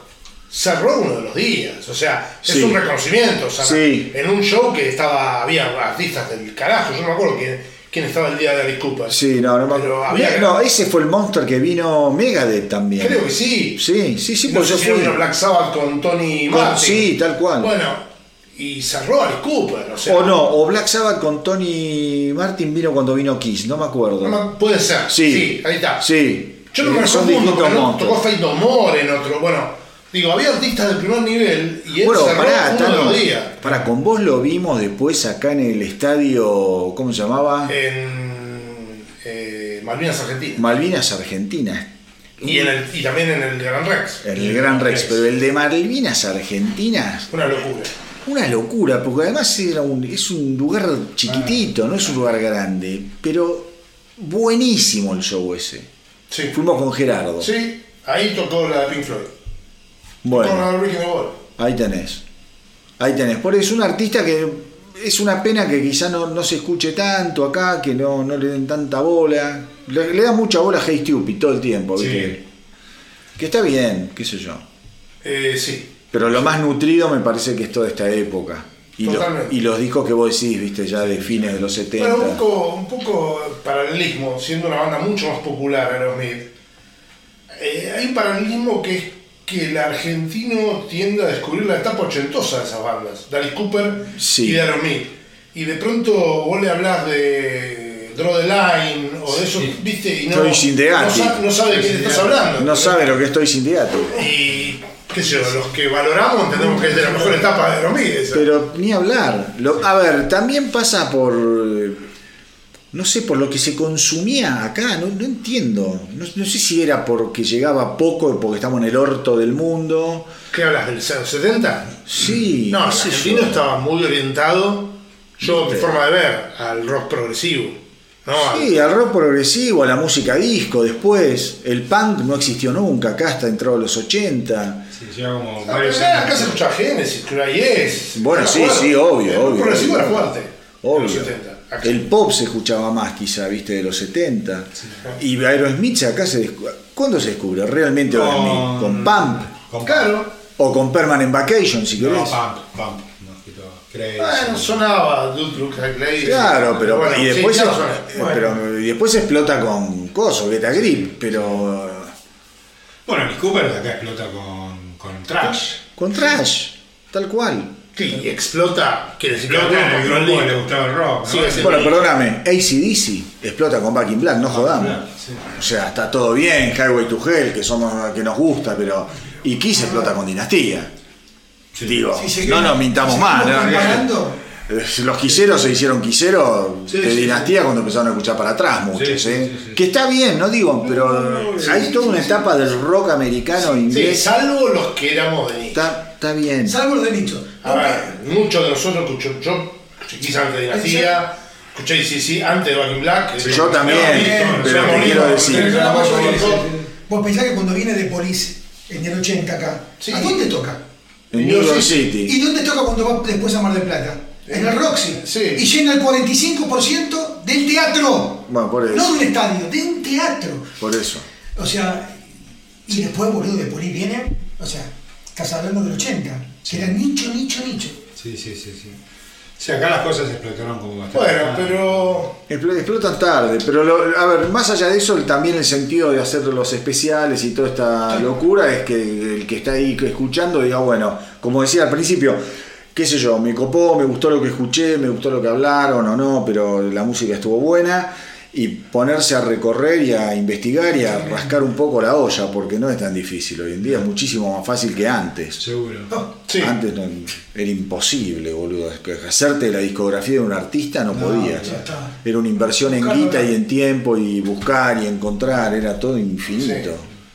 cerró uno de los días. O sea, es Sí. un reconocimiento. O sea, Sí. En un show que estaba, había artistas del carajo. Yo no me acuerdo quién, quién estaba el día de Alice Cooper. Sí, no, no, me Pero acuerdo. había- no, ese fue el monster que vino Megadeth también. Creo que sí. Sí, sí, sí, no pues yo fui. vino Black Sabbath con Tony Con- Martin. sí, tal cual. Bueno, y cerró Alice Cooper. O, sea, O no, o Black Sabbath con Tony Martin vino cuando vino Kiss, no me acuerdo. no puede ser. Sí. Sí, ahí está. Sí. Yo no Eh, me monstruos. tocó Fate No More en otro. Bueno, digo, había artistas de primer nivel y él Bueno, cerró pará, uno Tano, pará, con vos lo vimos después acá en el estadio, ¿cómo se llamaba? En eh, Malvinas Argentina. Malvinas Argentinas. Y, en el, y también en el Gran Rex. En el Gran Rex, pero el de Malvinas Argentinas, Una locura. una locura, porque además era un- es un lugar chiquitito, no es un lugar grande, pero buenísimo el show ese. Sí. Fuimos con Gerardo. Sí, ahí tocó la de Pink Floyd. Bueno. Ahí tenés. Ahí tenés. Por eso es un artista que es una pena que quizá no, no se escuche tanto acá, que no, no le den tanta bola. Le, le da mucha bola a Hey Stupid todo el tiempo, Sí. ¿viste? Que está bien, qué sé yo. Eh, sí. Pero lo más nutrido me parece que es toda esta época. Y, lo- y los discos que vos decís, viste, ya de fines de los 70. Bueno, un poco, un poco paralelismo, siendo una banda mucho más popular Aerosmith. Eh, hay un paralelismo que es que el argentino tiende a descubrir la etapa ochentosa de esas bandas, Alice Cooper Sí. y de Aerosmith. Y de pronto vos le hablas de Draw the Line o de eso, viste, y no, Estoy sin de no, no sabe de qué le estás hablando. No sabe lo que estoy sin teatro. Y qué sé yo, los que valoramos entendemos que es de la mejor etapa de Aerosmith. Pero ni hablar. Lo- a ver, también pasa por. No sé, por lo que se consumía acá, no, no entiendo. No, no sé si era porque llegaba poco, porque estamos en el orto del mundo. ¿Qué hablas del 70? Sí, No, el argentino yo. estaba muy orientado, yo mi forma de ver, al rock progresivo. ¿no? Sí, al rock progresivo, a la música disco, después. El punk no existió nunca, acá hasta entrado los 80. Sí, lleva como varios acá, acá se escuchaba Genesis, Yes. Bueno, sí, sí, obvio, El obvio, rock progresivo obvio. era fuerte. en Obvio. los 70. El pop se escuchaba más, quizá, viste, de los 70. Y Aerosmith acá se descu- ¿Cuándo se descubre realmente Aerosmith? ¿Con Pump? Con Claro. O con Permanent Vacation, si No, querés. pump, pump. No, que todo. Crazy. Bueno, sonaba. Claro, pero Bueno, y sí, después, tiene se- razón. Bueno. pero y después se explota con Coso, Beta Grip, pero Bueno, Alice Cooper acá explota con, con Trash. con Trash, tal cual. Sí, y explota, quiere decir que Explota en el grupo le gustaba el rock. ¿no? Sí, sí. Bueno, perdóname, ACDC explota con Back in Black, no jodamos. sí. O sea, está todo bien, Highway to Hell, que somos que nos gusta, pero. Y Kiss explota con Dinastía. Digo, no nos mintamos más. Eh, Los quiseros se hicieron quiseros Sí, de sí, dinastía cuando empezaron a escuchar para atrás muchos, ¿eh? sí, sí. Que está bien, no digo, pero hay toda una etapa del rock americano Sí, inglés. salvo los que éramos de. Está, bien. Salvo los de nicho. A ver, muchos de nosotros escuchó, yo Kiss antes de Dinastía, escuché sí, sí, antes de Back in Black. Yo también, bien, pero te quiero decir. La mayoría, Vos pensás que cuando viene de Police en el 80 acá, Sí. ¿a dónde toca? En New York City. ¿Y dónde toca cuando va después a Mar del Plata? En el Roxy. Sí. Y llena el 45% del teatro. Bueno, por eso. No de un estadio, de un teatro. Por eso. O sea, y después, boludo, de Police viene, o sea, estás hablando del 80, que era nicho, nicho, nicho. Sí, sí, sí, sí. Sí, acá las cosas explotaron como bastante. Bueno, pero. Expl- Explotan tarde, pero lo- a ver, más allá de eso, también el sentido de hacer los especiales y toda esta locura es que el que está ahí escuchando diga, bueno, como decía al principio, qué sé yo, me copó, me gustó lo que escuché, me gustó lo que hablaron o no, pero la música estuvo buena y ponerse a recorrer y a investigar y a rascar un poco la olla, porque no es tan difícil hoy en día, es muchísimo más fácil que antes. Seguro. Sí. Antes no- era imposible, boludo. Hacerte la discografía de un artista no, podías. ya está. Era una inversión en guita ¿no? y en tiempo y buscar y encontrar. Era todo infinito.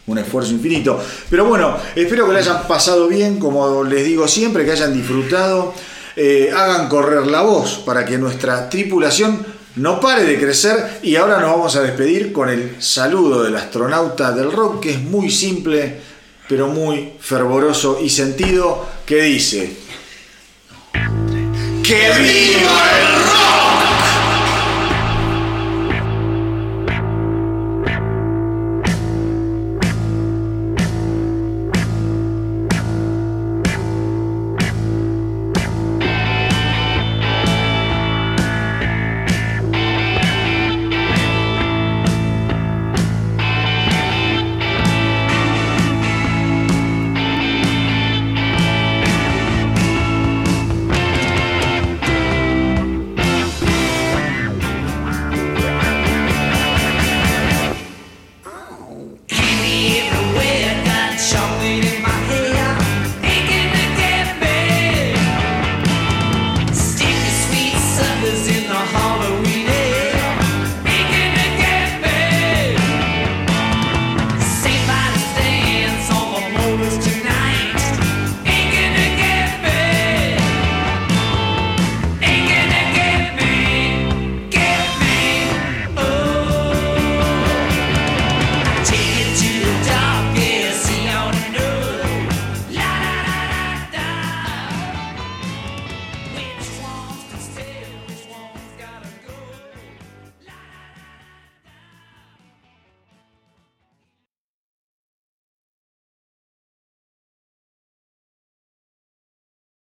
Un esfuerzo infinito. Pero bueno, espero que le hayan pasado bien, como les digo siempre, que hayan disfrutado. Eh, hagan correr la voz para que nuestra tripulación no pare de crecer. Y ahora nos vamos a despedir con el saludo del astronauta del rock, que es muy simple, pero muy fervoroso y sentido, que dice... ¡Que viva el rock!